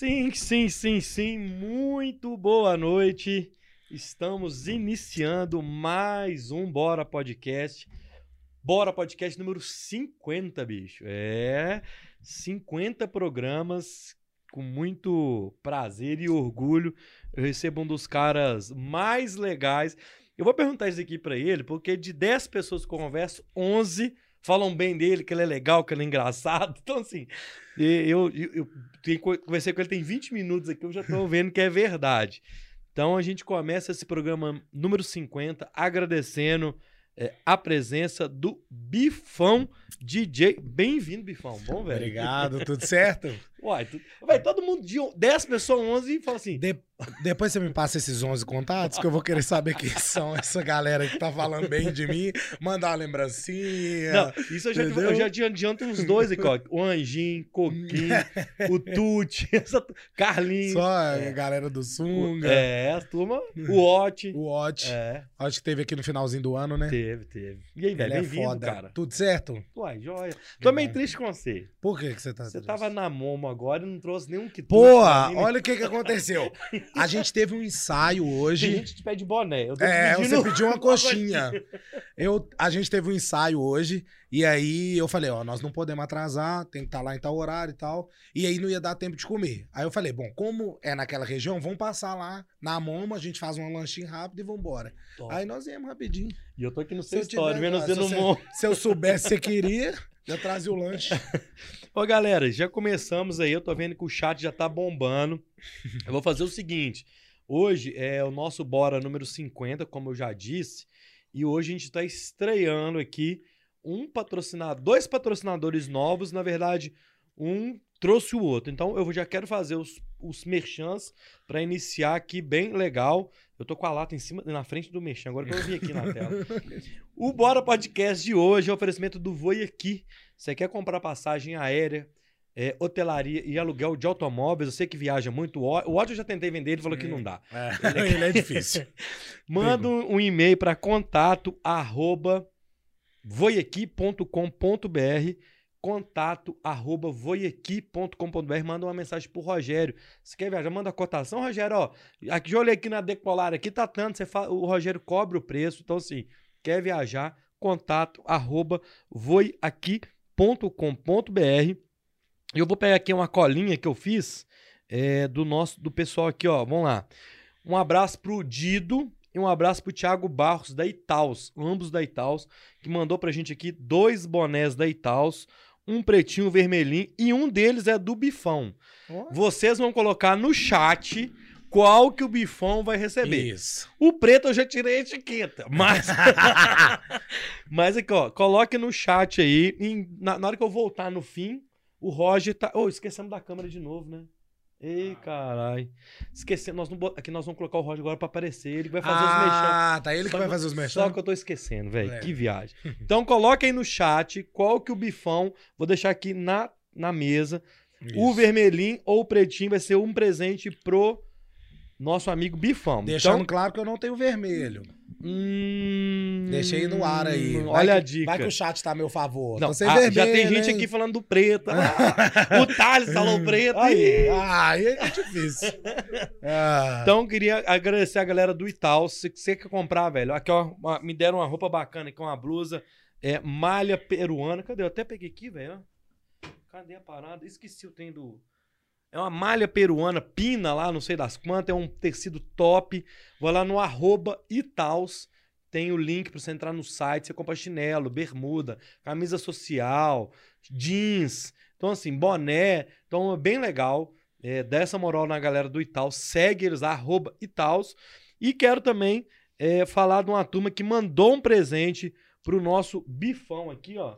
Sim, sim, sim, sim. Muito boa noite. Estamos iniciando mais um Bora Podcast. Bora Podcast número 50, bicho. É, 50 programas com muito prazer e orgulho. Eu recebo um dos caras mais legais. Eu vou perguntar isso aqui para ele, porque de 10 pessoas que eu converso, 11 falam bem dele, que ele é legal, que ele é engraçado. Então, assim, eu, eu, eu, eu conversei com ele tem 20 minutos aqui, eu já estou vendo que é verdade. Então, a gente começa esse programa número 50 agradecendo é, a presença do Bifão DJ. Bem-vindo, Bifão. Bom, velho. Obrigado, tudo certo? Uai, tu... Véi, todo mundo de 10 pessoas, 11 e fala assim. De... Depois você me passa esses 11 contatos, que eu vou querer saber quem são essa galera que tá falando bem de mim, mandar uma lembrancinha. Não, isso eu já, eu já adianto uns dois aqui, ó. O Anjinho, Coquinho, o Tuti, essa... Carlinhos. Só a é. galera do Sunga. É, a turma. O Ot. O Ot. É. Acho que teve aqui no finalzinho do ano, né? Teve, teve. E aí, velho, é bem-vindo, cara. Tudo certo? Uai, joia. Tô meio triste com você. Por que, que você tá Você triste? tava na Momo agora e não trouxe nenhum que Pô, olha o que que aconteceu. A gente teve um ensaio hoje. Tem gente que pede boné. Eu é, pedindo... você pediu uma coxinha. Eu, a gente teve um ensaio hoje e aí eu falei, ó, nós não podemos atrasar, tem que estar tá lá em tal horário e tal. E aí não ia dar tempo de comer. Aí eu falei, bom, como é naquela região, vamos passar lá na Moma, a gente faz um lanchinho rápido e vambora. Top. Aí nós íamos rapidinho. E eu tô aqui no seu vendo você no Mom. Se eu soubesse que você queria, já trazia o lanche. Ô, galera, já começamos aí. Eu tô vendo que o chat já tá bombando. Eu vou fazer o seguinte. Hoje é o nosso Bora número 50, como eu já disse. E hoje a gente está estreando aqui um patrocinador, dois patrocinadores novos. Na verdade, um trouxe o outro. Então eu já quero fazer os, os merchans para iniciar aqui bem legal. Eu tô com a lata em cima, na frente do merchan, agora que eu vi aqui na tela. o Bora Podcast de hoje é o oferecimento do Voi Aqui. Você quer comprar passagem aérea, é, hotelaria e aluguel de automóveis. Eu sei que viaja muito. O Otto eu já tentei vender, ele falou que não dá. É, ele, é... ele é difícil. Manda um, um e-mail para contato arroba contato arroba voiaqui.com.br manda uma mensagem pro Rogério. Se quer viajar, manda a cotação, Rogério, ó, aqui, já olhei aqui na Decolar, aqui tá tanto, você fala, o Rogério cobre o preço, então assim, quer viajar, contato arroba voiaqui.com.br eu vou pegar aqui uma colinha que eu fiz é, do nosso do pessoal aqui, ó. Vamos lá. Um abraço pro Dido e um abraço pro Thiago Barros da Itaus, ambos da Itaus, que mandou pra gente aqui dois bonés da Itaus, um pretinho, um vermelhinho e um deles é do Bifão. Oh. Vocês vão colocar no chat qual que o Bifão vai receber. Isso. O preto eu já tirei a etiqueta, mas mas aqui, ó, coloque no chat aí, na, na hora que eu voltar no fim, o Roger tá. Ô, oh, esquecemos da câmera de novo, né? Ei, caralho. Esquecendo, nós não, aqui nós vamos colocar o Roger agora pra aparecer. Ele vai fazer ah, os mexãs. Ah, tá ele só que vai fazer os mexãs. Só que eu tô esquecendo, velho. É. Que viagem. Então coloque aí no chat qual que o bifão. Vou deixar aqui na, na mesa. Isso. O vermelhinho ou o pretinho vai ser um presente pro nosso amigo Bifão. Deixando então, claro que eu não tenho vermelho. Hum, Deixei no ar aí. Vai olha que, a dica. Vai que o chat tá a meu favor. Não, a, vermelho, já tem gente hein? aqui falando do preto. o Thales falou preto. Aí, aí é difícil. ah. Então, queria agradecer a galera do Itaú. Se você quer comprar, velho, aqui, ó, uma, me deram uma roupa bacana aqui, uma blusa. É, malha peruana. Cadê? Eu até peguei aqui, velho. Cadê a parada? Esqueci o trem do. É uma malha peruana, pina lá, não sei das quantas, é um tecido top. Vai lá no arroba Itaus, tem o link para você entrar no site, você compra chinelo, bermuda, camisa social, jeans, então assim, boné. Então é bem legal. É, dessa moral na galera do Itaus, segue eles, arroba Itaus. E quero também é, falar de uma turma que mandou um presente pro nosso bifão aqui, ó.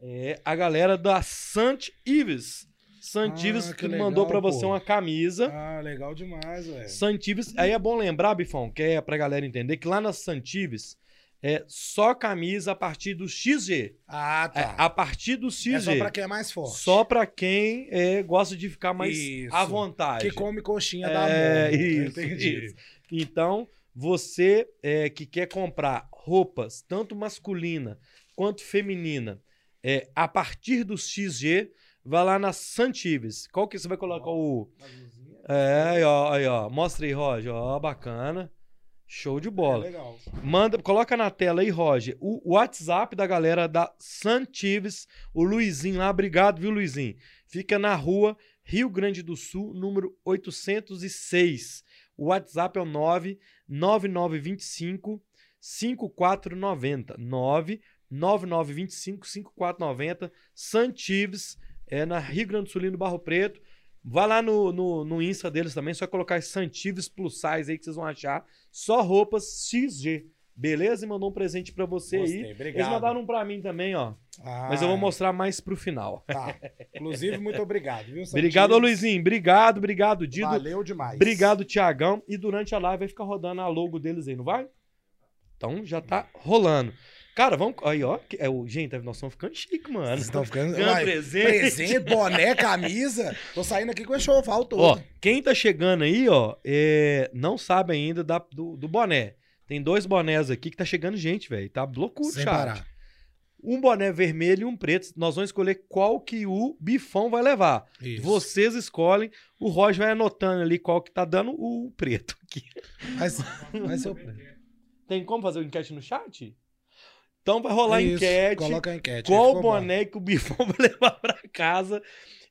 É a galera da Sant Ives. Santives ah, que, mandou para você uma camisa. Ah, legal demais, velho. Santives, aí é bom lembrar, Bifão, que é pra galera entender que lá na Santives é só camisa a partir do XG. Ah, tá. É, a partir do XG. É só pra quem é mais forte. Só pra quem é, gosta de ficar mais isso. à vontade. Que come coxinha é, da mão. É, isso, isso. Então, você é, que quer comprar roupas, tanto masculina quanto feminina, é, a partir do XG, vai lá na Santives. Qual que você vai colocar o. É, aí, ó, aí, ó. Mostra aí, Roger. Ó, bacana. Show de bola. É legal. Manda, coloca na tela aí, Roger, o WhatsApp da galera da Santives, o Luizinho lá. Obrigado, viu, Luizinho? Fica na rua Rio Grande do Sul, número 806. O WhatsApp é o 99925 5490. 99925 5490. Santives, é na Rio Grande do Sul, no Barro Preto. Vai lá no, no, no Insta deles também, só colocar Santives Plus Size aí que vocês vão achar. Só roupas XG. Beleza? E mandou um presente pra você Gostei, aí. obrigado. Eles mandaram um pra mim também, ó. Ah, Mas eu vou mostrar mais pro final. Tá. Inclusive, muito obrigado, viu, Santinho? Obrigado, Luizinho. Obrigado, obrigado, Dido. Valeu demais. Obrigado, Tiagão. E durante a live vai ficar rodando a logo deles aí, não vai? Então já tá rolando. Cara, vamos. Aí, ó. É, o... Gente, nós estamos ficando chique, mano. Vocês estão ficando... Uai, presente. presente, boné, camisa. Tô saindo aqui com o enxoval todo. Ó, quem tá chegando aí, ó, é, não sabe ainda da- do, do boné. Tem dois bonés aqui que tá chegando gente, velho. Tá loucura o Sem chat. parar. Um boné vermelho e um preto. Nós vamos escolher qual que o bifão vai levar. Isso. Vocês escolhem. O Roger vai anotando ali qual que tá dando o preto aqui. Mas, mas eu... Tem como fazer uma enquete no chat? Então vai rolar Isso, enquete. Coloca a enquete. Qual boné que o bifão vai levar pra casa?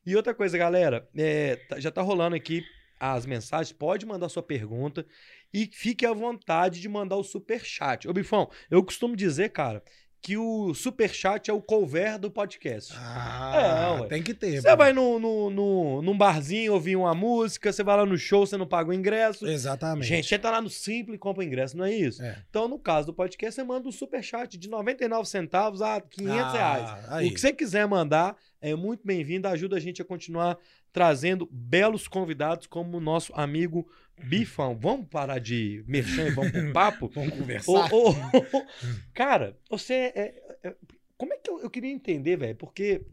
E outra coisa, galera, é, tá- já tá rolando aqui as mensagens. Pode mandar sua pergunta e fique à vontade de mandar o super chat. Ô bifão, eu costumo dizer, cara, que o super chat é o cover do podcast. Ah, É, tem que ter. Você vai no, no, no- num barzinho ouvir uma música, você vai lá no show, você não paga o ingresso. Exatamente. Gente, entra lá no Simples e compra o ingresso, não é isso? É. Então, no caso do podcast, você manda um superchat de 99 centavos a 500 Ah, reais. aí. O que você quiser mandar é muito bem-vindo, ajuda a gente a continuar trazendo belos convidados como o nosso amigo Bifão. Vamos parar de merchan e vamos pro papo? Vamos conversar. ô, ô, cara, você é, é- Como é que eu, eu queria entender, velho? Porque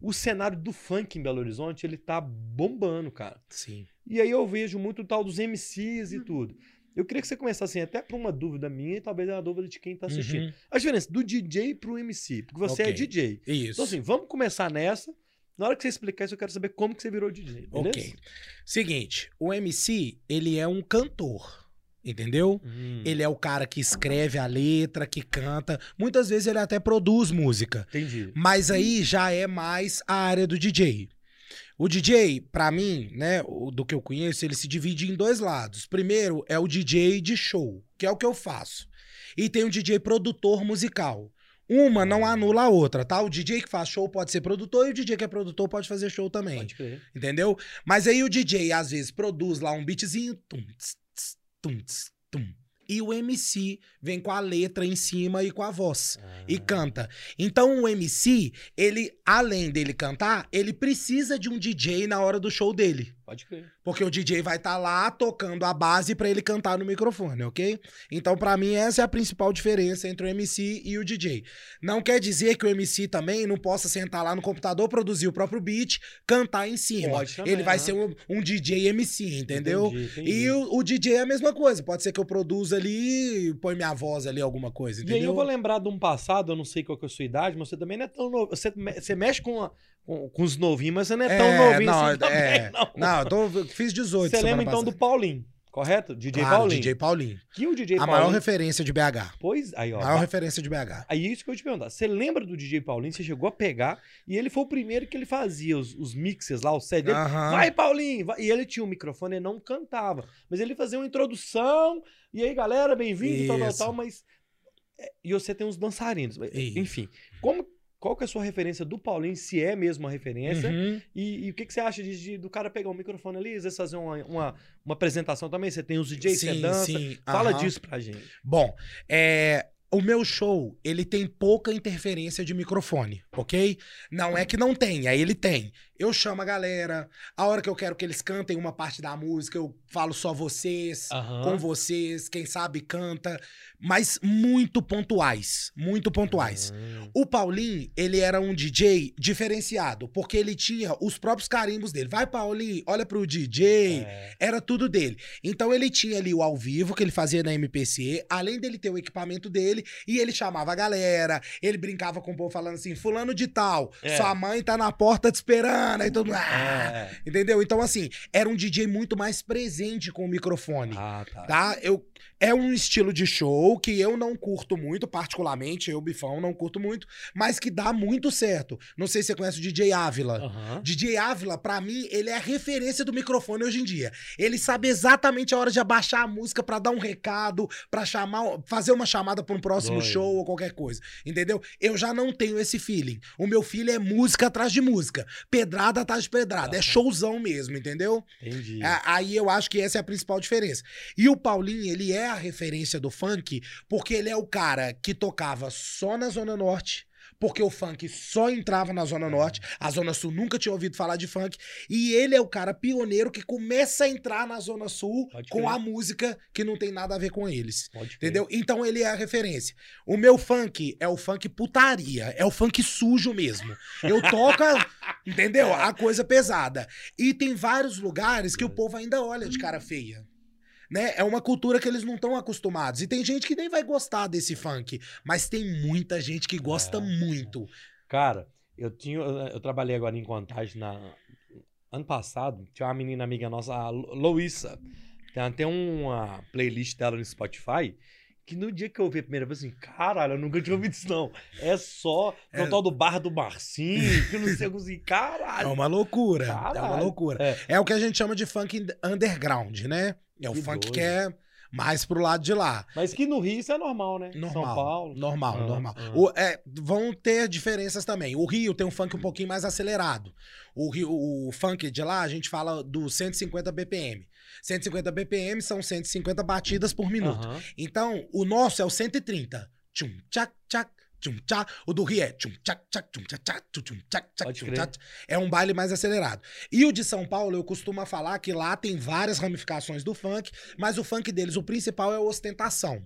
o cenário do funk em Belo Horizonte, ele tá bombando, cara. Sim. E aí eu vejo muito o tal dos MCs e tudo. Eu queria que você começasse assim, até por uma dúvida minha e talvez uma dúvida de quem tá assistindo. Uhum. A diferença do DJ pro MC, porque você é Ok. DJ. Isso. Então assim, vamos começar nessa. Na hora que você explicar isso, eu quero saber como que você virou DJ, beleza? Ok. Seguinte, o MC, ele é um cantor. Entendeu? Hum, Ele é o cara que escreve a letra, que canta. Muitas vezes ele até produz música. Entendi. Mas aí já é mais a área do DJ. O DJ, pra mim, né, do que eu conheço, ele se divide em dois lados. Primeiro é o DJ de show, que é o que eu faço. E tem o DJ produtor musical. Uma não anula a outra, tá? O DJ que faz show pode ser produtor e o DJ que é produtor pode fazer show também. Pode crer. Entendeu? Mas aí o DJ às vezes produz lá um beatzinho, tum, tss, tss, tum, tss, tum. E o MC vem com a letra em cima e com a voz e Ah. canta. Então o MC, ele além dele cantar, ele precisa de um DJ na hora do show dele. Pode crer. Porque o DJ vai estar lá tocando a base pra ele cantar no microfone, ok? Então, pra mim, essa é a principal diferença entre o MC e o DJ. Não quer dizer que o MC também não possa sentar lá no computador, produzir o próprio beat, cantar em cima. Pode também, ele vai né? ser um, um DJ MC, entendeu? Entendi, entendi. E o, o DJ é a mesma coisa. Pode ser que eu produza ali e põe minha voz ali, alguma coisa, E entendeu? aí eu vou lembrar de um passado, eu não sei qual que é a sua idade, mas você também não é tão novo. Você, você mexe com, a- com, com os novinhos, mas você não é tão É, novinho não, assim também, é. não. Não, eu tô, fiz 18 Você lembra então do passada. Paulinho, correto? DJ Claro, Paulinho. DJ Paulinho. Que o DJ A Paulinho... maior referência de BH. Pois, aí ó. maior ba- referência de BH. Aí é isso que eu te perguntar. Você lembra do DJ Paulinho? Você chegou a pegar e ele foi o primeiro que ele fazia os, os mixes lá, o set dele. Aham. Vai, Paulinho! vai. E ele tinha um microfone e não cantava. Mas ele fazia uma introdução. E aí, galera, bem-vindo, tal, tal, tal. Mas. é, E você tem uns dançarinos. Enfim, como, qual que é a sua referência do Paulinho, se é mesmo uma referência? Uhum. E, e o que, que você acha de, de- do cara pegar o microfone ali, às vezes fazer uma, uma, uma apresentação também? Você tem os DJs, você Sim, dança. sim, Fala aham. disso pra gente. Bom, é, o meu show, ele tem pouca interferência de microfone, ok? Não é que não tenha, ele tem. Eu chamo a galera, a hora que eu quero que eles cantem uma parte da música, eu falo só vocês, Aham. com vocês, quem sabe canta, mas muito pontuais, muito pontuais. Ah. O Paulinho, ele era um DJ diferenciado, porque ele tinha os próprios carimbos dele. Vai, Paulinho, olha pro DJ. É. Era tudo dele. Então ele tinha ali o ao vivo que ele fazia na MPC, além dele ter o equipamento dele, e ele chamava a galera, ele brincava com o povo falando assim: Fulano de tal, É. sua mãe tá na porta te esperando. Cantando, aí todo mundo. Ah, é. Entendeu? Então, assim, era um DJ muito mais presente com o microfone. Ah, tá. tá? Eu, é um estilo de show que eu não curto muito, particularmente, eu, Bifão, não curto muito, mas que dá muito certo. Não sei se você conhece o DJ Ávila. Uhum. DJ Ávila, pra mim, ele é a referência do microfone hoje em dia. Ele sabe exatamente a hora de abaixar a música para dar um recado, para chamar, fazer uma chamada para um próximo show ou qualquer coisa. Entendeu? Eu já não tenho esse feeling. O meu feeling é música atrás de música, pedrada atrás de pedrada. Uhum. É showzão mesmo, entendeu? Entendi. É, aí eu acho que essa é a principal diferença. E o Paulinho, ele é a referência do funk porque ele é o cara que tocava só na Zona Norte, porque o funk só entrava na Zona Norte, a Zona Sul nunca tinha ouvido falar de funk, e ele é o cara pioneiro que começa a entrar na Zona Sul com a música que não tem nada a ver com eles. Pode entendeu? Crer. Então ele é a referência. O meu funk é o funk putaria, é o funk sujo mesmo. Eu toco, entendeu? A coisa pesada. E tem vários lugares que o povo ainda olha de cara feia né? É uma cultura que eles não estão acostumados. E tem gente que nem vai gostar desse funk, mas tem muita gente que gosta é, muito. Cara, eu tinha eu trabalhei agora em Contagem na ano passado, tinha uma menina amiga nossa, a Louisa. Tem até uma playlist dela no Spotify que no dia que eu ouvi a primeira vez, assim, caralho, eu nunca tinha ouvido isso, não. É só é... o tal do bar do Marcinho, que não sei o que, caralho. É uma loucura. Caralho. É uma loucura. É. é. o que a gente chama de funk underground, né? É o que funk doido. que é mais pro lado de lá. Mas que no Rio isso é normal, né? Normal. São Paulo. Normal, ah, normal. Ah. O, é, vão ter diferenças também. O Rio tem um funk um pouquinho mais acelerado. O, Rio, o funk de lá, a gente fala do 150 BPM. 150 BPM são 150 batidas por minuto. Então, o nosso é o 130. Tchum, tchac, tchac, tchum, tchá. O do Rio é tchum, tchac, tchac, tchum, tchac, tchac, tchum, tchac, tchac, tchum, tchac. É um baile mais acelerado. E o de São Paulo, eu costumo falar que lá tem várias ramificações do funk, mas o funk deles, o principal é a ostentação.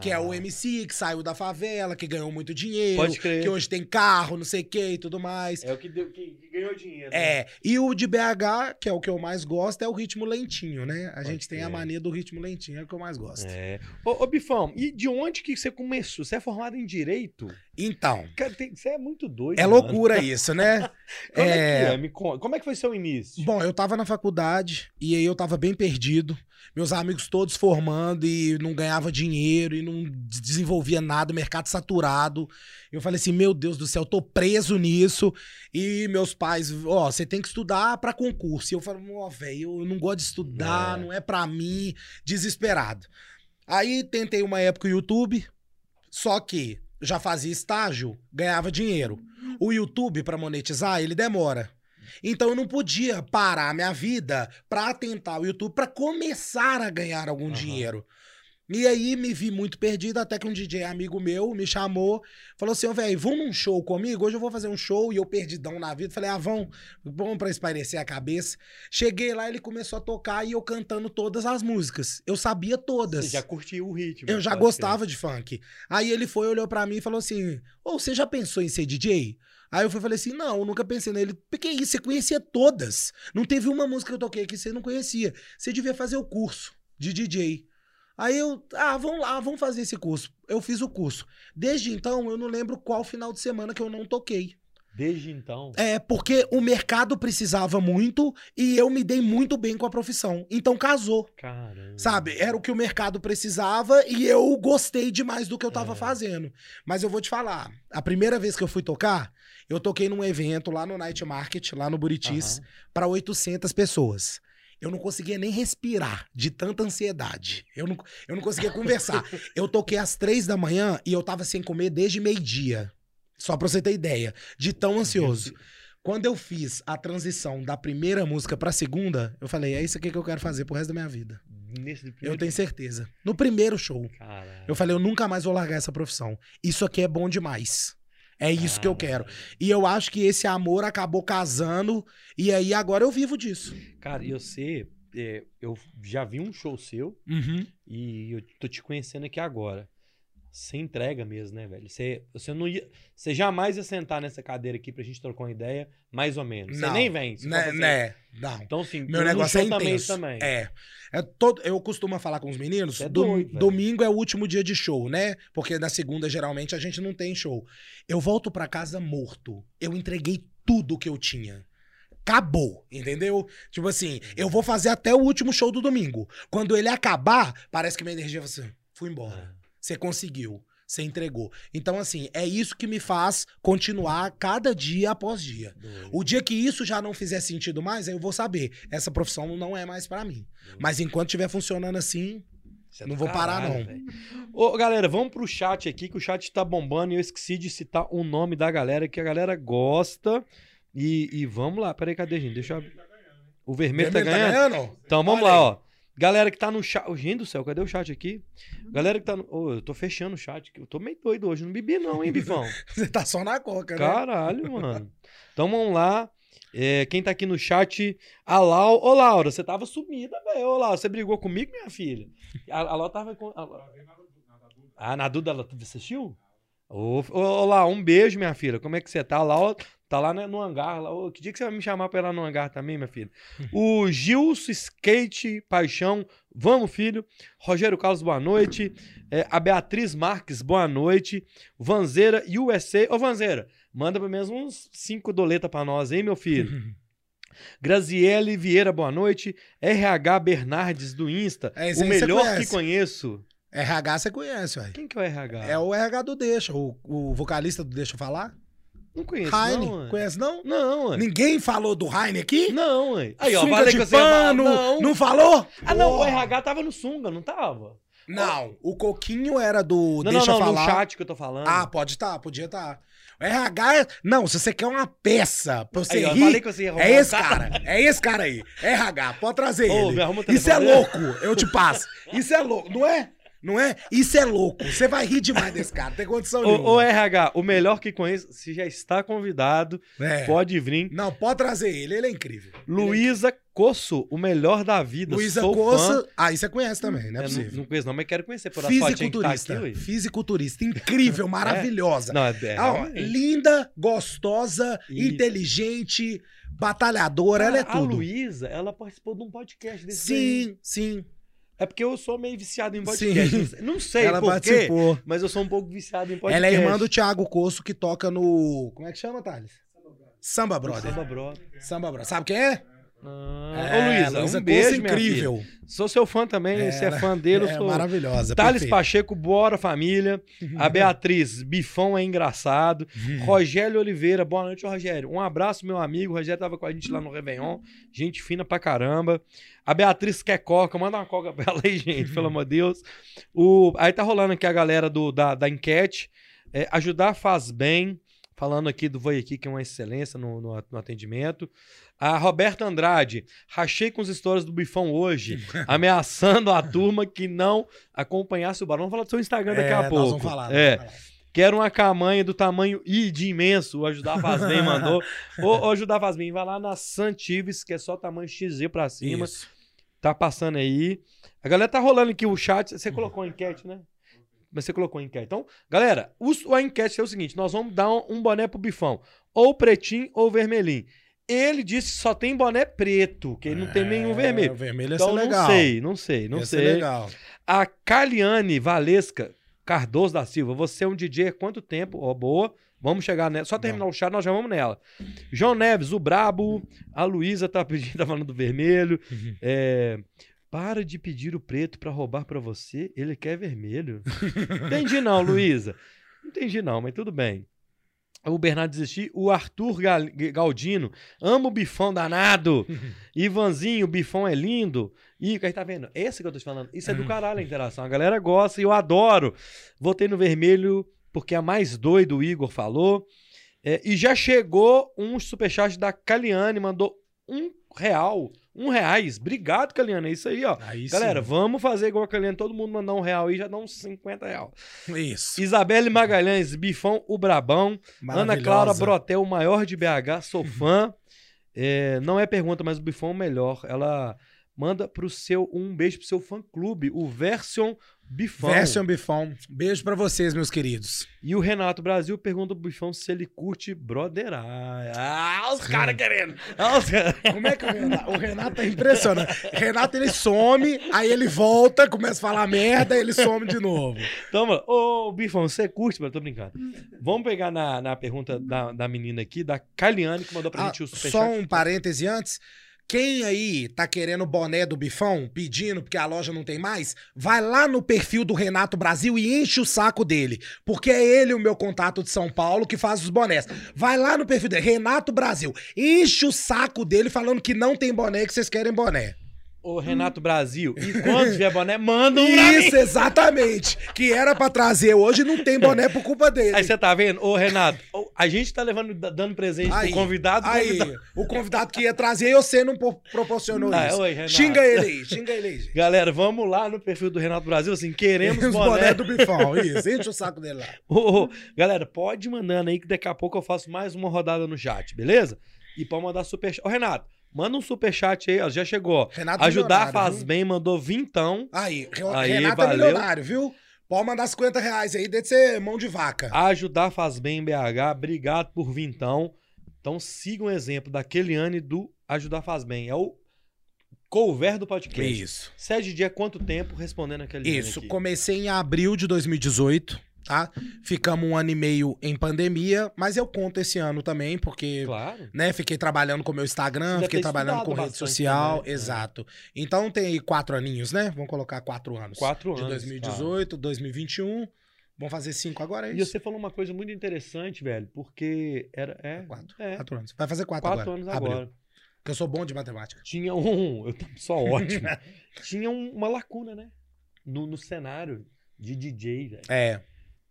Que é o ah. MC que saiu da favela, que ganhou muito dinheiro, Pode crer. que hoje tem carro, não sei o que e tudo mais. É o que, deu, que, que ganhou dinheiro. É. Né? E o de BH, que é o que eu mais gosto, é o ritmo lentinho, né? A Pode gente crer. tem a mania do ritmo lentinho, é o que eu mais gosto. É. Ô, ô, Bifão, e de onde que você começou? Você é formado em Direito? Então. Cara, tem, você é muito doido. É mano. loucura isso, né? como é... é que é? Me conta. Como é que foi seu início? Bom, eu tava na faculdade e aí eu tava bem perdido meus amigos todos formando e não ganhava dinheiro e não desenvolvia nada, mercado saturado. Eu falei assim, meu Deus do céu, eu tô preso nisso. E meus pais, ó, você tem que estudar para concurso. E eu falei, ó, velho, eu não gosto de estudar, é. não é para mim, desesperado. Aí tentei uma época o YouTube, só que já fazia estágio, ganhava dinheiro. O YouTube para monetizar, ele demora. Então eu não podia parar minha vida para tentar o YouTube para começar a ganhar algum uhum. dinheiro. E aí me vi muito perdido, até que um DJ amigo meu me chamou, falou assim, velho, vão num show comigo? Hoje eu vou fazer um show e eu perdidão na vida. Falei, ah, vão, vamos pra espairecer a cabeça. Cheguei lá, ele começou a tocar e eu cantando todas as músicas. Eu sabia todas. Você já curtia o ritmo. Eu já gostava de funk. Aí ele foi, olhou para mim e falou assim, ô, oh, você já pensou em ser DJ? Aí eu falei assim: não, eu nunca pensei nele. Porque isso, você conhecia todas. Não teve uma música que eu toquei que você não conhecia. Você devia fazer o curso de DJ. Aí eu, ah, vamos lá, vamos fazer esse curso. Eu fiz o curso. Desde então, eu não lembro qual final de semana que eu não toquei. Desde então? É, porque o mercado precisava muito e eu me dei muito bem com a profissão. Então casou. Caramba. Sabe? Era o que o mercado precisava e eu gostei demais do que eu tava é. fazendo. Mas eu vou te falar, a primeira vez que eu fui tocar, eu toquei num evento lá no Night Market, lá no Buritis, uhum. para 800 pessoas. Eu não conseguia nem respirar de tanta ansiedade. Eu não, eu não conseguia conversar. eu toquei às três da manhã e eu tava sem comer desde meio-dia. Só pra você ter ideia. De tão ansioso. Quando eu fiz a transição da primeira música pra segunda, eu falei, é isso aqui que eu quero fazer pro resto da minha vida. eu tenho certeza. No primeiro show. Caralho. Eu falei, eu nunca mais vou largar essa profissão. Isso aqui é bom demais. É isso ah, que eu quero. E eu acho que esse amor acabou casando. E aí agora eu vivo disso. Cara, e você. É, eu já vi um show seu. Uhum. E eu tô te conhecendo aqui agora. Você entrega mesmo, né, velho? Você, você não ia. Você jamais ia sentar nessa cadeira aqui pra gente trocar uma ideia, mais ou menos. Você nem vem. Né, né, não. Então, assim, meu negócio é intenso. Também, É. é todo, eu costumo falar com os meninos, é doido, domingo é o último dia de show, né? Porque na segunda, geralmente, a gente não tem show. Eu volto pra casa morto. Eu entreguei tudo que eu tinha acabou, entendeu? Tipo assim, eu vou fazer até o último show do domingo. Quando ele acabar, parece que minha energia vai assim, fui embora. Você conseguiu. Você entregou. Então, assim, é isso que me faz continuar cada dia após dia. Doido. O dia que isso já não fizer sentido mais, aí eu vou saber. Essa profissão não é mais pra mim. Mas enquanto estiver funcionando assim, é não vou parar, caralho, não. velho. Ô, galera, vamos pro chat aqui, que o chat tá bombando e eu esqueci de citar o nome da galera, que a galera gosta. E, e vamos lá. Peraí, cadê, gente? Deixa eu... abrir. O vermelho, tá ganhando? Então vamos Olha lá, aí. ó. Galera que tá no chat. Ô, Gente do céu, cadê o chat aqui? Galera que tá no. Ô, eu tô fechando o chat. Eu tô meio doido hoje. Não bebi, não, hein, Bifão? Você tá só na coca, né? Caralho, mano. Então vamos lá. É, quem tá aqui no chat, a Lau. Ô, Laura, você tava sumida, velho. Ô, Laura, você brigou comigo, minha filha? A, a Lau tava com. a- Ah, na Duda, ela você assistiu? Ô, ô, ô, Lau, um beijo, minha filha. Como é que você tá? A Lau tá lá né, no hangar. Lá. Ô, que dia que você vai me chamar pra ir lá no hangar também, minha filha? O Gilson Skate Paixão. Vamos, filho. Rogério Carlos, boa noite. É, a Beatriz Marques, boa noite. Vanzeira USA. Ô, Vanzeira, manda pelo menos uns cinco doletas pra nós, hein, meu filho? Graziele Vieira, boa noite. RH Bernardes do Insta, É, o melhor que conheço. RH você conhece, ué. Quem que é o RH? É o RH do Deixa, o, o vocalista do Deixa eu falar. Não conheço, Heine, não, conhece não? Não, ué. Ninguém falou do Heine aqui? Não, ué. Aí, ó, Sunga de que você falar. pano, Não. não falou? Ah, não, o. RH tava no Sunga, não tava? Não, o Coquinho era do Não, Deixa não, não, eu falar. no chat que eu tô falando. Ah, pode estar, podia estar. O RH, não, se você quer uma peça pra você Aí, rir, falei que você ia é esse cara, é esse cara aí, RH, pode trazer Ô, me ele. arruma o Isso é louco, eu te passo. Isso é louco, não é? Não é? Isso é louco. Você vai rir demais desse cara, não tem condição nenhuma. ô, RH, o melhor que conheço, se já está convidado, É. pode vir. Não, pode trazer ele, ele é incrível. Luísa Coço, o melhor da vida. Luísa fã. Coça, ah, isso você conhece também, não é É, não, possível. não conheço não, mas quero conhecer por que tá Fisiculturista, aqui, fisiculturista, incrível, maravilhosa. Não, é, é Ah, linda, gostosa, Isso. inteligente, batalhadora, ela é Cara, A tudo. Luísa, ela participou de um podcast desse. Sim, sim. É porque eu sou meio viciado em podcast. Sim. Não sei- ela por quê, participou. mas eu sou um pouco viciado em podcast. Ela é irmã do Thiago Coço, que toca no. Como é que chama, Thales? Samba Brother. Samba Brother. Samba Brother. Sabe quem é? Ah, Ô, Luísa, Luísa um beijo, incrível. filha. Sou seu fã também, você é Ela- fã dele, eu é sou... maravilhosa. Thales perfeita. Pacheco, bora família. A Beatriz, Bifão é engraçado. Rogério Oliveira, boa noite, Rogério. Um abraço, meu amigo. O Rogério tava com a gente lá no Réveillon. Gente fina pra caramba. A Beatriz quer coca, manda uma coca pra ela aí, gente, pelo amor de Deus. O... Aí tá rolando aqui a galera do, da, da enquete. É, ajudar faz bem. Falando aqui do Voi aqui, que é uma excelência no, no, no atendimento. A Roberta Andrade, rachei com as histórias do Bifão hoje, ameaçando a turma que não acompanhasse o Barão. Vamos falar do seu Instagram daqui É, a nós pouco. vamos falar, é. vamos falar. Quero uma camanha do tamanho I de imenso. O Ajudar Faz Bem mandou. Ô, ô, Ajudar Faz Bem, vai lá na Santives, que é só tamanho XZ pra cima. Isso. Tá passando aí. A galera tá rolando aqui o chat. Você colocou a enquete, né? Mas você colocou a enquete. Então, galera, o- a enquete é o seguinte: nós vamos dar um, um boné pro bifão. Ou pretinho ou vermelhinho. Ele disse que só tem boné preto, que ele não tem nenhum É, vermelho. O vermelho Então, não legal. sei, não sei, não Ia sei. legal. A Caliane Valesca Cardoso da Silva, você é um DJ há quanto tempo? Ó, boa. Vamos chegar nela. Só terminar o chat, nós já vamos nela. João Neves, o Brabo. A Luísa tá pedindo, tá falando do vermelho. É, para de pedir o preto pra roubar pra você. Ele quer vermelho. Entendi não, Luísa. Entendi não, mas tudo bem. O Bernardo desistir. O Arthur Gal- Galdino. Amo o bifão danado. Ivanzinho, o bifão é lindo. E aí tá vendo? Esse que eu tô te falando. Isso é do caralho a interação. A galera gosta e eu adoro. Votei no vermelho porque é mais doido, o Igor falou. É, e já chegou um superchat da Caliane, mandou um real. Um reais. Obrigado, Caliane. É isso aí, ó. Aí Galera, sim. vamos fazer igual a Caliane. Todo mundo mandar um real aí, já dá uns 50 real. Isso. Isabelle Magalhães, Bifão, o Brabão. Ana Clara. Brotel, o maior de BH, sou fã. É, não é pergunta, mas o Bifão é o melhor. Ela manda pro seu um beijo pro seu fã clube, o Version Bifão. Version Bifão. Beijo pra vocês, meus queridos. E o Renato Brasil pergunta pro Bifão se ele curte broderagem. Ah, os caras querendo. Ah, os cara... Como é que o Renato, o Renato é impressionante. Renato, ele some, aí ele volta, começa a falar merda, ele some de novo. Então, mano, ô Bifão, você curte? Mas tô brincando. Vamos pegar na, na pergunta da, da menina aqui, da Kaliane, que mandou pra Ah, gente o superchat. só um parêntese antes. Quem aí tá querendo boné do Bifão, pedindo porque a loja não tem mais, vai lá no perfil do Renato Brasil e enche o saco dele. Porque é ele o meu contato de São Paulo que faz os bonés. Vai lá no perfil dele, Renato Brasil. Enche o saco dele falando que não tem boné, que vocês querem boné. Ô Renato Brasil, e quando tiver boné, manda um. Isso, exatamente. Que era pra trazer hoje, não tem boné por culpa dele. Aí você tá vendo? Ô, Renato, a gente tá levando, dando presente Aí, pro convidado. o Aí, convidado- o convidado que ia trazer e você não pro- proporcionou Ah, isso. oi, Renato. xinga ele aí, xinga ele aí, gente. Galera, vamos lá no perfil do Renato Brasil, assim, queremos Os boné. boné do bifão, isso. Enche o saco dele lá. Ô, ô, galera, pode mandando aí que daqui a pouco eu faço mais uma rodada no chat, beleza? E pode mandar superchat. Ô, Renato, manda um superchat aí, ó, já chegou. Renato Ajudar faz viu? bem, mandou vintão. Aí, Re- Aí, Renato valeu. é milionário, viu? Pode mandar 50 reais aí, deve ser mão de vaca. Ajudar faz bem, BH. Obrigado por vintão. Então sigam o exemplo da Keliane do Ajudar faz bem. É o cover do podcast. Isso. Sede dia quanto tempo respondendo a Keliane Isso, comecei em abril de 2018, tá? Ficamos um ano e meio em pandemia, mas eu conto esse ano também, porque Claro. né? Fiquei trabalhando com o meu Instagram, fiquei trabalhando com rede social, também, né? exato. Então tem aí quatro aninhos, né? Vamos colocar quatro anos. Quatro De anos. 2018, 2021. Vamos fazer cinco agora, é E isso? você falou uma coisa muito interessante, velho, porque era. É, Quatro. é, Quatro anos. Vai fazer quatro, quatro agora. anos Abril. agora. Porque eu sou bom de matemática. Tinha um. Eu tô só ótimo. tinha um- uma lacuna, né? No, no cenário de DJ, velho. É,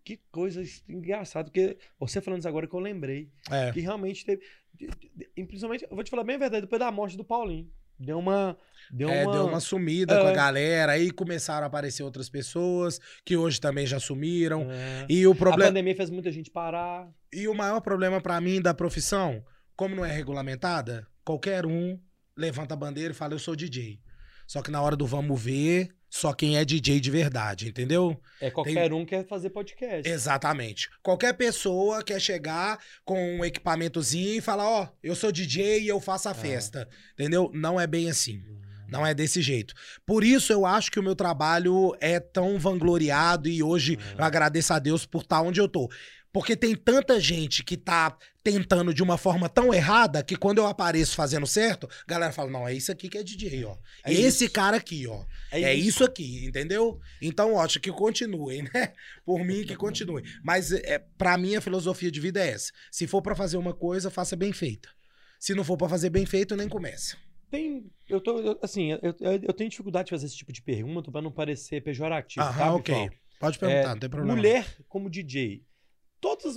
Que coisa engraçada, porque você falando isso agora que eu lembrei. é. Que realmente teve. Principalmente, eu vou te falar bem a verdade, depois da morte do Paulinho. Deu uma. Deu É, uma. deu uma sumida É. com a galera, aí começaram a aparecer outras pessoas que hoje também já sumiram. É. E o A problema pandemia fez muita gente parar. e o maior problema pra mim da profissão, como não é regulamentada, qualquer um levanta a bandeira e fala eu sou DJ. Só que na hora do vamos ver, só quem é DJ de verdade, entendeu? É, qualquer um quer fazer podcast. Exatamente. Qualquer pessoa quer chegar com um equipamentozinho e falar, ó, eu sou DJ e eu faço a festa. Entendeu? Não é bem assim. Não é desse jeito. Por isso eu acho que o meu trabalho é tão vangloriado e hoje eu agradeço a Deus por estar onde eu tô. Porque tem tanta gente que tá tentando de uma forma tão errada que quando eu apareço fazendo certo, a galera fala: não, é isso aqui que é DJ, ó. É É esse isso. cara aqui, ó. É, isso aqui, entendeu? Então, ó, acho que continuem, né? Por mim, que continuem. Mas é, para mim, a filosofia de vida é essa. Se for pra fazer uma coisa, faça bem feita. Se não for pra fazer bem feito, nem comece. Tem. Eu tô. eu- assim, eu, eu, eu tenho dificuldade de fazer esse tipo de pergunta pra não parecer pejorativo. Aham, tá, ok. Pode perguntar, É, não tem problema. Mulher como DJ. Todas.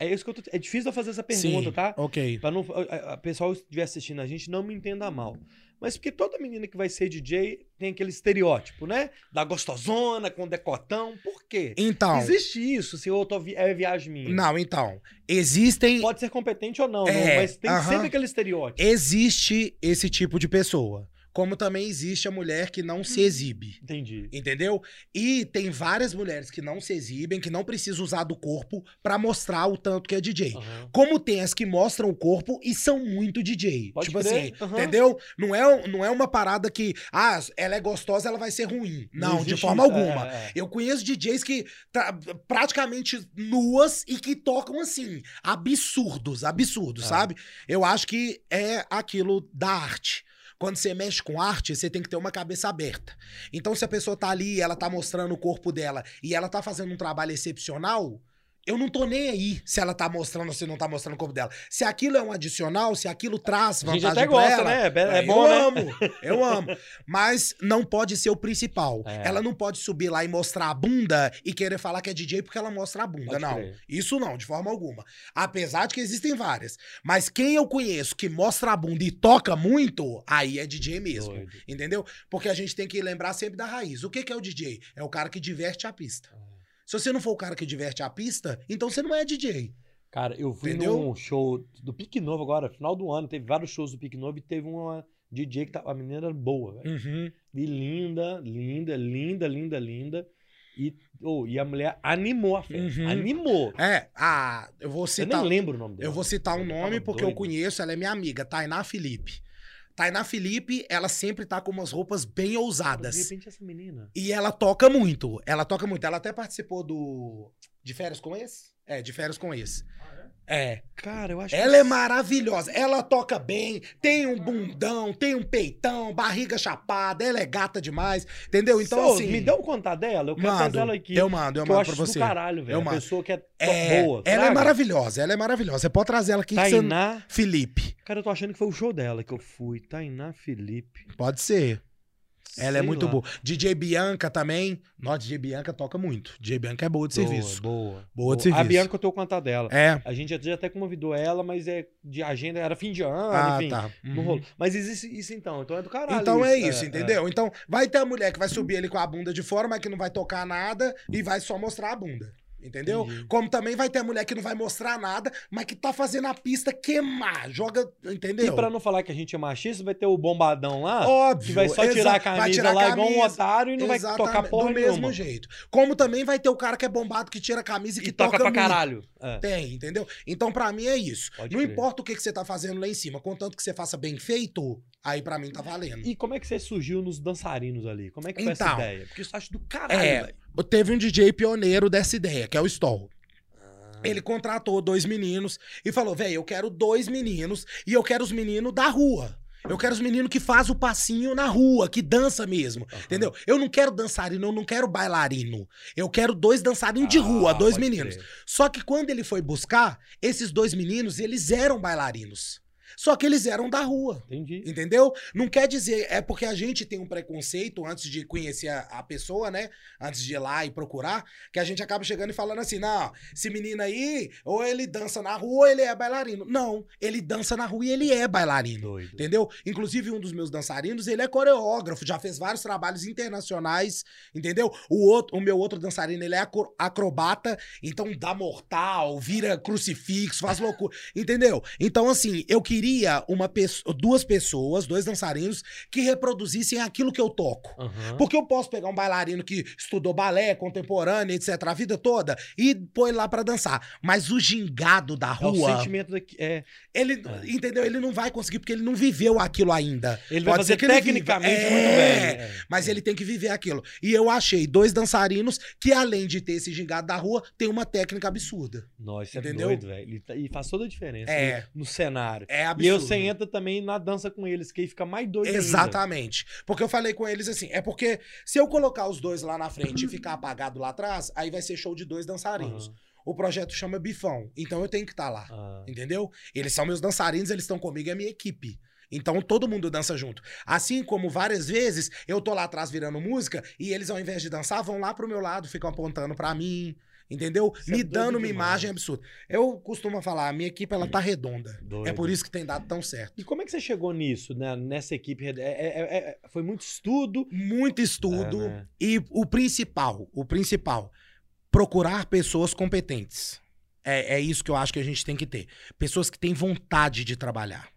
É isso que eu tô. É difícil eu fazer essa pergunta, Sim, tá? Ok. Pra não. A, a pessoal que estiver assistindo a gente não me entenda mal. Mas porque toda menina que vai ser DJ tem aquele estereótipo, né? Da gostosona, com decotão. Por quê? Então. Existe isso, se eu tô vi- é viagem minha. Não, então. Existem. Pode ser competente ou não, É, não, mas tem aham. sempre aquele estereótipo. Existe esse tipo de pessoa. Como também existe a mulher que não se exibe. Entendi. Entendeu? E tem várias mulheres que não se exibem, que não precisam usar do corpo pra mostrar o tanto que é DJ. Aham. Como tem as que mostram o corpo e são muito DJ. Pode tipo crer, assim, aham. entendeu? Não é, não é uma parada que, ah, ela é gostosa, ela vai ser ruim. Não, de existe forma isso, alguma. é, é. Eu conheço DJs que tá praticamente nuas e que tocam assim, absurdos, absurdos, Ah. sabe? Eu acho que é aquilo da arte. Quando você mexe com arte, você tem que ter uma cabeça aberta. Então, se a pessoa tá ali, ela tá mostrando o corpo dela e ela tá fazendo um trabalho excepcional, eu não tô nem aí se ela tá mostrando ou se não tá mostrando o corpo dela. Se aquilo é um adicional, se aquilo traz A gente vantagem até gosta, ela, né? É, é eu bom, né? amo, eu amo. Mas não pode ser o principal. É. Ela não pode subir lá e mostrar a bunda e querer falar que é DJ porque ela mostra a bunda. Pode não. crer. Isso não, de forma alguma. Apesar de que existem várias. Mas quem eu conheço que mostra a bunda e toca muito, aí é DJ mesmo. Doido. Entendeu? Porque a gente tem que lembrar sempre da raiz. O que, que é o DJ? É o cara que diverte a pista. Se você não for o cara que diverte a pista, então você não é DJ. Cara, eu fui Entendeu? num show do Pique Novo agora, final do ano, teve vários shows do Pique Novo e teve uma DJ que tá, a menina era boa, velho. Uhum. E linda, linda, linda, linda, linda. E, oh, e a mulher animou a festa. Uhum. Animou. É, a, eu vou Eu citar. nem lembro o nome dela. Eu vou citar um Eu nome tava porque eu doido. conheço, ela é minha amiga, Tainá Felipe. Tainá Felipe, ela sempre tá com umas roupas bem De ousadas. repente, essa menina. E ela toca muito. Ela toca muito. Ela até participou do. De férias com esse? É, de férias com esse. É. Cara, eu acho Ela que. é maravilhosa. Ela toca bem, tem um bundão, tem um peitão, barriga chapada, ela é gata demais. Entendeu? Então, assim. Me dá o contato dela. Eu quero mando, trazer ela aqui. Eu mando, eu eu mando acho pra do você. caralho, velho. Eu A mando. pessoa que é, É, boa. ela é maravilhosa, ela é maravilhosa. Você pode trazer ela aqui que você... Tainá. Felipe. Cara, eu tô achando que foi o show dela que eu fui. Tainá Felipe. Pode ser. Ela é Sei muito lá. boa. DJ Bianca também. Nossa, DJ Bianca toca muito. DJ Bianca é boa de Boa, serviço. Boa. Boa de A serviço. Bianca eu tenho o contato dela. É. A gente já até convidou ela, mas é de agenda, era fim de ano, Ah, enfim. tá. Não Uhum. rolou. Mas existe isso então, então é do caralho. Então é isso, entendeu? Então vai ter a mulher que vai subir ali com a bunda de fora, mas que não vai tocar nada e vai só mostrar a bunda. Entendeu? Entendi. Como também vai ter a mulher que não vai mostrar nada, mas que tá fazendo a pista queimar. Joga, entendeu? E pra não falar que a gente é machista, vai ter o bombadão lá, Óbvio. que vai só tirar a camisa tirar a lá igual um camisa. otário e não vai tocar porra Do mesmo nenhuma. jeito. Como também vai ter o cara que é bombado, que tira a camisa e que E toca, pra muito. caralho. É, Tem, entendeu? Então, pra mim, é isso. Pode não crer. importa o que, que você tá fazendo lá em cima, contanto que você faça bem feito, aí pra mim tá valendo. E como é que você surgiu nos dançarinos ali? Como é que foi essa Então, ideia? Porque isso acho do caralho, é, velho. Teve um DJ pioneiro dessa ideia, que é o Stoll. Ah. Ele contratou dois meninos e falou: velho, eu quero dois meninos e eu quero os meninos da rua. Eu quero os meninos que faz o passinho na rua, que dança mesmo. Aham. Entendeu? Eu não quero dançarino, eu não quero bailarino. Eu quero dois dançarinos de rua, Ah, dois meninos. crer. Só que quando ele foi buscar, esses dois meninos, eles eram bailarinos. Só que eles eram da rua. Entendi. Entendeu? Não quer dizer, é porque a gente tem um preconceito antes de conhecer a, a pessoa, né? Antes de ir lá e procurar, que a gente acaba chegando e falando assim: não, esse menino aí, ou ele dança na rua ou ele é bailarino. Não, ele dança na rua e ele é bailarino. Doido. Entendeu? Inclusive, um dos meus dançarinos, ele é coreógrafo, já fez vários trabalhos internacionais, entendeu? O outro, o meu outro dançarino, ele é acro- acrobata, então dá mortal, vira crucifixo, faz loucura, entendeu? Então, assim, eu queria uma pessoa, duas pessoas, dois dançarinos, que reproduzissem aquilo que eu toco. Aham. Porque eu posso pegar um bailarino que estudou balé contemporâneo, etc., a vida toda, e pôr ele lá pra dançar. Mas o gingado da É o rua, sentimento daqui. É, ele, É. entendeu? Ele não vai conseguir porque ele não viveu aquilo ainda. ele vai Pode fazer que ele tecnicamente viva. muito É, bem. é. Mas ele tem que viver aquilo. E eu achei dois dançarinos que, além de ter esse gingado da rua, tem uma técnica absurda. Nossa, é Entendeu? doido, velho. E tá- E faz toda a diferença É. no cenário. É absurdo. E aí você entra também na dança com eles, que aí fica mais doido ainda. Exatamente. Porque eu falei com eles assim, é porque se eu colocar os dois lá na frente e ficar apagado lá atrás, aí vai ser show de dois dançarinos. Aham. O projeto chama Bifão, então eu tenho que estar lá. Ah. Entendeu? Eles são meus dançarinos, eles estão comigo, é minha equipe. Então todo mundo dança junto. Assim como várias vezes eu tô lá atrás virando música e eles, ao invés de dançar, vão lá pro meu lado, ficam apontando pra mim. Entendeu? Isso é Me doido dando uma demais. imagem absurda. Eu costumo falar, a minha equipe ela tá redonda. Doido. É por isso que tem dado tão certo. E como é que você chegou nisso, né? Nessa equipe? É- é- é- é- foi muito estudo. Muito estudo. É, né? E o principal, o principal, procurar pessoas competentes. É, é isso que eu acho que a gente tem que ter. Pessoas que têm vontade de trabalhar.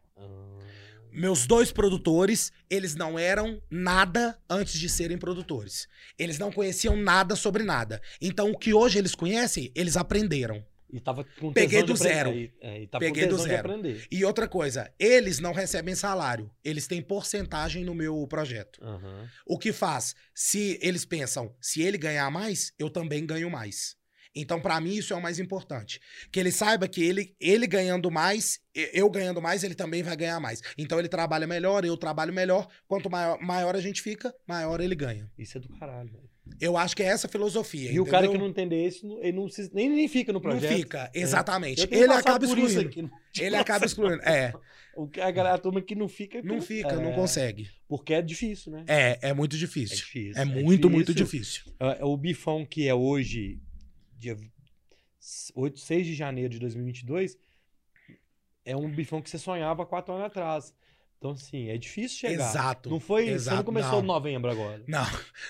Meus dois produtores, eles não eram nada antes de serem produtores. Eles não conheciam nada sobre nada. Então, o que hoje eles conhecem, eles aprenderam. E tava com Peguei do zero. E, é, e Peguei do zero. E outra coisa, eles não recebem salário. Eles têm porcentagem no meu projeto. Aham. O que faz? Se eles pensam, se ele ganhar mais, eu também ganho mais. Então, pra mim, isso é o mais importante. Que ele saiba que ele, ele ganhando mais, eu ganhando mais, ele também vai ganhar mais. Então, ele trabalha melhor, eu trabalho melhor. Quanto maior, maior a gente fica, maior ele ganha. Isso é do caralho, velho. Eu acho que é essa a filosofia. E o cara que entendeu? não entender isso, não- ele não se, nem, nem fica no Não projeto. fica, exatamente. Tenho Ele acaba excluindo. aqui Ele acaba excluindo. É, O que a galera, a turma que não fica. não fica, não é, consegue. Porque é difícil, né? É, é muito É difícil. difícil. É muito, muito difícil. É, O bifão que é hoje, dia 8, 6 de janeiro de 2022, é um bifão que você sonhava quatro anos atrás. Então, assim, é difícil chegar. Exato. Não foi, você exato, não começou não. em novembro agora. Não,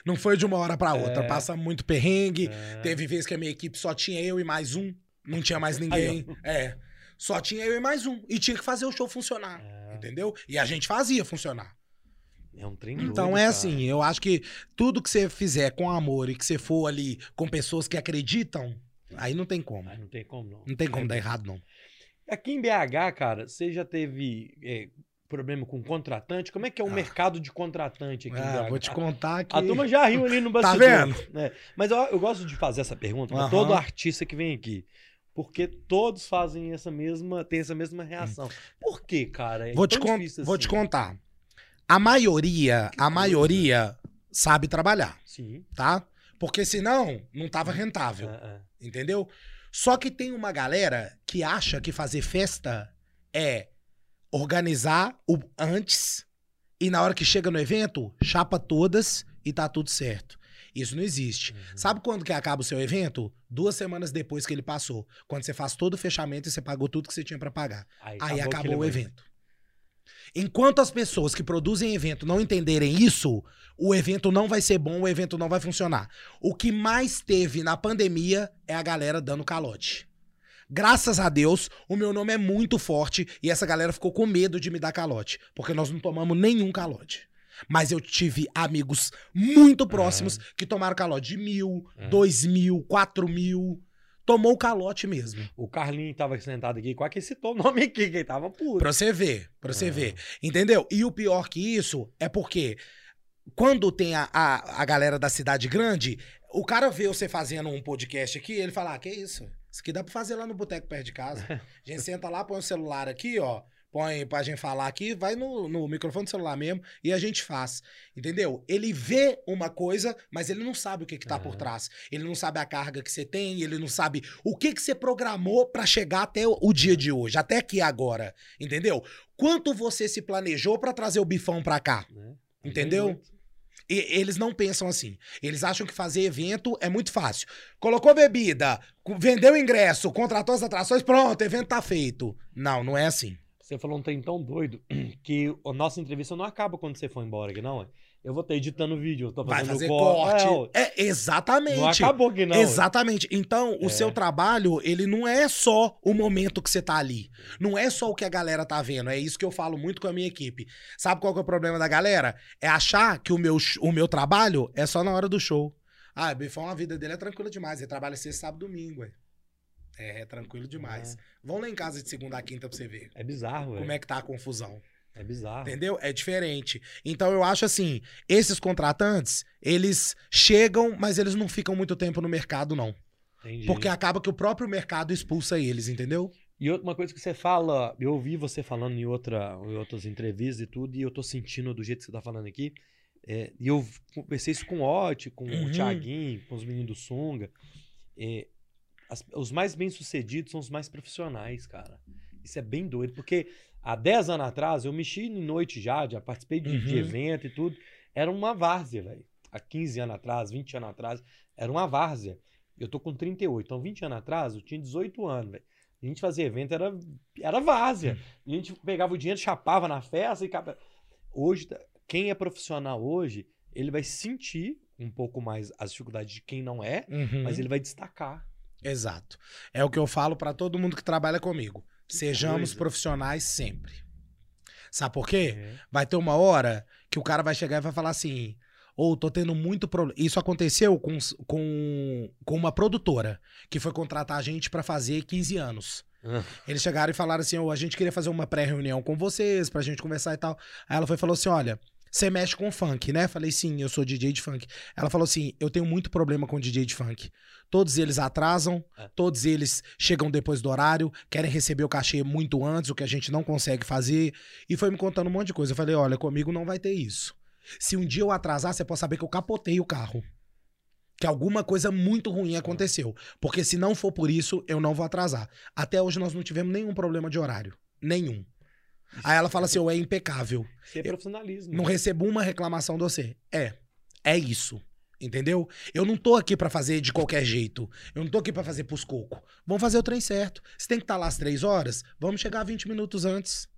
não foi de uma hora pra outra. É. Passa muito perrengue. É. Teve vez que a minha equipe só tinha eu e mais um. Não tinha mais ninguém. é. Só tinha eu e mais um. E tinha que fazer o show funcionar. É. Entendeu? E a gente fazia funcionar. É um trem Então doido, é cara. assim, eu acho que tudo que você fizer com amor e que você for ali com pessoas que acreditam, aí não tem como. Ah, não tem como, não. Não tem como dar errado, não. Aqui em BH, cara, você já teve é, problema com contratante? Como é que é o Ah. mercado de contratante aqui em Ah, BH? vou te contar que. A turma já riu ali no Tá bastidor. vendo? né? Mas eu, eu gosto de fazer essa pergunta pra Aham. todo artista que vem aqui. Porque todos fazem essa mesma, tem essa mesma reação. Por que, cara? É Vou, te, con- vou assim? te contar. A maioria, a maioria sabe trabalhar, Sim. tá? Porque senão não tava rentável, Ah, ah. entendeu? Só que tem uma galera que acha que fazer festa é organizar o antes e na hora que chega no evento, chapa todas e tá tudo certo. Isso não existe. Uhum. Sabe quando que acaba o seu evento? Duas semanas depois que ele passou. Quando você faz todo o fechamento e você pagou tudo que você tinha pra pagar. Aí aquele acabou o evento. Enquanto as pessoas que produzem evento não entenderem isso, o evento não vai ser bom, o evento não vai funcionar. O que mais teve na pandemia é a galera dando calote. Graças a Deus, o meu nome é muito forte e essa galera ficou com medo de me dar calote, porque nós não tomamos nenhum calote. Mas eu tive amigos muito próximos que tomaram calote de mil, Uhum. dois mil, quatro mil. Tomou calote mesmo. O Carlinho tava sentado aqui, quase que citou o nome aqui, que ele tava puto. Pra você ver, pra você Ah. ver. Entendeu? E o pior que isso é porque quando tem a, a, a galera da cidade grande, o cara vê você fazendo um podcast aqui, ele fala: ah, que isso? Isso aqui dá pra fazer lá no boteco perto de casa. A gente senta lá, põe o celular aqui, ó. Põe pra gente falar aqui, vai no, no microfone do celular mesmo e a gente faz. Entendeu? Ele vê uma coisa, mas ele não sabe o que, que tá por Aham. trás. Ele não sabe a carga que você tem, ele não sabe o que, que você programou pra chegar até o, dia de hoje, até aqui agora. Entendeu? Quanto você se planejou pra trazer o bifão pra cá? né? Entendeu? E- eles não pensam assim. Eles acham que fazer evento é muito fácil. Colocou bebida, vendeu ingresso, contratou as atrações, pronto, evento tá feito. Não, não é assim. Você falou um trem tão doido que a nossa entrevista não acaba quando você for embora aqui, não. é? Eu vou estar editando vídeo, eu tô Vai fazendo fazer corte. corte. É, É, exatamente. não acabou aqui, não. Exatamente. Então, o É. seu trabalho, ele não é só o momento que você tá ali. Não é só o que a galera tá vendo. É isso que eu falo muito com a minha equipe. Sabe qual que é o problema da galera? É achar que o meu, o meu trabalho é só na hora do show. Ah, o Bifão, a vida dele é tranquila demais. Ele trabalha sexta, sábado domingo, ué. É, é tranquilo demais. Vão lá em casa de segunda a quinta pra você ver É bizarro, como velho. é que tá a confusão. É bizarro. Entendeu? É diferente. Então eu acho assim, esses contratantes, eles chegam, mas eles não ficam muito tempo no mercado, não. Entendi. Porque acaba que o próprio mercado expulsa eles, entendeu? E outra- uma coisa que você fala, eu ouvi você falando em, outra, em outras entrevistas e tudo, e eu tô sentindo do jeito que você tá falando aqui. é, e eu conversei isso com o Oti, com Uhum. o Thiaguinho, com os meninos do Sunga. é, as- os mais bem-sucedidos são os mais profissionais, cara. Isso é bem doido, porque há 10 anos atrás eu mexi em noite já, já participei de, de Uhum. evento e tudo. Era uma várzea, velho. Há 15 anos atrás, 20 anos atrás, era uma várzea. Eu tô com 38, então 20 anos atrás eu tinha 18 anos, velho. A gente fazia evento, era, era várzea. A gente pegava o dinheiro, chapava na festa e... Hoje, quem é profissional hoje, ele vai sentir um pouco mais as dificuldades de quem não é, Uhum. mas ele vai destacar. Exato. É o que eu falo pra todo mundo que trabalha comigo. Sejamos profissionais sempre. Sabe por quê? É. Vai ter uma hora que o cara vai chegar e vai falar assim: ou tô tendo muito problema. Isso aconteceu com, com, com uma produtora que foi contratar a gente pra fazer 15 anos. Eles chegaram e falaram assim: "Ô, a gente queria fazer uma pré-reunião com vocês pra gente conversar e tal. Aí ela foi e falou assim: olha. Você mexe com funk, né? Falei, sim, eu sou DJ de funk. Ela falou assim: eu tenho muito problema com DJ de funk. Todos eles atrasam, É. todos eles chegam depois do horário, querem receber o cachê muito antes, o que a gente não consegue fazer. E foi me contando um monte de coisa. Eu falei: olha, comigo não vai ter isso. Se um dia eu atrasar, você pode saber que eu capotei o carro. Que alguma coisa muito ruim aconteceu. Porque se não for por isso, eu não vou atrasar. Até hoje nós não tivemos nenhum problema de horário. Nenhum. Aí ela fala assim: eu é impecável. Isso é profissionalismo. Não recebo uma reclamação de você. É. É isso. Entendeu? Eu não tô aqui pra fazer de qualquer jeito. Eu não tô aqui pra fazer pros coco. Vamos fazer o trem certo. Se tem que estar lá às três horas, vamos chegar 20 minutos antes.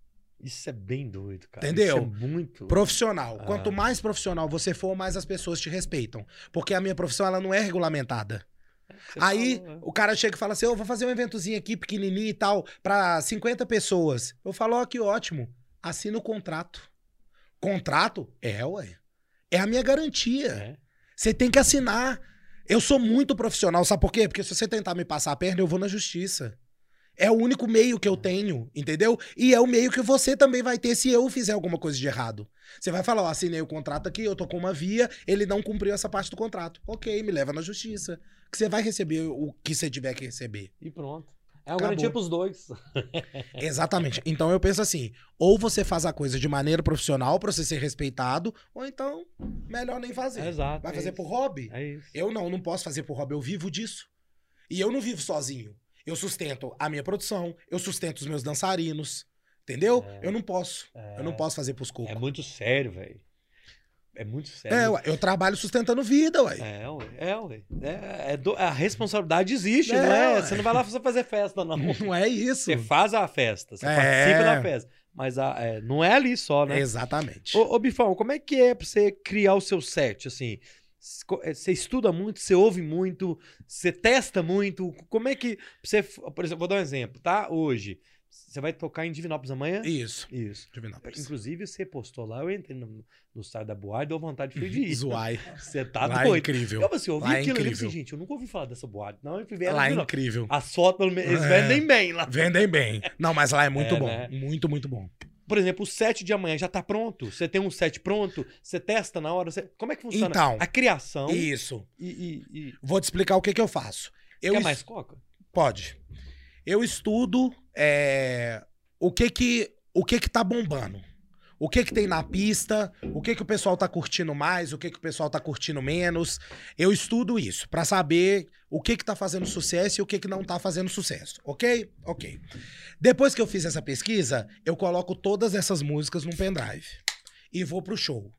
Isso é bem doido, cara. Entendeu? Isso é muito. Profissional. Ah. Quanto mais profissional você for, mais as pessoas te respeitam. Porque a minha profissão ela não é regulamentada. Aí falou, é. o cara chega e fala assim: Eu vou fazer um eventozinho aqui pequenininho e tal, pra 50 pessoas. Eu falo: Ó, que ótimo. Assina o contrato. Contrato? É, ué. É a minha garantia. É. Você tem que assinar. Eu sou muito profissional, sabe por quê? Porque se você tentar me passar a perna, eu vou na justiça. É o único meio que eu tenho, entendeu? E é o meio que você também vai ter se eu fizer alguma coisa de errado. Você vai falar, ó, assinei o contrato aqui, eu tô com uma via, ele não cumpriu essa parte do contrato. Ok, me leva na justiça. Que você vai receber o que você tiver que receber. E pronto. É uma Acabou. garantia pros dois. Exatamente. Então eu penso assim: ou você faz a coisa de maneira profissional pra você ser respeitado, ou então melhor nem fazer. Exato. Vai é fazer isso. por hobby? É isso. Eu não, não posso fazer por hobby, eu vivo disso. E eu não vivo sozinho. Eu sustento a minha produção, eu sustento os meus dançarinos, entendeu? É. Eu não posso. É. Eu não posso fazer pros É cocos. muito sério, velho. É muito sério. É, ué, eu trabalho sustentando vida, ué. É, ué. É, ué. É, é do- a responsabilidade existe, É, não é? ué. Você não vai lá fazer festa, não. Não é isso. Você faz a festa, você É. participa da festa. Mas a- é, não é ali só, né? Exatamente. Ô, ô, Bifão, como é que é pra você criar o seu set, assim? É, Você estuda muito, você ouve muito, você testa muito. Como é que você, por exemplo, vou dar um exemplo, tá? Hoje, você vai tocar em Divinópolis amanhã? Isso. Isso. Divinópolis. Inclusive, você postou lá, eu entrei no, no site da boate, deu vontade de ir. Zuai. Você tá Lá é doido. incrível. Eu, assim, eu vi Lá é aquilo ali falei incrível. assim, gente, eu nunca ouvi falar dessa boate. Não, eu fui ver Lá é incrível. As fotos, pelo menos, eles É. vendem bem lá. Vendem bem. Não, mas lá é muito É, bom. né? Muito, muito bom. Por exemplo, o set de amanhã já tá pronto? Você tem um set pronto? Você testa na hora? Você- Como é que funciona? Então, A criação Isso. e... e, e... Vou te explicar o que, que eu faço. Eu Quer es- mais coca? Pode. Eu estudo é, o que que o que que tá bombando. O que que tem na pista, o que que o pessoal tá curtindo mais, o que que o pessoal tá curtindo menos. Eu estudo isso pra saber o que que tá fazendo sucesso e o que que não tá fazendo sucesso, OK? OK. Depois que eu fiz essa pesquisa, eu coloco todas essas músicas num pendrive e vou pro show.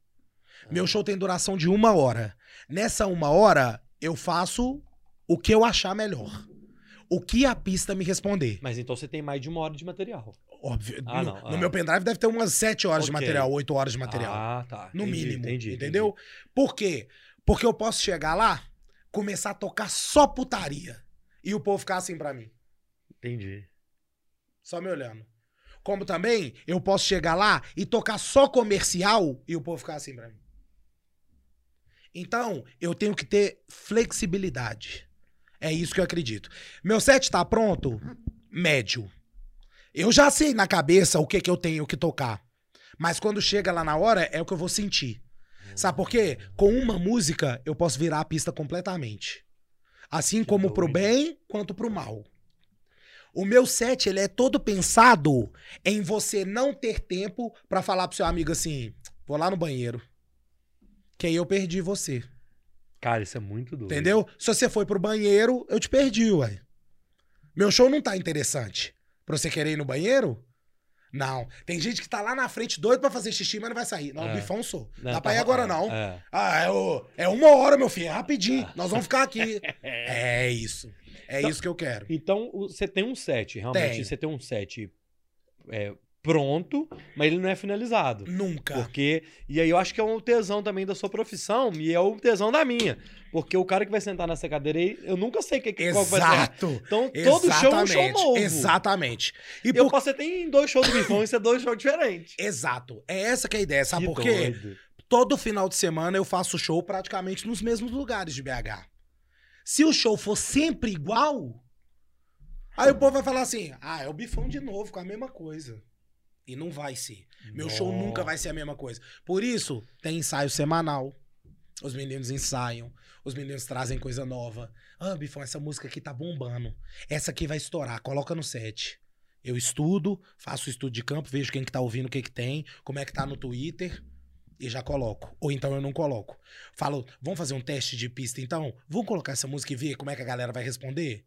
Meu show tem duração de uma hora. Nessa uma hora, eu faço o que eu achar melhor. O que a pista me responder. Mas então você tem mais de uma hora de material. Óbvio. Ah, no, não, no ah. meu pendrive deve ter umas sete horas de Ok. material, oito horas de material. Ah, tá. no Entendi, mínimo. entendi, entendeu? Por quê? Porque eu posso chegar lá, começar a tocar só putaria. E o povo ficar assim pra mim, Entendi. só me olhando. Como também eu posso chegar lá e tocar só comercial e o povo ficar assim pra mim. Então, eu tenho que ter flexibilidade. É isso que eu acredito. Meu set tá pronto? Médio. Eu já sei na cabeça o que que eu tenho que tocar. Mas quando chega lá na hora, é o que eu vou sentir. Sabe por quê? Com uma música, eu posso virar a pista completamente. Assim como pro bem, quanto pro mal. O meu set, ele é todo pensado em você não ter tempo pra falar pro seu amigo assim, vou lá no banheiro. Que aí eu perdi você. Cara, isso é muito doido. Entendeu? Se você foi pro banheiro, eu te perdi, ué. Meu show não tá interessante. Pra você querer ir no banheiro? Não. Tem gente que tá lá na frente doido pra fazer xixi, mas não vai sair. Não, É. o bifão sou. Não, Dá pra tá- ir agora, não. É. Ah, é, o- é uma hora, meu filho. É rapidinho. Nós vamos ficar aqui. É isso. É Então- isso que eu quero. Então, você tem um set, realmente. Tenho. Você tem um set é, pronto, mas ele não é finalizado. Nunca. Porque. E aí eu acho que é um tesão também da sua profissão e é um tesão da minha. Porque o cara que vai sentar nessa cadeira aí, eu nunca sei que, que- qual vai ser. Exato. Então, todo show é um show Exatamente. novo. Exatamente. E Eu por... posso ter em dois shows do Bifão e ser dois shows diferentes. Exato. É essa que é a ideia. Sabe Que por quê? doido. todo final de semana eu faço show praticamente nos mesmos lugares de BH. Se o show for sempre igual, aí o povo vai falar assim: ah, é o bifão de novo, com a mesma coisa. E não vai ser. Meu show nunca vai ser a mesma coisa. Por isso, tem ensaio semanal. Os meninos ensaiam, os meninos trazem coisa nova. Ah, bifão, essa música aqui tá bombando. Essa aqui vai estourar, coloca no set. Eu estudo, faço estudo de campo, vejo quem que tá ouvindo, o que que tem, como é que tá no Twitter e já coloco. Ou então eu não coloco. Falo, vamos fazer um teste de pista então? Vamos colocar essa música e ver como é que a galera vai responder?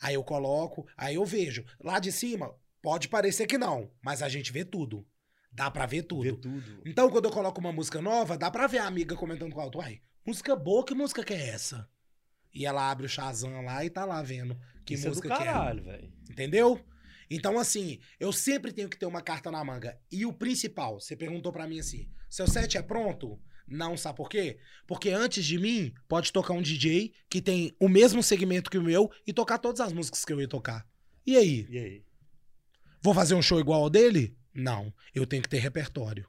Aí eu coloco, aí eu vejo. Lá de cima, pode parecer que não, mas a gente vê tudo. Dá pra ver tudo. Vê tudo. Então, quando eu coloco uma música nova, dá pra ver a amiga comentando com o alto. Uai, música boa, que música que é essa? E ela abre o Shazam lá e tá lá vendo que Isso música é do que é. caralho, velho. Entendeu? Então, assim, eu sempre tenho que ter uma carta na manga. E o principal, você perguntou pra mim assim: seu set é pronto? Não, sabe por quê? Porque antes de mim, pode tocar um DJ que tem o mesmo segmento que o meu e tocar todas as músicas que eu ia tocar. E aí? E aí? Vou fazer um show igual ao dele? Não. Eu tenho que ter repertório.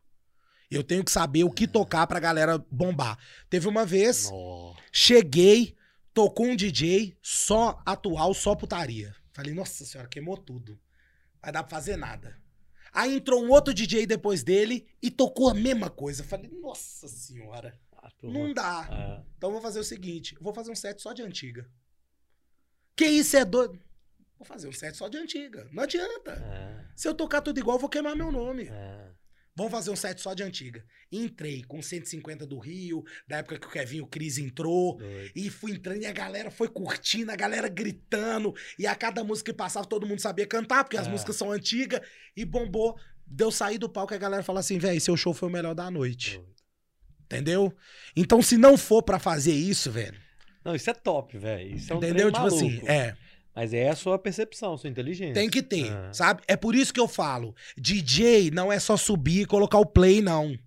Eu tenho que saber o que tocar pra galera bombar. Teve uma vez, cheguei, tocou um DJ, só atual, só putaria. Falei, nossa senhora, queimou tudo. Vai dar pra fazer nada. Aí entrou um outro DJ depois dele e tocou a mesma coisa. Falei, nossa senhora, Ah, não dá. É. Então eu vou fazer o seguinte: vou fazer um set só de antiga. Que isso é doido? Vou fazer um set só de antiga. Não adianta. É, Se eu tocar tudo igual, eu vou queimar meu nome. é. Vamos fazer um set só de antiga. Entrei com 150 do Rio, da época que o Kevin o Cris entrou. Doido. E fui entrando e a galera foi curtindo, a galera gritando. E a cada música que passava, todo mundo sabia cantar, porque as É. músicas são antigas. E bombou. Deu sair do palco e a galera falou assim: velho, seu show foi o melhor da noite. Doido. Entendeu? Então, se não for pra fazer isso, velho. Não, isso é top, velho. Isso é um entendeu? Tipo assim, maluco. é. Mas é a sua percepção, sua inteligência. Tem que ter, Ah. sabe? É por isso que eu falo: DJ não é só subir e colocar o play, não.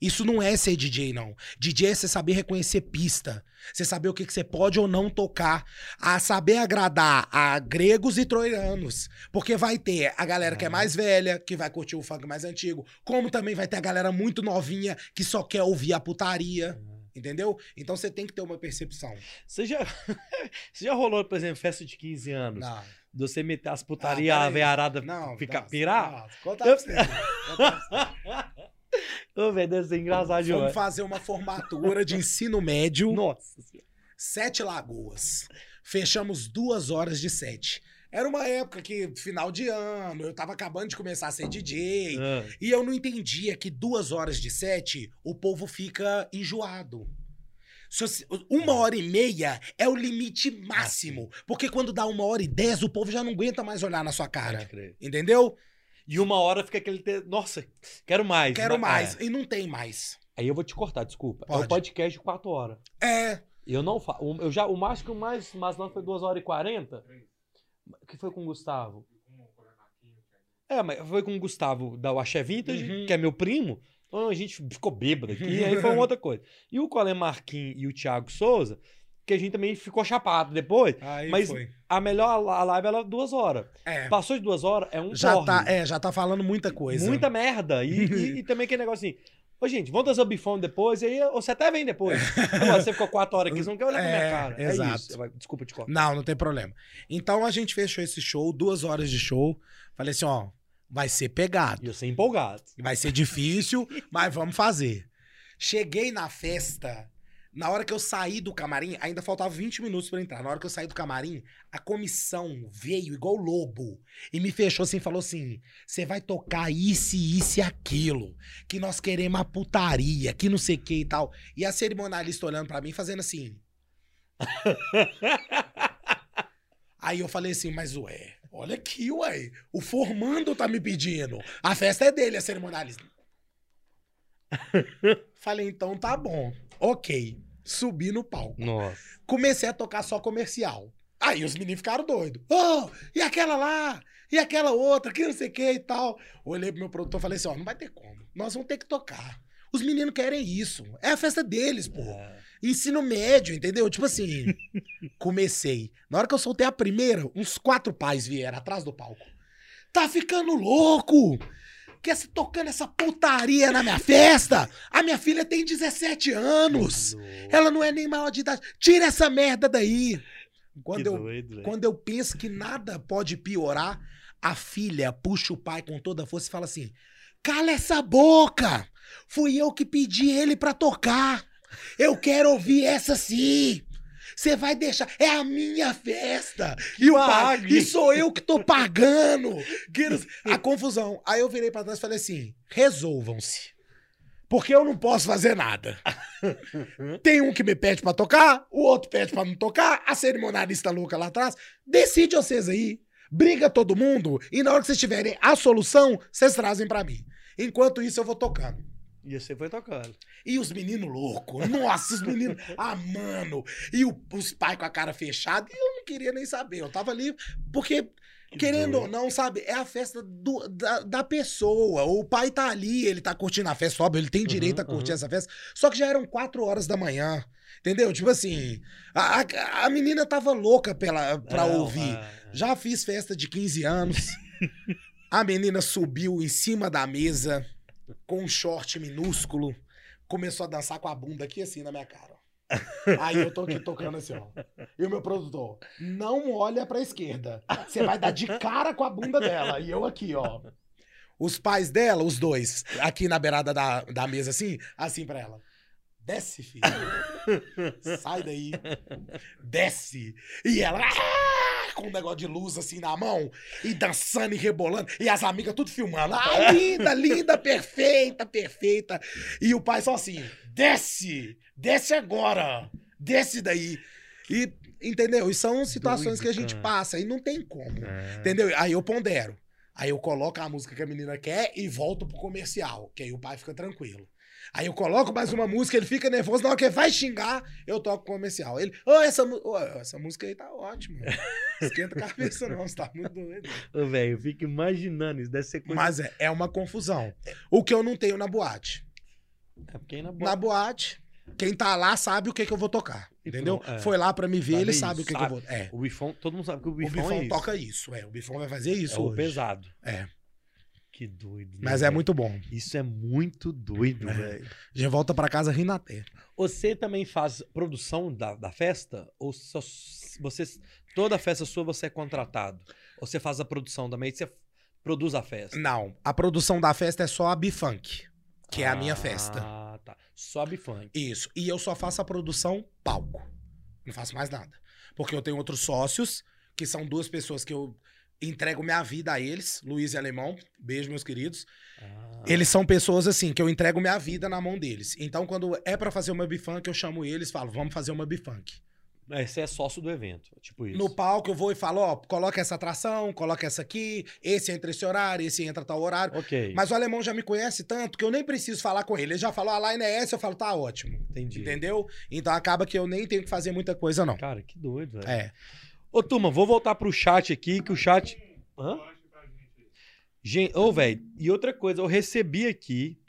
Isso não é ser DJ, não. DJ é você saber reconhecer pista. Você saber o que, que você pode ou não tocar. A saber agradar a gregos e troianos. Porque vai ter a galera que é Ah. mais velha, que vai curtir o funk mais antigo. Como também vai ter a galera muito novinha que só quer ouvir a putaria. Entendeu? Então você tem que ter uma percepção. Você já, você já rolou, por exemplo, festa de 15 anos? Não. De você meter as putarias, Ah, a veiarada ficar pirar? conta pra você. Conta pra você. Ô, velho, deve ser engraçado Vamos demais. fazer uma formatura de ensino médio, Nossa. Sete Lagoas. Fechamos duas horas de sete. Era uma época que, final de ano, eu tava acabando de começar a ser DJ. Ah, E eu não entendia que duas horas de sete, o povo fica enjoado. Uma hora e meia é o limite máximo. Porque quando dá uma hora e dez, o povo já não aguenta mais olhar na sua cara. Entendeu? E uma hora fica aquele. Te... Nossa, quero mais. Quero Mas- mais. é. E não tem mais. Aí eu vou te cortar, desculpa. É Pode. o podcast de 4 horas. É. Eu não faço. Eu já, o mais que o mais, mais não foi 2 horas e 40. Que foi com o Gustavo. É, mas foi com o Gustavo da Axé Vintage, Uhum. que é meu primo. Então a gente ficou bêbado aqui, e aí foi uma outra coisa. E o Colé Marquinhos e o Thiago Souza, que a gente também ficou chapado depois. Aí Mas foi. a melhor a live ela é duas horas. É. Passou de duas horas, é um Já tá, é, já tá falando muita coisa. Muita merda. E, e- e também aquele negócio assim. Ô, gente, vamos trazer o bifão depois, e aí você até vem depois. Agora, você ficou quatro horas aqui, você não quer olhar pra minha É, cara. É exato. isso. Vai- Desculpa te cortar. Não, não tem problema. Então a gente fechou esse show, duas horas de show. Falei assim, ó, vai ser pegado. E eu sei empolgado. Vai ser difícil, mas vamos fazer. Cheguei na festa, na hora que eu saí do camarim, ainda faltava 20 minutos pra entrar. Na hora que eu saí do camarim, a comissão veio igual lobo e me fechou assim, falou assim: "Você vai tocar isso, isso e aquilo, que nós queremos a putaria, que não sei o que e tal". E a cerimonialista olhando pra mim fazendo assim. Aí eu falei assim, mas ué, olha aqui, ué. O formando tá me pedindo. A festa é dele, a cerimonialista. falei, então tá bom. Ok. Subi no palco. Nossa. Comecei a tocar só comercial. Aí os meninos ficaram doidos. Oh, e aquela lá? E aquela outra? Que não sei o que e tal. Olhei pro meu produtor e falei assim: ó, não vai ter como. Nós vamos ter que tocar. Os meninos querem isso. É a festa deles, pô. É. Ensino médio, entendeu? Tipo assim, comecei. Na hora que eu soltei a primeira, uns quatro pais vieram atrás do palco. Tá ficando louco? Quer se tocando essa putaria na minha festa? A minha filha tem 17 anos. Ela não é nem maior de idade. Tira essa merda daí. Quando que eu, doido, quando eu penso que nada pode piorar, a filha puxa o pai com toda a força e fala assim: Cala essa boca! Fui eu que pedi ele pra tocar. Eu quero ouvir essa sim. Você vai deixar. É a minha festa. E. Pague. E sou eu que tô pagando. A confusão. Aí eu virei pra trás e falei assim: resolvam-se. Porque eu não posso fazer nada. Tem um que me pede pra tocar, o outro pede pra não tocar, a cerimonialista louca lá atrás. Decide vocês aí. Briga todo mundo. E na hora que vocês tiverem a solução, vocês trazem pra mim. Enquanto isso, eu vou tocando. E você foi tocando. E os meninos loucos. Nossa, os meninos amando. E o- os pais com a cara fechada. E eu não queria nem saber. Eu tava ali porque, Que querendo doido. ou não, sabe? É a festa do- da, da pessoa. O pai tá ali, ele tá curtindo a festa. Óbvio, ele tem direito a curtir uhum. essa festa. Só que já eram quatro horas da manhã. Entendeu? Tipo assim, a, a- a menina tava louca pela, pra É, ouvir. é. Já fiz festa de 15 anos. a menina subiu em cima da mesa com um short minúsculo, começou a dançar com a bunda aqui assim na minha cara. Aí eu tô aqui tocando assim, ó. E o meu produtor, não olha pra esquerda. Você vai dar de cara com a bunda dela. E eu aqui, ó. Os pais dela, os dois, aqui na beirada da, da mesa, assim, assim pra ela. Desce, filho. Sai daí. Desce. E ela. Com um negócio de luz assim na mão. E dançando e rebolando. E as amigas tudo filmando. Ah, linda, linda, perfeita, perfeita. E o pai só assim: desce. Desce agora. Desce daí. E, entendeu? E são situações Doido, que a gente cara. passa. E não tem como. É. Entendeu? Aí eu pondero. Aí eu coloco a música que a menina quer e volto pro comercial, que aí o pai fica tranquilo. Aí eu coloco mais uma música, ele fica nervoso, na hora que ele vai xingar, eu toco comercial. Ele, ô, essa, mu- ô, essa música aí tá ótima. Esquenta a cabeça não, você tá muito doido. Ô, velho, eu fico imaginando isso. Deve ser coisa. Mas é, é uma confusão. O que eu não tenho na boate. É porque na Na boate, quem tá lá sabe o que, que eu vou tocar. Entendeu? é. Foi lá pra me ver, Sabe ele isso, sabe o que, que eu sabe. vou. É. O bifão, todo mundo sabe que o O bifão, Bifão é toca isso, é. O Bifão vai fazer isso. é o hoje. pesado. É. Que doido. né, Mas é muito bom. Isso é muito doido, É. velho. A gente volta pra casa rindo até. Você também faz produção da, da festa? Ou só, você, toda festa sua você é contratado? Ou você faz a produção também? Você produz a festa? Não, a produção da festa é só a Bifunk, que é a minha festa. Ah, tá. Sobe funk. Isso. E eu só faço a produção palco. Não faço mais nada. Porque eu tenho outros sócios, que são duas pessoas que eu entrego minha vida a eles, Luiz e Alemão. Beijo, meus queridos. Ah, Eles são pessoas assim que eu entrego minha vida na mão deles. Então, quando é pra fazer uma bifunk, eu chamo eles, falo, vamos fazer uma bifunk. Você é sócio do evento. Tipo isso. No palco eu vou e falo, ó, coloca essa atração, coloca essa aqui, esse entra esse horário, esse entra tal horário. Ok. Mas o alemão já me conhece tanto que eu nem preciso falar com ele. Ele já falou, a line é essa, eu falo, tá ótimo. Entendi. Entendeu? Então acaba que eu nem tenho que fazer muita coisa, não. Cara, que doido, velho. É. Ô, turma, vou voltar pro chat aqui, que o chat. Hã? Gente, ô, velho, e outra coisa, eu recebi aqui.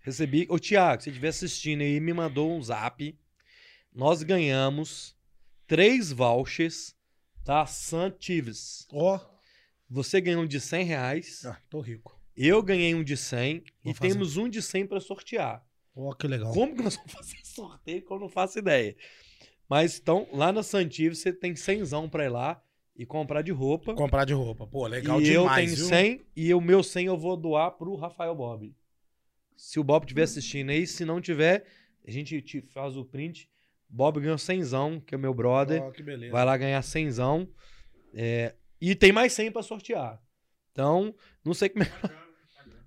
Recebi. Ô, Thiago, se você estiver assistindo aí, me mandou um zap. Nós ganhamos três vouchers da Santives. Ó, Você ganhou um de 100 reais. ah, tô rico. Eu ganhei um de 100. Vou e fazer. temos um de 100 pra sortear. Ó, que legal. Como que nós vamos fazer sorteio que eu não faço ideia. Mas então, lá na Santives, você tem 100 pra ir lá e comprar de roupa. Comprar de roupa. Pô, legal e demais, eu tenho viu? 100 e o meu 100 eu vou doar pro Rafael Bob. Se o Bob estiver assistindo aí, se não tiver, a gente te faz o print. Bob ganhou 100, que é o meu brother. Ó, que beleza. Vai lá ganhar 100. É, e tem mais 100 pra sortear. Então, não sei como é.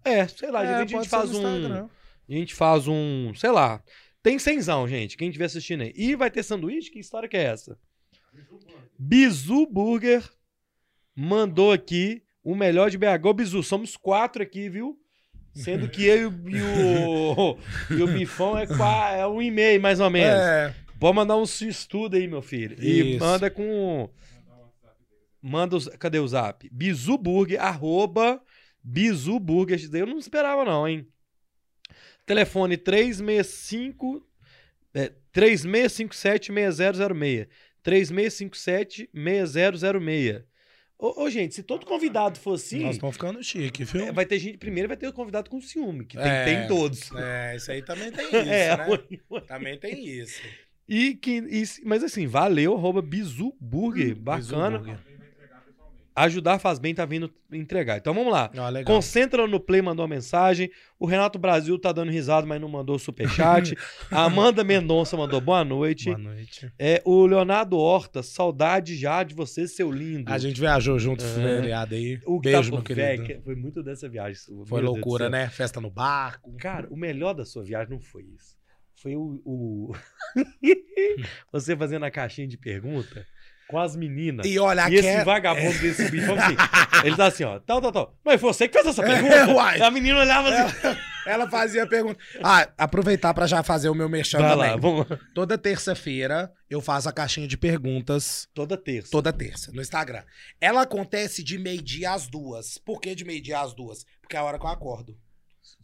É, sei lá, É, a gente faz um. A gente faz um, sei lá. Tem cenzão, gente, quem estiver assistindo aí. E vai ter sanduíche? Que história que é essa? Bizu Burger mandou aqui o melhor de BH. Ô, Bizu, somos quatro aqui, viu? Sendo que eu e o, e o Bifão é, é um e meio, mais ou menos. É. Pode mandar um estudo aí, meu filho. E Isso. manda com. Manda os. Cadê o zap? Bizu Burger, arroba Bizu Burger. Isso daí Eu não esperava, não, hein? Telefone 365. É, 3657-6006. 3657-6006. Ô, ô, gente, se todo convidado for assim, Nós estamos ficando chique, viu? é, vai ter gente. Primeiro vai ter o convidado com ciúme, que tem, É. tem todos. É, isso aí também tem isso, É, né? ué. Também tem isso. E que, e- mas assim, valeu, arroba Bizu Burger, bacana. Bizu Burger. Ajudar faz bem, tá vindo entregar. Então vamos lá. Legal. Concentra no Play, mandou uma mensagem. O Renato Brasil tá dando risada, mas não mandou superchat. A Amanda Mendonça mandou boa noite. Boa noite. É, o Leonardo Horta, saudade já de você, seu lindo. A gente viajou junto, É. feriado aí. o que Beijo, tá, meu querido. que- Foi muito dessa viagem. sua, Foi meu loucura, né? Festa no barco. Cara, o melhor da sua viagem não foi isso. Foi o. o- você fazendo a caixinha de pergunta com as meninas. E olha, E esse aquela... vagabundo desse bicho, assim, ele tá assim, ó, tal, tal, tal. Mas foi você que fez essa É, pergunta? uai. a menina olhava assim, Ela fazia pergunta. Ah, aproveitar pra já fazer o meu merchan vai também. lá, vamos. Toda terça-feira eu faço a caixinha de perguntas. Toda terça. Toda terça, no Instagram. Ela acontece de meio-dia às duas. Por que de meio-dia às duas? Porque é a hora que eu acordo.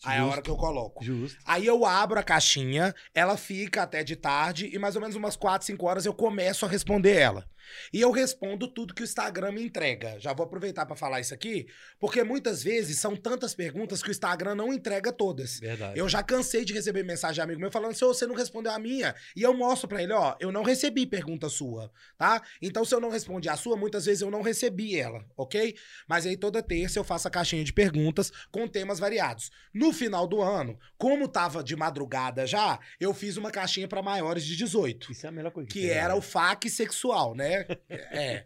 Aí é a hora que eu coloco. Justo. Aí eu abro a caixinha, ela fica até de tarde e mais ou menos umas 4, 5 horas eu começo a responder ela. E eu respondo tudo que o Instagram me entrega. Já vou aproveitar para falar isso aqui, porque muitas vezes são tantas perguntas que o Instagram não entrega todas. Verdade. Eu já cansei de receber mensagem de amigo meu falando: se você não respondeu a minha, e eu mostro para ele: ó, eu não recebi pergunta sua, tá? Então, se eu não respondi a sua, muitas vezes eu não recebi ela, ok? Mas aí toda terça eu faço a caixinha de perguntas com temas variados. No final do ano, como tava de madrugada já, eu fiz uma caixinha para maiores de 18. Isso é a melhor coisa. Que era o FAQ sexual, né? É.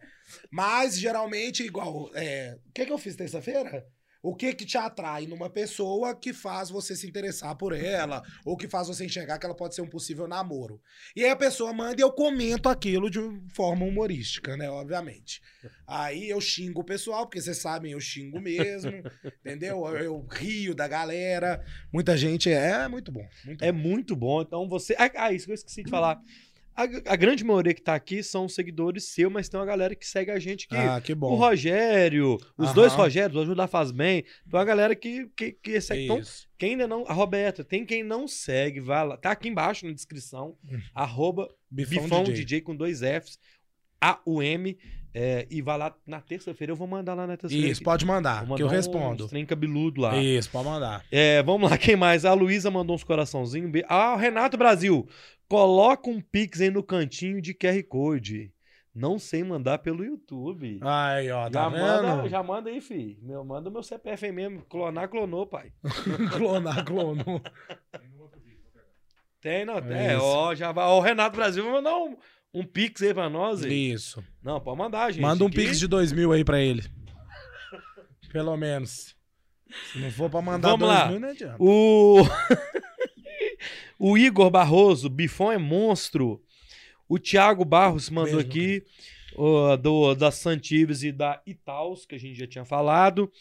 Mas geralmente, igual. é, O que, que eu fiz terça-feira? O que que te atrai numa pessoa que faz você se interessar por ela, ou que faz você enxergar que ela pode ser um possível namoro? E aí a pessoa manda e eu comento aquilo de forma humorística, né? Obviamente. Aí eu xingo o pessoal, porque vocês sabem, eu xingo mesmo, entendeu? Eu, eu rio da galera. Muita gente é muito bom. Muito É bom. muito bom. Então você. Ah, ah, isso que eu esqueci de falar. A, a grande maioria que tá aqui são seguidores seu, mas tem uma galera que segue a gente aqui. Ah, que O bom. Rogério, os Aham. dois Rogérios, o Ajudar Faz Bem. Então a galera que, que, que segue. Então, quem ainda não. A Roberta, tem quem não segue, vai lá. Tá aqui embaixo na descrição. Hum. Arroba Bifão, Bifão DJ. DJ. com dois Fs. A-U-M. É, e vai lá na terça-feira. Eu vou mandar lá na terça-feira. Isso, pode mandar, que eu respondo. Uns trem cabeludo lá. Isso, pode mandar. É, vamos lá, quem mais? A Luísa mandou uns coraçãozinhos. Ah, o Renato Brasil. Coloca um pix aí no cantinho de QR Code. Não sei mandar pelo YouTube. Aí, ó, tá já, vendo? manda, já manda aí, fi. Meu, manda o meu CPF aí mesmo. Clonar, clonou, pai. Clonar, clonou. Tem, não, tem. É. Ó, já vai. Ó, o Renato Brasil vai mandar um, um pix aí pra nós. Aí. Isso. Não, pode mandar, gente. Manda um Aqui- pix de dois mil aí pra ele. Pelo menos. Se não for pra mandar Vamos dois lá. mil, não adianta. O... o Igor Barroso, Bifão é monstro. O Thiago Barros mandou Beijo, aqui, ó, do, da Santives e da Itaus, que a gente já tinha falado.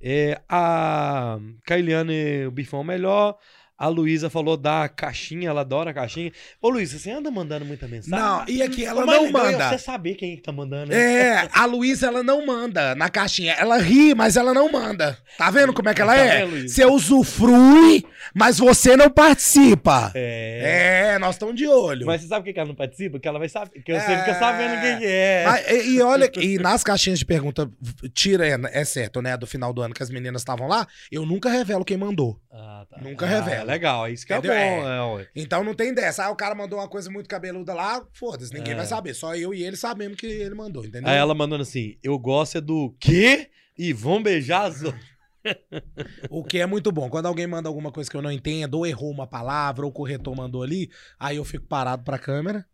É, a Kailiane, o Bifão é melhor. A Luísa falou da caixinha, ela adora a caixinha. Ô, Luísa, você anda mandando muita mensagem? Não, e aqui ela não legal é manda. você saber quem que tá mandando. né? É, a Luísa, ela não manda na caixinha. Ela ri, mas ela não manda. Tá vendo como é que ela Tá é? Você usufrui, mas você não participa. É. É, nós estamos de olho. Mas você sabe por que que ela não participa? Porque ela vai saber. Porque você É. fica sabendo quem que é. Mas, e, e olha, e nas caixinhas de pergunta, tira, é, é certo, né? Do final do ano que as meninas estavam lá, eu nunca revelo quem mandou. Ah, tá. Nunca Ah, revela. Legal, é isso que Entendeu? é bom. É. É, ué. Então não tem dessa. Ah, o cara mandou uma coisa muito cabeluda lá, foda-se, ninguém É. vai saber. Só eu e ele sabemos que ele mandou, entendeu? Aí ela mandando assim: eu gosto é do quê? E vão beijar as outras. O que é muito bom. Quando alguém manda alguma coisa que eu não entendo, ou errou uma palavra, ou o corretor mandou ali, aí eu fico parado pra câmera,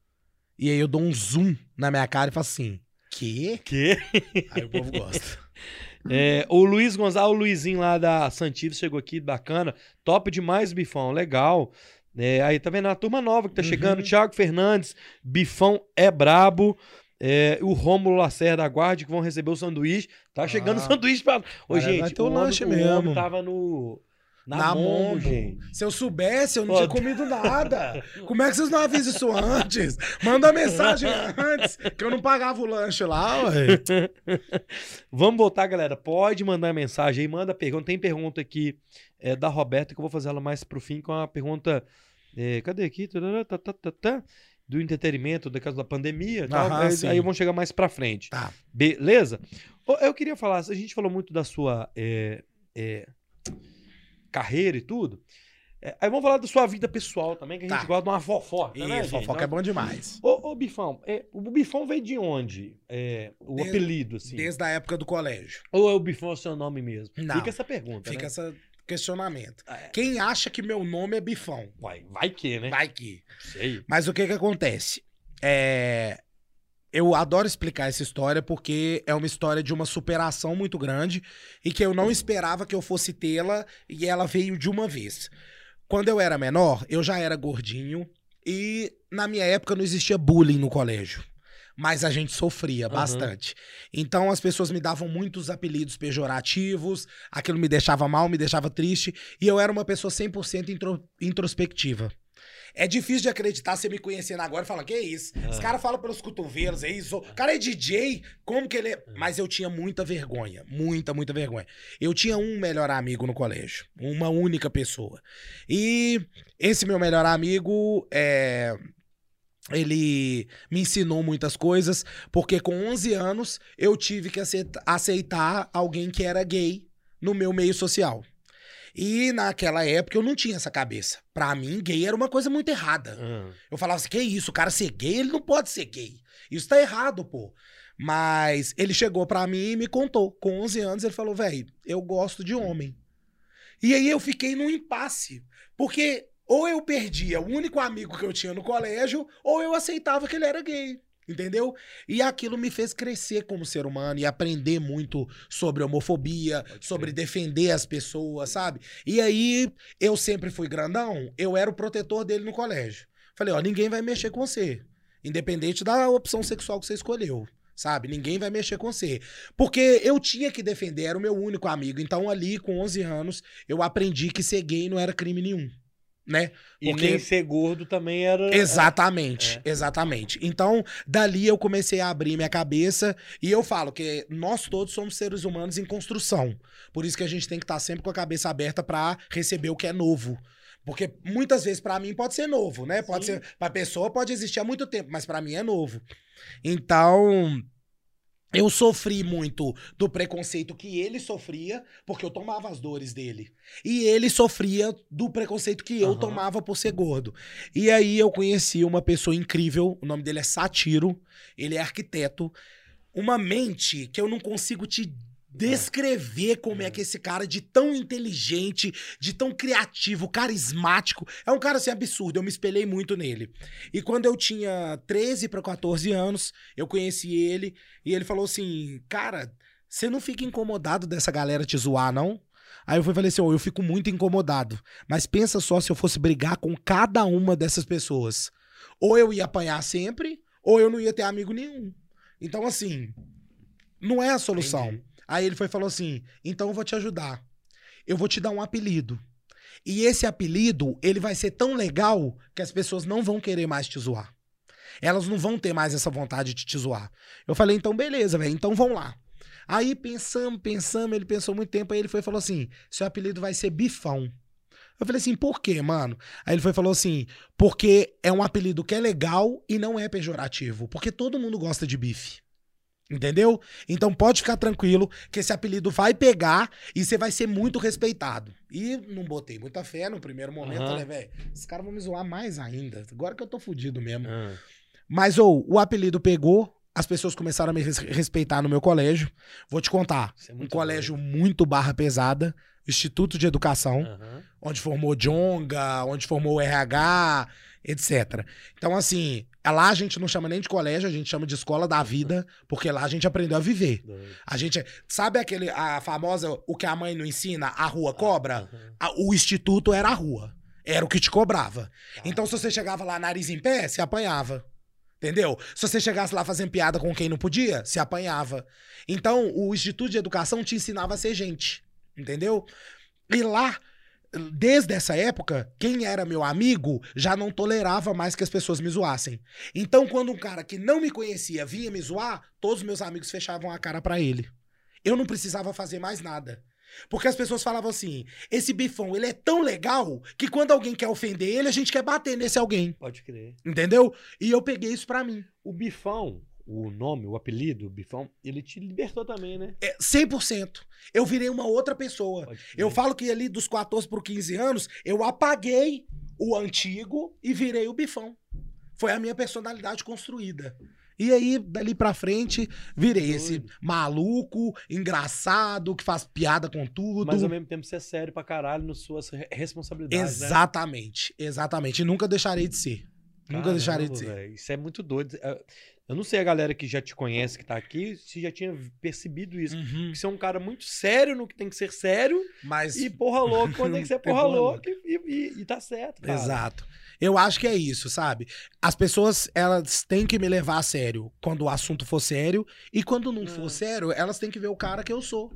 e aí eu dou um zoom na minha cara e faço assim, quê? Quê? Aí o povo gosta. É, o Luiz Gonzalo, o Luizinho lá da Santives chegou aqui, bacana. Top demais, Bifão, legal. É, aí tá vendo a turma nova que tá Uhum. chegando. Thiago Fernandes, Bifão é brabo. É, o Rômulo Lacerda aguarde que vão receber o sanduíche. Tá chegando o Ah. sanduíche pra. Ô, Vai- gente, vai ter o homem- lanche o homem mesmo. tava no. Na, Na Momo. gente. Se eu soubesse, eu não Ó, tinha comido nada. Como é que vocês não avisam isso antes? Manda uma mensagem antes, que eu não pagava o lanche lá, ué. Vamos voltar, galera. Pode mandar mensagem aí, manda pergunta. Tem pergunta aqui é, da Roberta que eu vou fazer ela mais pro fim com a pergunta. é, cadê aqui? Tá, tá, tá. Do entretenimento, da casa da pandemia e tal. Aí, vamos chegar mais pra frente. Tá. Beleza? Eu queria falar, a gente falou muito da sua é, é, carreira e tudo. É, aí vamos falar da sua vida pessoal também, que a gente Tá. gosta de uma fofoca, né, Isso, gente? fofoca é bom demais. Ô, ô, Bifão, é, o Bifão veio de onde? É, o Desde- apelido, assim. Desde a época do colégio. Ou é o Bifão o seu nome mesmo? Não. Fica essa pergunta, Fica né? esse questionamento. É. Quem acha que meu nome é Bifão? Vai, vai que, né? Vai que. Sei. Mas o que que acontece? É... Eu adoro explicar essa história porque é uma história de uma superação muito grande e que eu não esperava que eu fosse tê-la e ela veio de uma vez. Quando eu era menor, eu já era gordinho e na minha época não existia bullying no colégio. Mas a gente sofria Aham. bastante. Então as pessoas me davam muitos apelidos pejorativos, aquilo me deixava mal, me deixava triste, e eu era uma pessoa 100% intro- introspectiva. É difícil de acreditar você me conhecendo agora e falar, que é isso? Ah. Os caras falam pelos cotovelos, é isso. O cara é DJ, como que ele é? Ah. Mas eu tinha muita vergonha, muita, muita vergonha. Eu tinha um melhor amigo no colégio, uma única pessoa. E esse meu melhor amigo, é ele me ensinou muitas coisas, porque com 11 anos eu tive que aceitar alguém que era gay no meu meio social. E naquela época eu não tinha essa cabeça. Pra mim, gay era uma coisa muito errada. Uhum. Eu falava assim: que isso, o cara ser gay, ele não pode ser gay. Isso tá errado, pô. Mas ele chegou pra mim e me contou. Com 11 anos, ele falou: velho, eu gosto de homem. E aí eu fiquei num impasse. Porque ou eu perdia o único amigo que eu tinha no colégio, ou eu aceitava que ele era gay. Entendeu? E aquilo me fez crescer como ser humano e aprender muito sobre homofobia, sobre defender as pessoas, sabe? E aí, eu sempre fui grandão, eu era o protetor dele no colégio. Falei, ó, ninguém vai mexer com você. Independente da opção sexual que você escolheu. Sabe? Ninguém vai mexer com você. Porque eu tinha que defender, era o meu único amigo. Então, ali, com 11 anos, eu aprendi que ser gay não era crime nenhum né? Porque... E nem ser gordo também era. Exatamente, é. exatamente. Então, dali eu comecei a abrir minha cabeça e eu falo que nós todos somos seres humanos em construção. Por isso que a gente tem que estar sempre com a cabeça aberta para receber o que é novo. Porque muitas vezes para mim pode ser novo, né? Pode Sim. ser para pessoa pode existir há muito tempo, mas para mim é novo. Então, eu sofri muito do preconceito que ele sofria, porque eu tomava as dores dele. E ele sofria do preconceito que eu uhum. tomava por ser gordo. E aí eu conheci uma pessoa incrível, o nome dele é Satiro, ele é arquiteto. Uma mente que eu não consigo te descrever como é. é que esse cara de tão inteligente, de tão criativo, carismático, é um cara assim absurdo, eu me espelhei muito nele. E quando eu tinha 13 para 14 anos, eu conheci ele e ele falou assim: "Cara, você não fica incomodado dessa galera te zoar, não?" Aí eu falei assim: oh, eu fico muito incomodado. Mas pensa só se eu fosse brigar com cada uma dessas pessoas. Ou eu ia apanhar sempre, ou eu não ia ter amigo nenhum. Então, assim, não é a solução. Entendi. Aí ele foi falou assim: então eu vou te ajudar. Eu vou te dar um apelido. E esse apelido, ele vai ser tão legal que as pessoas não vão querer mais te zoar. Elas não vão ter mais essa vontade de te zoar. Eu falei, então beleza, velho, então vão lá. Aí pensamos, pensamos, ele pensou muito tempo, aí ele foi e falou assim: seu apelido vai ser Bifão. Eu falei assim, por quê, mano? Aí ele foi falou assim: porque é um apelido que é legal e não é pejorativo. Porque todo mundo gosta de bife. Entendeu? Então pode ficar tranquilo que esse apelido vai pegar e você vai ser muito respeitado. E não botei muita fé no primeiro momento, uhum. falei, velho, esses caras vão me zoar mais ainda. Agora que eu tô fudido mesmo. Uhum. Mas, ou, oh, o apelido pegou, as pessoas começaram a me respeitar no meu colégio. Vou te contar. É um colégio muito barra pesada, Instituto de Educação, uhum. onde formou Jonga, onde formou o RH, etc. Então, assim, lá a gente não chama nem de colégio, a gente chama de escola da vida, porque lá a gente aprendeu a viver. A gente. Sabe aquele, a famosa, o que a mãe não ensina, a rua cobra? o instituto era a rua. Era o que te cobrava. Tá. Então, se você chegava lá nariz em pé, se apanhava. Entendeu? Se você chegasse lá fazendo piada com quem não podia, se apanhava. Então, o Instituto de Educação te ensinava a ser gente. Entendeu? E lá desde essa época, quem era meu amigo já não tolerava mais que as pessoas me zoassem. Então, quando um cara que não me conhecia vinha me zoar, todos os meus amigos fechavam a cara para ele. Eu não precisava fazer mais nada. Porque as pessoas falavam assim: esse bifão, ele é tão legal que quando alguém quer ofender ele, a gente quer bater nesse alguém. Pode crer. Entendeu? E eu peguei isso pra mim. O bifão, o nome, o apelido, Bifão, ele te libertou também, né? É, 100%. Eu virei uma outra pessoa. Eu falo que ali dos 14 por 15 anos, eu apaguei o antigo e virei o Bifão. Foi a minha personalidade construída. E aí, dali pra frente, virei esse maluco, engraçado, que faz piada com tudo. Mas ao mesmo tempo você é sério pra caralho nas suas responsabilidades. Né? Exatamente, né? exatamente. E nunca deixarei de ser. Caramba, Nunca deixarei de ser. Véio. Isso é muito doido. É, eu não sei a galera que já te conhece, que tá aqui, se já tinha percebido isso. Uhum. Que você é um cara muito sério no que tem que ser sério. Mas... E porra louca quando tem que ser porra, louca. E, e, e, tá certo, cara. Exato. Eu acho que é isso, sabe? As pessoas, elas têm que me levar a sério quando o assunto for sério. E quando não for é. sério, elas têm que ver o cara que eu sou.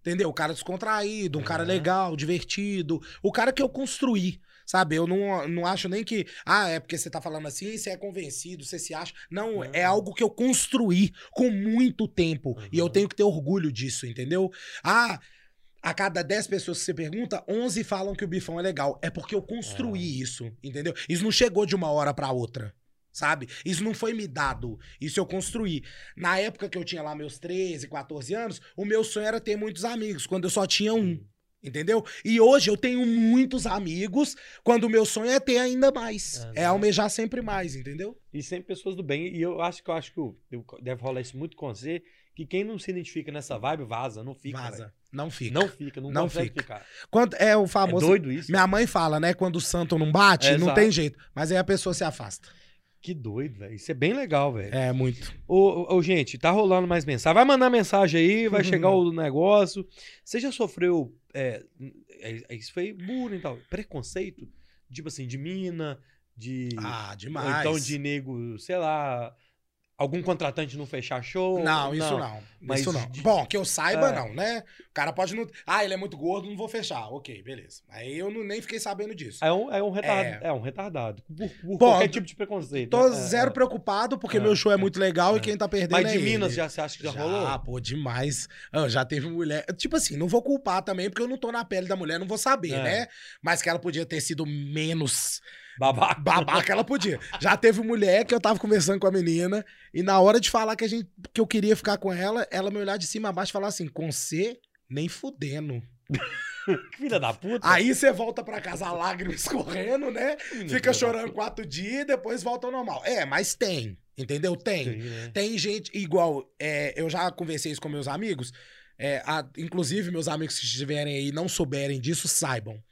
Entendeu? O cara descontraído, um cara legal, divertido. O cara que eu construí Sabe? Eu não, não acho nem que. Ah, é porque você tá falando assim, você é convencido, você se acha. Não, é algo que eu construí com muito tempo. Uhum. E eu tenho que ter orgulho disso, entendeu? Ah. A cada 10 pessoas que você pergunta, 11 falam que o bifão é legal. É porque eu construí é. isso, entendeu? Isso não chegou de uma hora para outra sabe? Isso não foi me dado, isso eu construí. Na época que eu tinha lá meus 13, 14 anos, o meu sonho era ter muitos amigos, quando eu só tinha um. Entendeu? E hoje eu tenho muitos amigos, quando o meu sonho é ter ainda mais. É, é almejar sempre mais, entendeu? E sempre pessoas do bem. E eu acho que eu acho que eu, deve rolar isso muito com você, que quem não se identifica nessa vibe, vaza, não fica. Vaza. Véio. Não fica. Não fica, não, não fica. ficar. Quando, é o famoso. É doido isso. Minha mãe fala, né? Quando o santo não bate, é, não exato. tem jeito. Mas aí a pessoa se afasta. Que doido, velho. Isso é bem legal, velho. É, muito. Ô, ô, gente, tá rolando mais mensagem. Vai mandar mensagem aí, vai chegar o negócio. Você já sofreu. É, é, isso foi bullying e tal. Preconceito? Tipo assim, de mina, de. Ah, demais. Ou então de nego, sei lá. Algum contratante não fechar show? Não, isso não. Mas isso não. De... Bom, que eu saiba, é. não, né? O cara pode não. Ah, ele é muito gordo, não vou fechar. Ok, beleza. Aí eu não, nem fiquei sabendo disso. É um, é um retardado. É, é um retardado. Por, por Bom, qualquer tipo de preconceito. Tô né? zero é, preocupado, porque é, meu show é, muito legal e é. quem tá perdendo. Mas de Minas já você acha que já, já rolou? Ah, pô, demais. Ah, já teve mulher. Tipo assim, não vou culpar também, porque eu não tô na pele da mulher, não vou saber, é. né? Mas que ela podia ter sido menos Babaca. Babaca ela podia. Já teve mulher que eu tava conversando com a menina e na hora de falar que, a gente, que eu queria ficar com ela, ela me olhar de cima a baixo e falar assim: com C, nem fudendo. Filha da puta. Aí você volta pra casa, lágrimas escorrendo, né? Fica chorando quatro dias e depois volta ao normal. É, mas tem, entendeu? Tem. Sim, né? Tem gente igual. É, eu já conversei isso com meus amigos. É, a, inclusive, meus amigos que estiverem aí não souberem disso, saibam.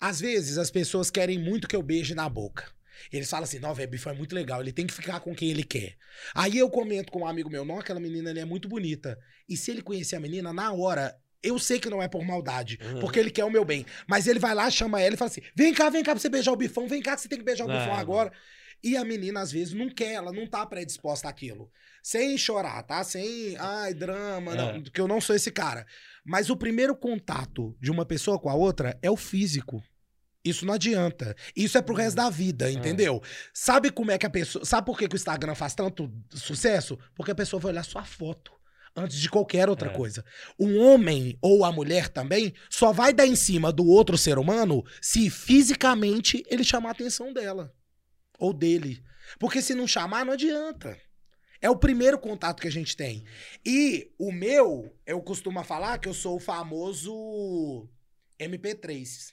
Às vezes as pessoas querem muito que eu beije na boca. Eles falam assim, não, velho, bicho é muito legal, ele tem que ficar com quem ele quer. Aí eu comento com um amigo meu, não, aquela menina ali é muito bonita. E se ele conhecer a menina, na hora, eu sei que não é por maldade, uhum. porque ele quer o meu bem. Mas ele vai lá, chama ela e fala assim: vem cá, vem cá pra você beijar o bifão, vem cá que você tem que beijar o é, bifão agora. E a menina, às vezes, não quer, ela não tá predisposta àquilo. Sem chorar, tá? Sem, ai, drama, é. não, que eu não sou esse cara. Mas o primeiro contato de uma pessoa com a outra é o físico. Isso não adianta. Isso é pro resto da vida, é. entendeu? É. Sabe como é que a pessoa. Sabe por que, que o Instagram faz tanto sucesso? Porque a pessoa vai olhar sua foto antes de qualquer outra é. coisa. Um homem ou a mulher também só vai dar em cima do outro ser humano se fisicamente ele chamar a atenção dela ou dele. Porque se não chamar, não adianta. É o primeiro contato que a gente tem. E o meu, eu costumo falar que eu sou o famoso MP3.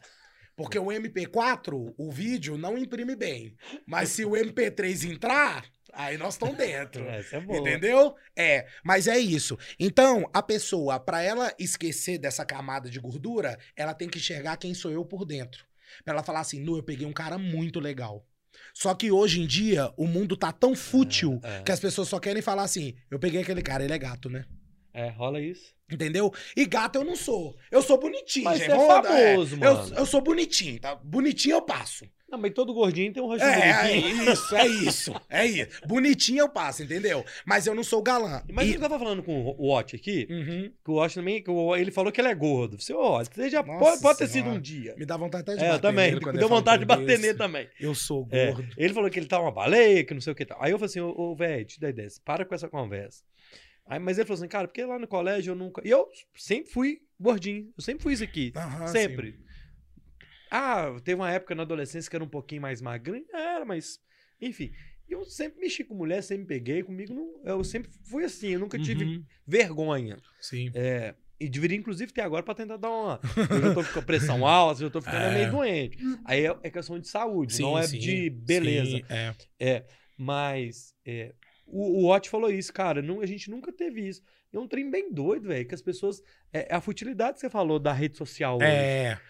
Porque o MP4, o vídeo, não imprime bem. Mas se o MP3 entrar, aí nós estamos dentro. Essa é boa. Entendeu? É, mas é isso. Então, a pessoa, para ela esquecer dessa camada de gordura, ela tem que enxergar quem sou eu por dentro. Pra ela falar assim, nu, eu peguei um cara muito legal. Só que hoje em dia, o mundo tá tão fútil é, é. que as pessoas só querem falar assim, eu peguei aquele cara, ele é gato, né? É, rola isso. Entendeu? E gato eu não sou. Eu sou bonitinho, Mas gente. É famoso, é. mano. Eu, eu sou bonitinho, tá? Bonitinho eu passo. Não, mas todo gordinho tem um rostinho é, bonitinho. É isso, é isso, é isso. Bonitinho eu passo, entendeu? Mas eu não sou galã. Mas e... eu tava falando com o Watch aqui, uhum. que o Watch também, que ele falou que ele é gordo. Você, ó, você já Nossa pode, pode ter sido um dia. Me dá vontade até de é, bater eu também. Me deu vontade de bater nele também. Eu sou é, gordo. É, ele falou que ele tá uma baleia, que não sei o que tal. Aí eu falei assim, ô, velho, te dá ideia, para com essa conversa. Aí, mas ele falou assim, cara, porque lá no colégio eu nunca. E eu sempre fui gordinho. Eu sempre fui isso aqui. Aham, sempre. Sim. Ah, teve uma época na adolescência que era um pouquinho mais magrinho. Era, mas. Enfim. Eu sempre mexi com mulher, sempre peguei comigo. Não, eu sempre fui assim, eu nunca tive uhum. vergonha. Sim. É, e deveria, inclusive, ter agora pra tentar dar uma. Eu já tô com pressão alta, eu tô ficando é. meio doente. Aí é, é, questão de saúde, sim, não é sim, de beleza. Sim, é. é. Mas é, o, o Ott falou isso, cara. Não, a gente nunca teve isso. É um trem bem doido, velho. Que as pessoas. É, é, a futilidade que você falou da rede social. É. Hoje.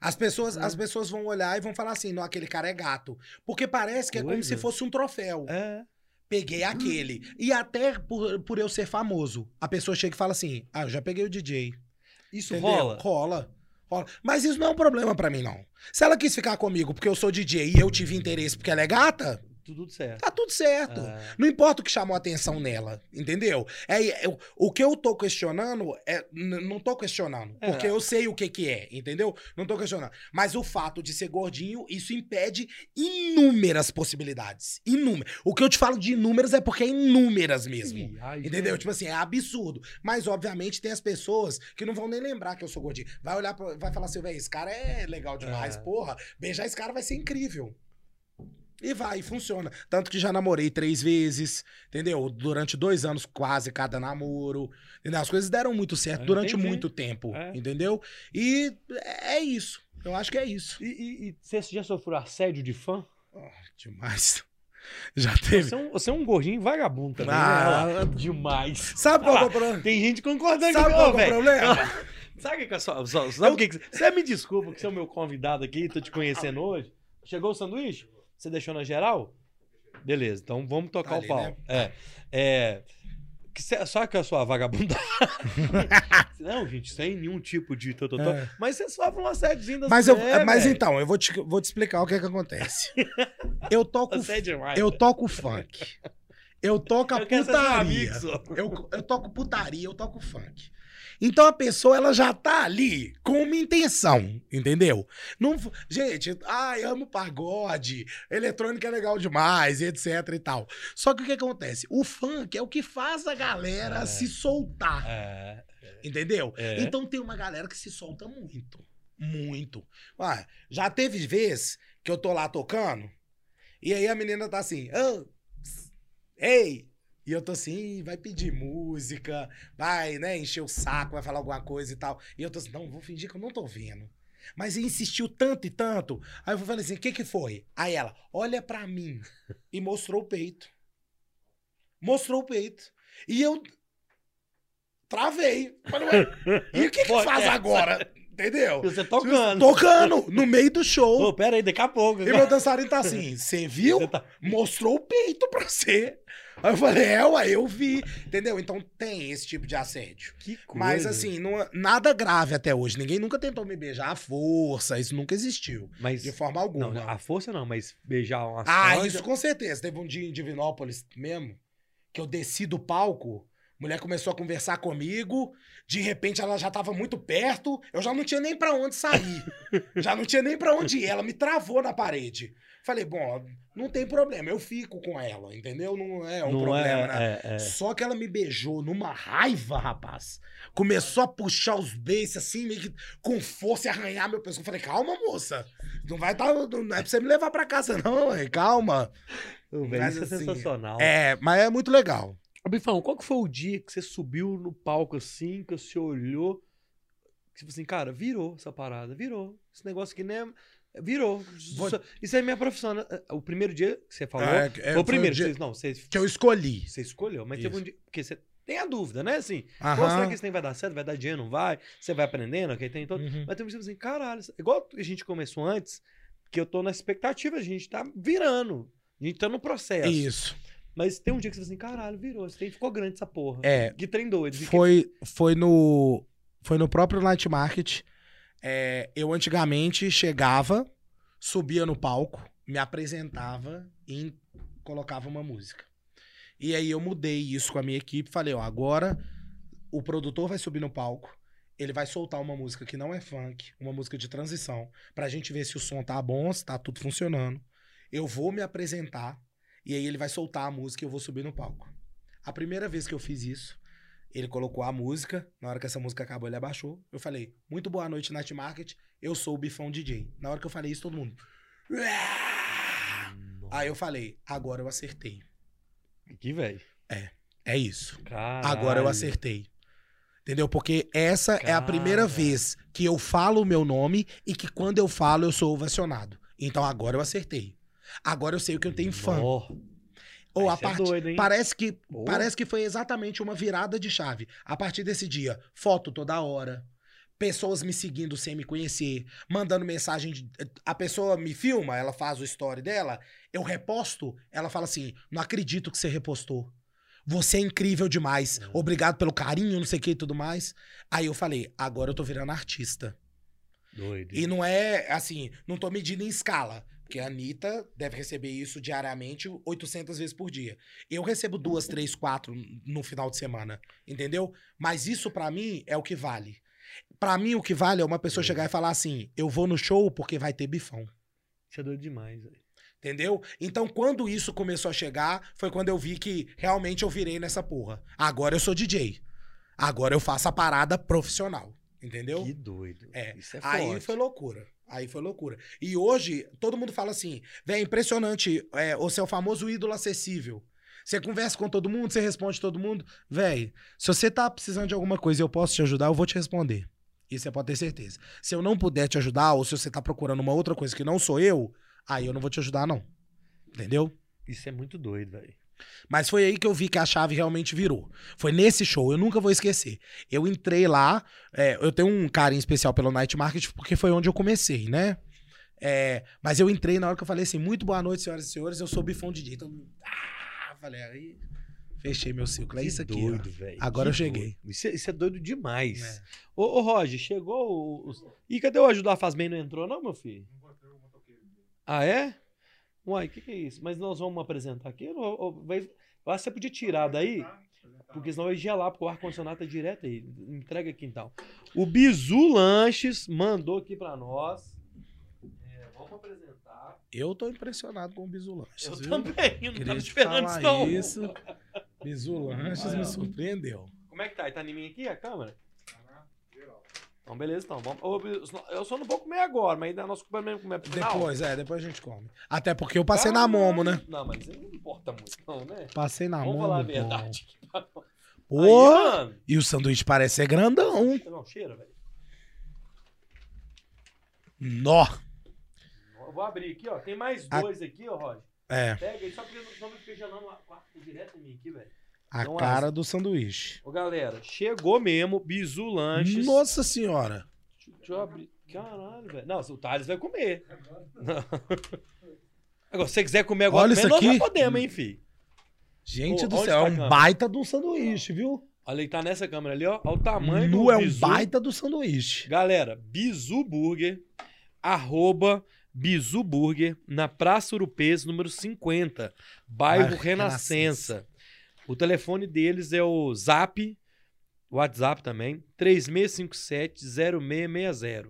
As pessoas, é. as pessoas vão olhar e vão falar assim: não, aquele cara é gato. Porque parece que é como se fosse um troféu. É. Peguei aquele. E até por, por eu ser famoso, a pessoa chega e fala assim: ah, eu já peguei o DJ. Isso Entendeu? rola? Rola. rola. Mas isso não é um problema para mim, não. Se ela quis ficar comigo porque eu sou DJ e eu tive interesse porque ela é gata, tudo certo. Tá tudo certo. É. Não importa o que chamou a atenção nela, entendeu? É, é, o- o que eu tô questionando, é, não tô questionando, É. porque eu sei o que que é, entendeu? Não tô questionando. Mas o fato de ser gordinho, isso impede inúmeras possibilidades. Inúmeras. O que eu te falo de inúmeras é porque é inúmeras mesmo. Ai, Entendeu? gente. Tipo assim, é absurdo. Mas, obviamente, tem as pessoas que não vão nem lembrar que eu sou gordinho. Vai olhar, pra, vai falar assim, velho, esse cara é legal demais, É. porra. Beijar esse cara vai ser incrível. E vai, funciona. Tanto que já namorei três vezes, entendeu? Durante dois anos, quase cada namoro. Entendeu? As coisas deram muito certo É, durante entendi. muito tempo, É. entendeu? E é isso. Eu acho que é isso. E, e- e você já sofreu assédio de fã? Demais. Já teve. Você é um, você é um gordinho vagabundo também, Ah. né? Demais. Sabe qual que é Ah, o problema? Tem gente concordando Sabe comigo, qual é o problema? Sabe o que é só, só- sabe o que que- Você me desculpa que você é o meu convidado aqui, tô te conhecendo hoje. Chegou o sanduíche? Você deixou na geral? Beleza, então vamos tocar Tá o ali, pau. né? É. É. Que cê- só que a sua vagabunda. não, gente, sem nenhum tipo de. tototó. É. Mas você sofre um assédiozinho das Mas, eu, mulheres, mas então, eu vou te, vou te explicar o que é que acontece. Eu toco, Assédio demais. eu toco funk. Eu toco a Eu putaria. amigo. Eu, eu toco putaria, eu toco funk. Então a pessoa, ela já tá ali com uma intenção, entendeu? Não, gente, ai, amo pagode, eletrônica é legal demais, etc e tal. Só que o que acontece? O funk é o que faz a galera É. se soltar. É. Entendeu? É. Então tem uma galera que se solta muito. Muito. Ué, já teve vez que eu tô lá tocando, e aí a menina tá assim, "Ô, ps, ei! E eu tô assim, "Ih, vai pedir música, vai, né, encher o saco, vai falar alguma coisa e tal. E eu tô assim, não, vou fingir que eu não tô vendo. Mas insistiu tanto e tanto. Aí eu falei assim, o que que foi? Aí ela, olha pra mim. E mostrou o peito. Mostrou o peito. E eu travei. Falei, ué, e o que que faz é, agora? Entendeu? Você tocando. Tocando, no meio do show. Ô, pera aí, daqui a pouco. E meu dançarino tá assim, você viu? Tá- Mostrou o peito pra você. Aí eu falei, é, ué, eu vi. Entendeu? Então tem esse tipo de assédio. Que coisa. Mas assim, não, nada grave até hoje. Ninguém nunca tentou me beijar à força. Isso nunca existiu. Mas. De forma alguma. Não, a força não, mas beijar uma Ah, isso com certeza. Teve um dia em Divinópolis mesmo, que eu desci do palco, mulher começou a conversar comigo, de repente ela já tava muito perto, eu já não tinha nem pra onde sair. já não tinha nem pra onde ir, ela me travou na parede. Falei, bom, não tem problema, eu fico com ela, entendeu? Não é um não problema, é, né? é, é. Só que ela me beijou numa raiva, rapaz. Começou a puxar os beijos assim, meio que com força e arranhar meu pescoço. Falei, calma, moça. Não vai tá, não é pra você me levar pra casa, não, calma. Mas, isso é assim, sensacional. É, mas é muito legal. Bifão, qual que foi o dia que você subiu no palco assim, que você olhou, que tipo assim, cara, virou essa parada, virou. Esse negócio aqui nem é... Virou. Vou- Isso- é minha profissão. né? O primeiro dia que você falou, É, é, foi foi o primeiro. o dia- que você, não, você, Que eu escolhi. você escolheu, mas Isso. teve um dia... Porque você tem a dúvida, né? Assim, Aham. será que esse trem vai dar certo? Vai dar dinheiro? Não vai? Você vai aprendendo? Ok, tem todo... Uhum. Mas tem um tipo assim, caralho, igual a gente começou antes, que eu tô na expectativa, a gente tá virando. A gente tá no processo. Isso. Mas tem um dia que você fala assim, caralho, virou. Esse trem ficou grande essa porra. É, Que trem doido. que- foi, foi, no, foi no próprio Night Market. É, eu antigamente chegava, subia no palco, me apresentava e colocava uma música. E aí eu mudei isso com a minha equipe. Falei, ó, agora o produtor vai subir no palco. Ele vai soltar uma música que não é funk, uma música de transição, pra gente ver se o som tá bom, se tá tudo funcionando. Eu vou me apresentar e aí ele vai soltar a música e eu vou subir no palco. A primeira vez que eu fiz isso, ele colocou a música. Na hora que essa música acabou, ele abaixou. Eu falei, muito boa noite, Night Market. Eu sou o Bifão DJ. Na hora que eu falei isso, todo mundo. Aí eu falei, agora eu acertei. Que velho. É isso. Caralho. Agora eu acertei. Entendeu? Porque essa é a primeira vez que eu falo o meu nome e que quando eu falo eu sou ovacionado. Então agora eu acertei. Agora eu sei o que eu tenho fã. Nó. Ou a cê é doido, hein? parece que Pô. parece que foi exatamente uma virada de chave. A partir desse dia, foto toda hora. Pessoas me seguindo sem me conhecer, mandando mensagem. de- a pessoa me filma, ela faz o story dela, eu reposto, ela fala assim: não acredito que você repostou. Você é incrível demais. Uhum. Obrigado pelo carinho, não sei o que e tudo mais. Aí eu falei, agora eu tô virando artista. Doido. E não é assim, não tô medindo em escala. Porque a Anitta deve receber isso diariamente 800 vezes por dia. Eu recebo duas, três, quatro no final de semana, entendeu? Mas isso para mim é o que vale. Para mim o que vale é uma pessoa chegar e falar assim: "Eu vou no show porque vai ter bifão". Isso é doido demais, velho. Entendeu? Então, quando isso começou a chegar, foi quando eu vi que realmente eu virei nessa porra. Agora eu sou DJ. Agora eu faço a parada profissional. Entendeu? Que doido. É. Isso é Aí forte. foi loucura. Aí foi loucura. E hoje, todo mundo fala assim: velho, impressionante é, o seu famoso ídolo acessível. Você conversa com todo mundo, você responde todo mundo. Véi, se você tá precisando de alguma coisa e eu posso te ajudar, eu vou te responder. Isso você pode ter certeza. Se eu não puder te ajudar, ou se você tá procurando uma outra coisa que não sou eu, aí eu não vou te ajudar, não. Entendeu? Isso é muito doido, velho. Mas foi aí que eu vi que a chave realmente virou. Foi nesse show, eu nunca vou esquecer. Eu entrei lá, é, eu tenho um carinho especial pelo Night Market, porque foi onde eu comecei, né? É, mas eu entrei na hora que eu falei assim: muito boa noite, senhoras e senhores, eu sou o Bifão DJ. Então, ah, falei, aí. Fechei meu ciclo. É isso aqui. doido, velho. Agora eu cheguei. Isso é, isso é doido demais. É. Ô, ô, Roger, chegou o- os... Ih, cadê o ajudar faz bem? Não entrou, não, meu filho? Ah, é? Uai, o que, que é isso? Mas nós vamos apresentar aqui? Ou, vai... Você podia tirar daí, porque senão vai gelar, porque o ar-condicionado tá direto aí. Entrega aqui então. O Bizu Lanches mandou aqui pra nós. É, vamos apresentar. Eu tô impressionado com o Bisu Lanches. Eu viu? também, eu não Queria tava esperando isso, não. isso. Bisu Lanches me surpreendeu. Como é que tá? Tá em mim aqui a câmera? Então, beleza, então. Vamos... Eu só não vou comer agora, mas ainda nós comemos comer final. Depois, é, depois a gente come. Até porque eu passei na Momo, né? Não, mas não importa muito, não, né? Passei na Vamos Momo. falar a verdade. Pô, Aí, e o sanduíche parece ser grandão. Não, cheira, velho. Nó. Eu vou abrir aqui, ó. Tem mais A- dois aqui, ó, Roger. É, Pega aí, só porque senão vai ficar gelando a quarta direto em mim aqui, velho. A Não cara do sanduíche. Ô, galera, chegou mesmo, Bizu Lanches. Nossa senhora. Deixa eu abrir. Caralho, velho. Não, o Thales vai comer. Agora, se você quiser comer agora, Olha também, isso nós já aqui. podemos, hein, fi. Gente Ô, do céu, tá é a um câmera? baita de um sanduíche, viu? Olha, ele tá nessa câmera ali, ó. Olha o tamanho Nu do é um Bizu. baita do sanduíche. Galera, Bizu Burger, arroba Bizu Burger, na Praça Urupês, número 50, bairro Bairro Renascença. O telefone deles é o Zap, WhatsApp também, 3657-0660.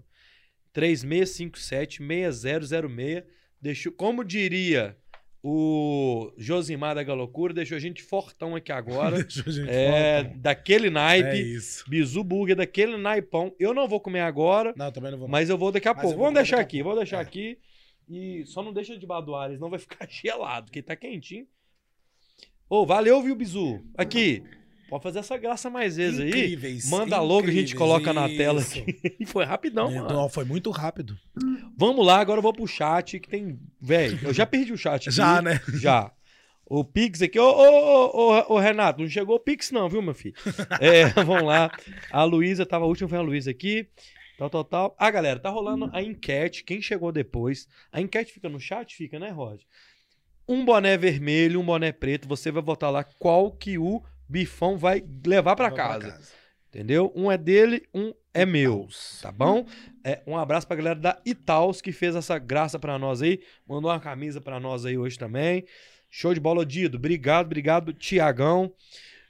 3657-6006. Deixou, como diria o Josimar da Galocura, deixou a gente fortão aqui agora. Deixa a gente é, falar, daquele naipe. É isso. Bizu Burger daquele naipão. Eu não vou comer agora, Não, também não vou. mas eu vou daqui a Mas pouco. Vamos deixar aqui, vou deixar É. aqui. E só não deixa de do ar, senão vai ficar gelado, porque tá quentinho. Ô, valeu, viu, Bizu? Aqui, pode fazer essa graça mais vezes aí. Incríveis, Manda logo, a gente coloca na tela isso. aqui. E foi rapidão, mano. Não, foi muito rápido. Vamos lá, agora eu vou pro chat, que tem... Velho, eu já perdi o chat aqui. Já, né? Já. O Pix aqui. Ô, ô, ô, ô, ô, Renato, não chegou o Pix, não, viu, meu filho? É, vamos lá. A Luísa, tava a última, foi a Luísa aqui. Tal, tal, tal. Ah, galera, tá rolando a enquete. Quem chegou depois? A enquete fica no chat? Fica, né, Rod? Um boné vermelho, um boné preto. Você vai votar lá qual que o bifão vai levar pra Vou casa. Entendeu? Um é dele, um é meu. Tá bom? É, um abraço pra galera da Itaus que fez essa graça pra nós aí. Mandou uma camisa pra nós aí hoje também. Show de bola, Dido. Obrigado, obrigado, Tiagão.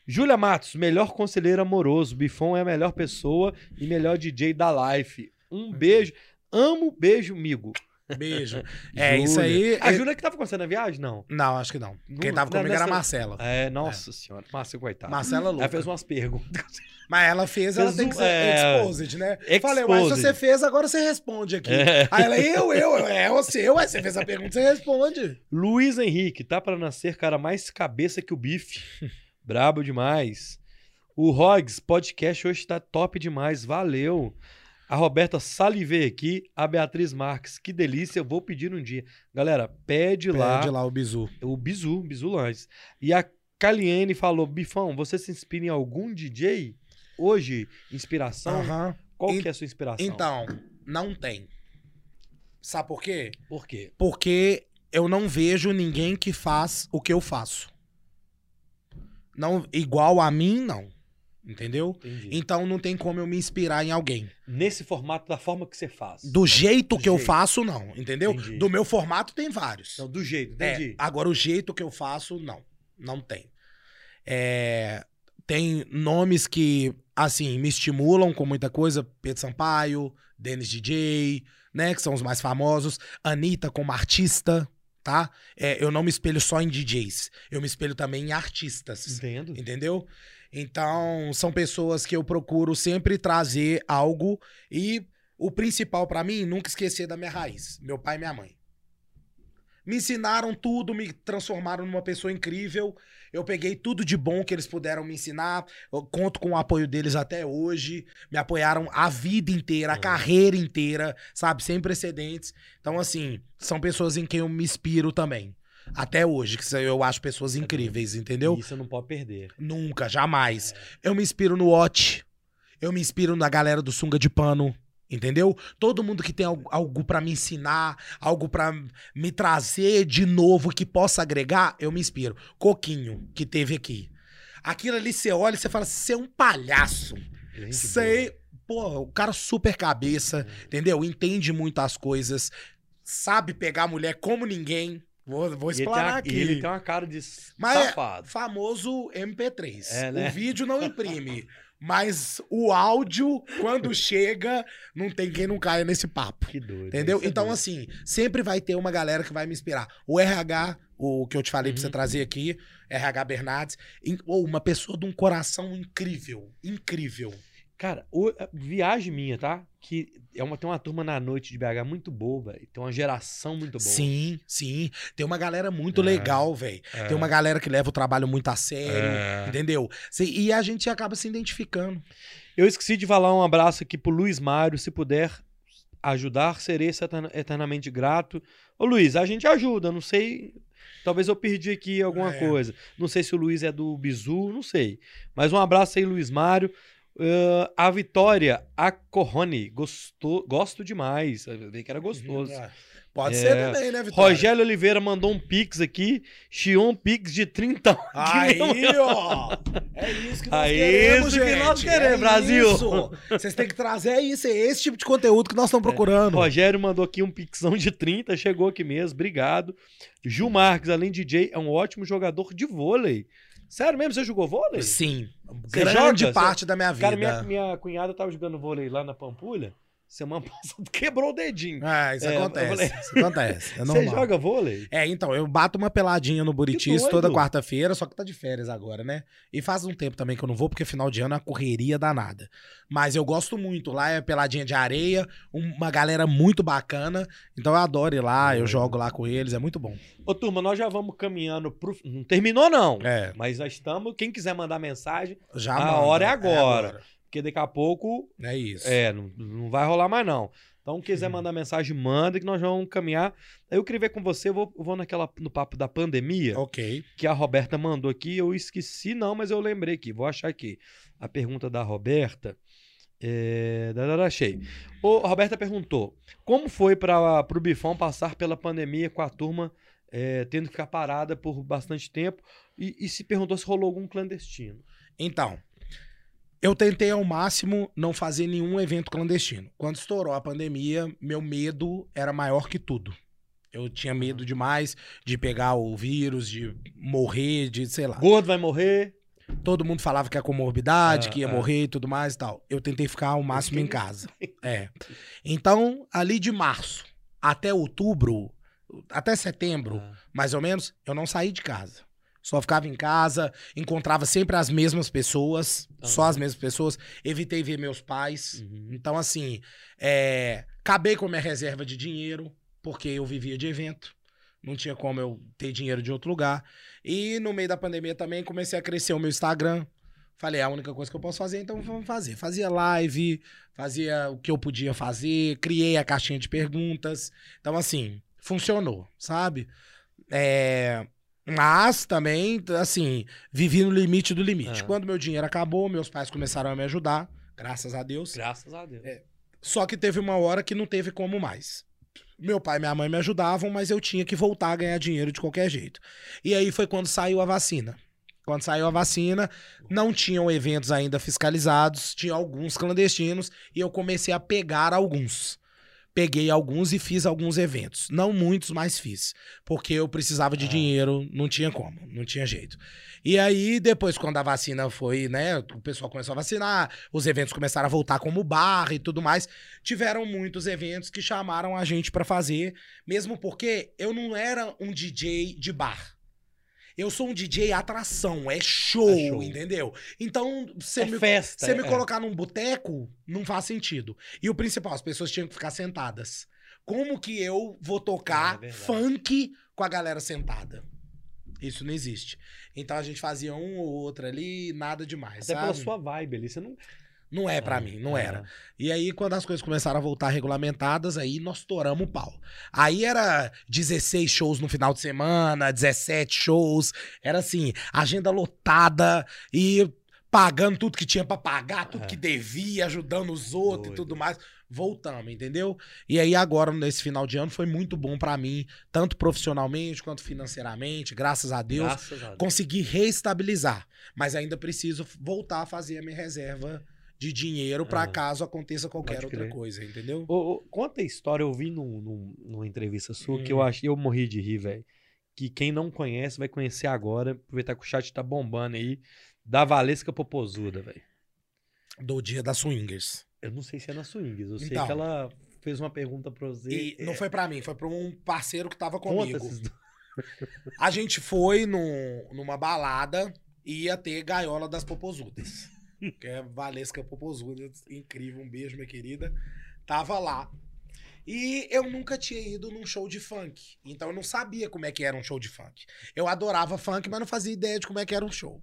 Júlia Matos, melhor conselheiro amoroso. Bifão é a melhor pessoa e melhor DJ da Life. Um beijo. Amo, beijo, amigo. Beijo. É, isso aí. A é- Júlia que tava acontecendo a viagem? Não. Não, acho que não. Quem tava não, comigo era a nessa- Marcela. É, nossa senhora. Márcia, coitada. Marcela Louca. Ela fez umas perguntas. Mas ela fez, ela Fez tem um- que ser é, exposed, né? Falei, mas se exposed. você fez, agora você responde aqui. É. Aí ela, eu, eu, eu, é você, ué, você fez a pergunta, você responde. Luiz Henrique, tá pra nascer cara mais cabeça que o bife. Brabo demais. O Rogs, podcast hoje tá top demais, valeu. A Roberta Salivei aqui, a Beatriz Marques, que delícia, eu vou pedir um dia. Galera, pede, lá, Pede lá o bizu. o Bizu, Bizu Lanches. E a Caliene falou, Bifão, você se inspira em algum DJ hoje? Inspiração? Qual En- que é a sua inspiração? Então, não tem. Sabe por quê? Por quê? Porque eu não vejo ninguém que faz o que eu faço. Não, igual a mim, não. Entendeu? Entendi. Então não tem como eu me inspirar em alguém. Nesse formato, da forma que você faz. Do jeito do que jeito. eu faço, não. Entendeu? Entendi. Do meu formato tem vários. Não, do jeito, entendi. É, agora, o jeito que eu faço, não. Não tem. É, tem nomes que, assim, me estimulam com muita coisa. Pedro Sampaio, Dennis DJ, né? Que são os mais famosos. Anitta como artista, tá? É, eu não me espelho só em DJs. Eu me espelho também em artistas. Entendo. Entendeu? Então, são pessoas que eu procuro sempre trazer algo e o principal para mim, nunca esquecer da minha raiz, meu pai e minha mãe. Me ensinaram tudo, me transformaram numa pessoa incrível. Eu peguei tudo de bom que eles puderam me ensinar. Eu conto com o apoio deles até hoje. Me apoiaram a vida inteira, a carreira inteira, sabe? Sem precedentes. Então, assim, são pessoas em quem eu me inspiro também. Até hoje, que eu acho pessoas incríveis, entendeu? Isso não pode perder. Nunca, jamais. Eu me inspiro no Watch. Eu me inspiro na galera do Sunga de Pano. Entendeu? Todo mundo que tem algo, algo para me ensinar, algo para me trazer de novo que possa agregar, eu me inspiro. Coquinho, que teve aqui. Aquilo ali você olha e você fala, você é um palhaço. Você, pô, o cara super cabeça, é. entendeu? Entende muitas coisas, sabe pegar a mulher como ninguém. Vou, vou explanar aqui. Ele tem uma cara de Mas é safado. É famoso MP3. É, né? O vídeo não imprime. mas o áudio, quando chega, não tem quem não caia nesse papo. Que doido. Entendeu? É então, doido. assim, sempre vai ter uma galera que vai me inspirar. O RH, o que eu te falei uhum. pra você uhum. trazer aqui, RH Bernardes, ou uma pessoa de um coração incrível. Incrível. Cara, o, viagem minha, tá? Que é uma, tem uma turma na noite de BH muito boa, velho. Tem uma geração muito boa. Sim, sim. Tem uma galera muito é, legal, velho. É. Tem uma galera que leva o trabalho muito a sério, é. entendeu? E a gente acaba se identificando. Eu esqueci de falar um abraço aqui pro Luiz Mário. Se puder ajudar, serei eternamente grato. Ô, Luiz, a gente ajuda, não sei. Talvez eu perdi aqui alguma é. coisa. Não sei se o Luiz é do Bizu, não sei. Mas um abraço aí, Luiz Mário. Uh, a Vitória, a Corrone, gostou, gosto demais. Eu vi que era gostoso. É. Pode é. ser também, né, Vitória? Rogério Oliveira mandou um pix aqui. Xion Pix de 30 Aí, ó. É isso que nós é queremos, isso gente. que nós queremos, é Brasil. Isso. Vocês têm que trazer é isso, é esse tipo de conteúdo que nós estamos procurando. É. Rogério mandou aqui um pixão de 30, chegou aqui mesmo, obrigado. Gil Marques, além de DJ, é um ótimo jogador de vôlei. Sério mesmo? Você jogou vôlei? Sim. Você grande joga? parte Você... da minha vida. Cara, minha, minha cunhada tava jogando vôlei lá na Pampulha. Semana passada quebrou o dedinho. Ah, isso é, acontece. Falei... Isso acontece. É Você joga vôlei? É, então, eu bato uma peladinha no Buritis toda quarta-feira, só que tá de férias agora, né? E faz um tempo também que eu não vou, porque final de ano é uma correria danada. Mas eu gosto muito. Lá é peladinha de areia, uma galera muito bacana. Então eu adoro ir lá, eu jogo lá com eles, é muito bom. Ô, turma, nós já vamos caminhando pro. Não terminou, não. É. Mas nós estamos. Quem quiser mandar mensagem, já a manda. hora é agora. É agora. Porque daqui a pouco. É isso. É, não, não vai rolar mais, não. Então, quiser uhum. mandar mensagem, manda que nós vamos caminhar. Eu queria ver com você, eu vou, eu vou naquela, no papo da pandemia. Ok. Que a Roberta mandou aqui. Eu esqueci, não, mas eu lembrei aqui. Vou achar aqui. A pergunta da Roberta. É, achei. O Roberta perguntou: como foi para o Bifão passar pela pandemia com a turma é, tendo que ficar parada por bastante tempo? E, e se perguntou se rolou algum clandestino. Então, eu tentei ao máximo não fazer nenhum evento clandestino. Quando estourou a pandemia, meu medo era maior que tudo. Eu tinha medo demais de pegar o vírus, de morrer, de sei lá. Gordo vai morrer. Todo mundo falava que é comorbidade, ah, que ia ah. morrer e tudo mais e tal. Eu tentei ficar ao máximo em casa. É. Então, ali de março até outubro, até setembro, ah. mais ou menos, eu não saí de casa. Só ficava em casa, encontrava sempre as mesmas pessoas, uhum. só as mesmas pessoas. Evitei ver meus pais. Uhum. Então, assim, é, acabei com a minha reserva de dinheiro, porque eu vivia de evento. Não tinha como eu ter dinheiro de outro lugar. E no meio da pandemia também comecei a crescer o meu Instagram. Falei, é a única coisa que eu posso fazer, então vamos fazer. Fazia live, fazia o que eu podia fazer, criei a caixinha de perguntas. Então, assim, funcionou, sabe? É, mas também, assim, vivi no limite do limite. Uhum. Quando meu dinheiro acabou, meus pais começaram a me ajudar, graças a Deus. Graças a Deus. É. Só que teve uma hora que não teve como mais. Meu pai e minha mãe me ajudavam, mas eu tinha que voltar a ganhar dinheiro de qualquer jeito. E aí foi quando saiu a vacina. Quando saiu a vacina, não tinham eventos ainda fiscalizados, tinha alguns clandestinos e eu comecei a pegar alguns. Peguei alguns e fiz alguns eventos. Não muitos, mas fiz. Porque eu precisava de Ah. dinheiro, não tinha como, não tinha jeito. E aí, depois, quando a vacina foi, né? O pessoal começou a vacinar, os eventos começaram a voltar como bar e tudo mais. Tiveram muitos eventos que chamaram a gente pra fazer, mesmo porque eu não era um DJ de bar. Eu sou um DJ atração, é show, É show. entendeu? Então, você É me, festa. você me é. colocar num boteco, não faz sentido. E o principal, as pessoas tinham que ficar sentadas. Como que eu vou É tocar verdade. funk com a galera sentada? Isso não existe. Então a gente fazia um ou outro ali, nada demais. Até pela sabe? sua vibe ali. Você não. Não é pra Ah, mim, não ah. era. E aí, quando as coisas começaram a voltar regulamentadas, aí nós toramos o pau. Aí era 16 shows no final de semana, 17 shows. Era assim, agenda lotada e pagando tudo que tinha pra pagar, tudo É. que devia, ajudando os outros e Doido. tudo mais. Voltamos, entendeu? E aí agora, nesse final de ano, foi muito bom pra mim, tanto profissionalmente quanto financeiramente, graças a Deus. Graças a Deus. Consegui reestabilizar. Mas ainda preciso voltar a fazer a minha reserva de dinheiro pra Ah. caso aconteça qualquer outra coisa, entendeu? Ô, ô, conta a história, eu vi num, num- numa entrevista sua que eu Hum. achei, eu morri de rir, velho. Que quem não conhece vai conhecer agora, aproveitar que o chat tá bombando aí, da Valesca Popozuda, velho. Do dia das swingers. Eu não sei se é na Swings, eu sei Então. que ela fez uma pergunta pra você. E não é, foi pra mim, foi pra um parceiro que tava comigo. A gente foi num- numa balada e ia ter gaiola das popozudas. que é Valesca Popozuda, incrível, um beijo, minha querida. Tava lá. E eu nunca tinha ido num show de funk. Então eu não sabia como é que era um show de funk. Eu adorava funk, mas não fazia ideia de como é que era um show.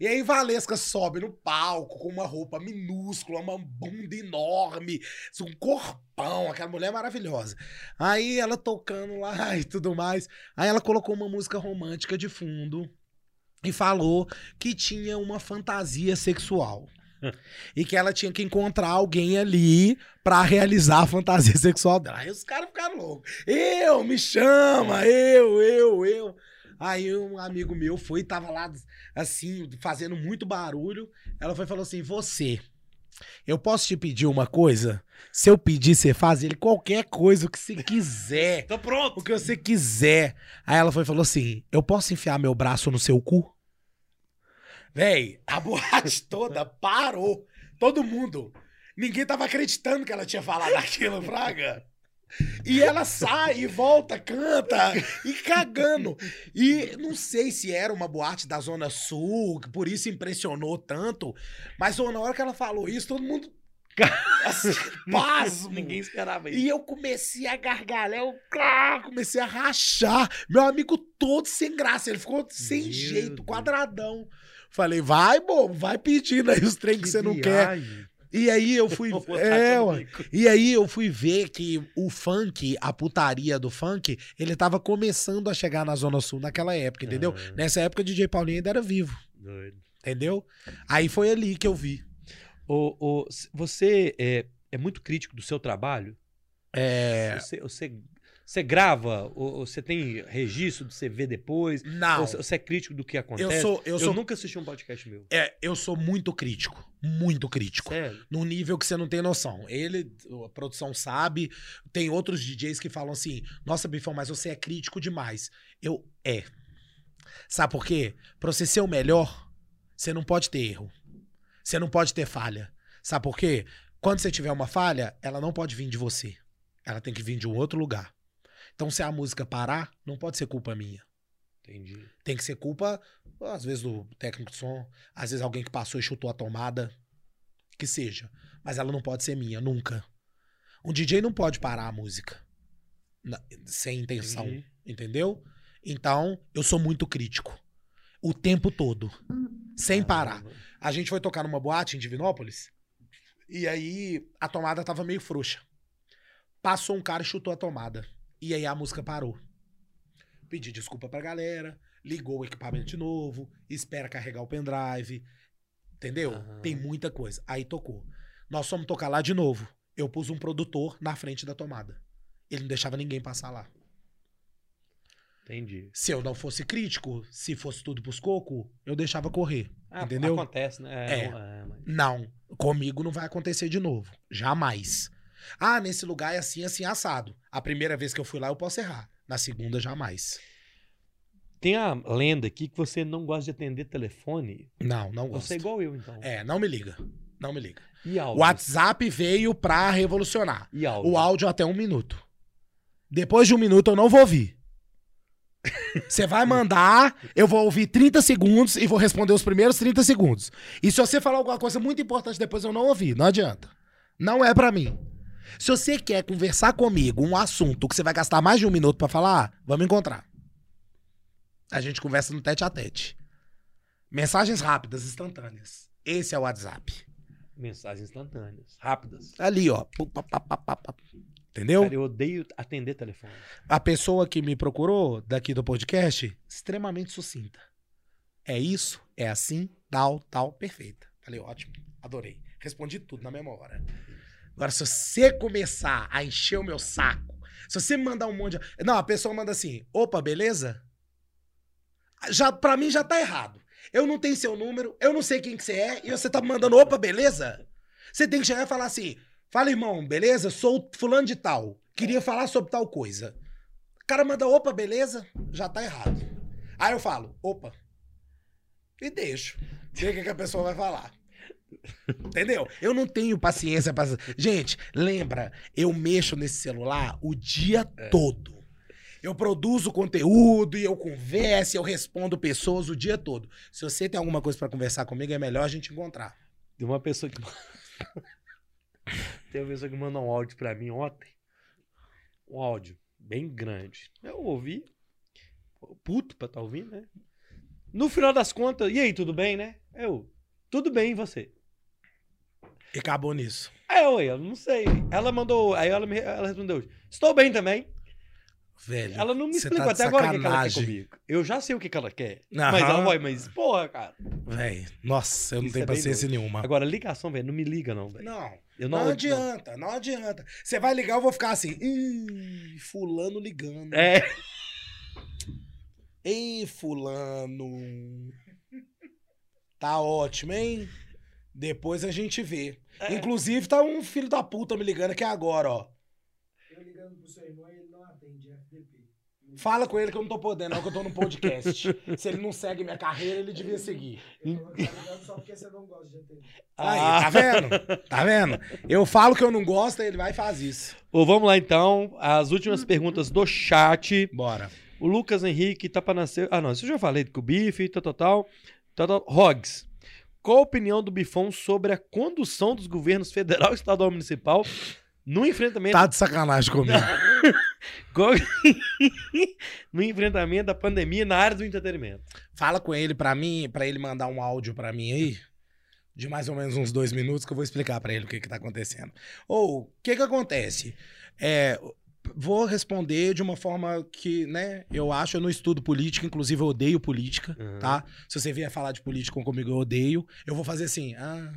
E aí Valesca sobe no palco com uma roupa minúscula, uma bunda enorme, um corpão, aquela mulher maravilhosa. Aí ela tocando lá e tudo mais. Aí ela colocou uma música romântica de fundo e falou que tinha uma fantasia sexual. e que ela tinha que encontrar alguém ali pra realizar a fantasia sexual dela. Aí os caras ficaram loucos. Eu, me chama, eu, eu, eu. Aí um amigo meu foi, tava lá assim, fazendo muito barulho. Ela foi e falou assim: Você, eu posso te pedir uma coisa? Se eu pedir, você faz ele qualquer coisa, o que você quiser. Tô pronto! O que você quiser. Aí ela foi e falou assim: Eu posso enfiar meu braço no seu cu? Véi, a boate toda parou. Todo mundo. Ninguém tava acreditando que ela tinha falado aquilo, Fraga. E ela sai e volta, canta e cagando. E não sei se era uma boate da Zona Sul, que por isso impressionou tanto. Mas na hora que ela falou isso, todo mundo. Assim, pasmo. Ninguém esperava isso. E eu comecei a gargalhar, eu comecei a rachar. Meu amigo todo sem graça, ele ficou sem Meu jeito, Deus. quadradão. Falei, vai, bobo, vai pedindo aí os trem que, você não quer. E aí eu fui. É, ué. E aí eu fui ver que o funk, a putaria do funk, ele tava começando a chegar na Zona Sul naquela época, entendeu? Ah. Nessa época o DJ Paulinho ainda era vivo, Doido. entendeu? Aí foi ali que eu vi. Ô, s- você é, é muito crítico do seu trabalho? É. Você, você, você grava? Ou, você tem registro você ver depois? Não. Ou você, você é crítico do que acontece? Eu sou, eu Eu sou, nunca assisti um podcast meu. é, eu sou muito crítico, muito crítico. Sério? num nível que você não tem noção. Ele, a produção sabe, tem outros DJs que falam assim: "Nossa, Bifão, mas você é crítico demais". Eu é. Sabe por quê? Pra você ser o melhor, você não pode ter erro. Você não pode ter falha. Sabe por quê? Quando você tiver uma falha, ela não pode vir de você. Ela tem que vir de um outro lugar. Então, se a música parar, não pode ser culpa minha. Entendi. Tem que ser culpa, às vezes, do técnico de som, às vezes alguém que passou e chutou a tomada. Que seja. Mas ela não pode ser minha, nunca. Um DJ não pode parar a música. na- sem intenção. Entendi. Entendeu? Então, eu sou muito crítico. O tempo todo. Sem parar. A gente foi tocar numa boate em Divinópolis. E aí a tomada tava meio frouxa. Passou um cara e chutou a tomada. E aí a música parou. Pedi desculpa pra galera, ligou o equipamento de novo, espera carregar o pendrive. Entendeu? Aham. Tem muita coisa. Aí tocou. Nós fomos tocar lá de novo. Eu pus um produtor na frente da tomada. Ele não deixava ninguém passar lá. Entendi. Se eu não fosse crítico, se fosse tudo pros coco, eu deixava correr. Ah, entendeu? Acontece, né? É. é. Não, comigo não vai acontecer de novo. Jamais. Ah, nesse lugar é assim, assim, assado. A primeira vez que eu fui lá, eu posso errar. Na segunda, jamais. Tem a lenda aqui que você não gosta de atender telefone. Não, não gosto. Você é igual eu, então. É, não me liga. Não me liga. E áudio? O WhatsApp veio pra revolucionar. E áudio? O áudio até um minuto. Depois de um minuto eu não vou ouvir. Você vai mandar, eu vou ouvir 30 segundos e vou responder os primeiros 30 segundos. E se você falar alguma coisa muito importante depois eu não ouvir, não adianta. Não é para mim. Se você quer conversar comigo um assunto que você vai gastar mais de um minuto para falar, vamos encontrar. A gente conversa no tete a tete. Mensagens rápidas, instantâneas. Esse é o WhatsApp. Mensagens instantâneas, rápidas. Ali, ó. Entendeu? Cara, eu odeio atender telefone. A pessoa que me procurou daqui do podcast, extremamente sucinta. É isso, é assim, tal, tal, perfeita. Falei, ótimo, adorei. Respondi tudo na mesma hora. Agora, se você começar a encher o meu saco, se você mandar um monte de. Não, a pessoa manda assim: opa, beleza? Já, pra mim já tá errado. Eu não tenho seu número, eu não sei quem que você é, e você tá me mandando, opa, beleza? Você tem que chegar e falar assim: Fala, irmão, beleza? Sou fulano de tal. Queria falar sobre tal coisa. O cara manda, opa, beleza? Já tá errado. Aí eu falo, opa. E deixo. Ver o que, a pessoa vai falar. Entendeu? Eu não tenho paciência para. Gente, lembra, eu mexo nesse celular o dia é. todo. Eu produzo conteúdo e eu converso, eu respondo pessoas o dia todo. Se você tem alguma coisa para conversar comigo, é melhor a gente encontrar. Tem uma pessoa que. Tem uma pessoa que mandou um áudio pra mim ontem. Um áudio bem grande. Eu ouvi. Puto pra tá ouvindo, né? No final das contas, e aí, tudo bem, né? Eu, tudo bem, e você? E acabou nisso. É, eu, eu não sei. Ela mandou, aí ela, me, ela respondeu, estou bem também. Velho. Ela não me explicou tá até agora o que, que, ela quer comigo. Eu já sei o que, que ela quer. Aham. Mas ela vai, mas, porra, cara. Velho, nossa, eu não Isso tenho é paciência nenhuma. Agora, ligação, velho, não me liga, não, velho. Não. Eu não, não adianta, não. não adianta. Você vai ligar, eu vou ficar assim. Ih, fulano ligando. É. Ei, fulano. Tá ótimo, hein? Depois a gente vê. É. Inclusive, tá um filho da puta me ligando aqui agora, ó. Eu ligando pro seu irmão e ele não atende, FDP. Fala com ele que eu não tô podendo, não, que eu tô no podcast. Se ele não segue minha carreira, ele devia seguir. Eu tá só porque você não gosta de atender. Aí, ah. tá vendo? Tá vendo? Eu falo que eu não gosto, ele vai e faz isso. Ô, vamos lá então. As últimas perguntas do chat. Bora. O Lucas Henrique tá pra nascer. Ah, não, isso eu já falei com o bife, tal, tal, tal. tal, Hogs. Qual a opinião do Bifão sobre a condução dos governos federal, estadual e municipal no enfrentamento. Tá de sacanagem comigo. no enfrentamento da pandemia na área do entretenimento. Fala com ele para mim, para ele mandar um áudio para mim aí, de mais ou menos uns dois minutos, que eu vou explicar para ele o que que tá acontecendo. Ou, o que que acontece? É, vou responder de uma forma que, né, eu acho, eu não estudo política, inclusive eu odeio política, uhum. tá? Se você vier falar de política comigo, eu odeio. Eu vou fazer assim, ah,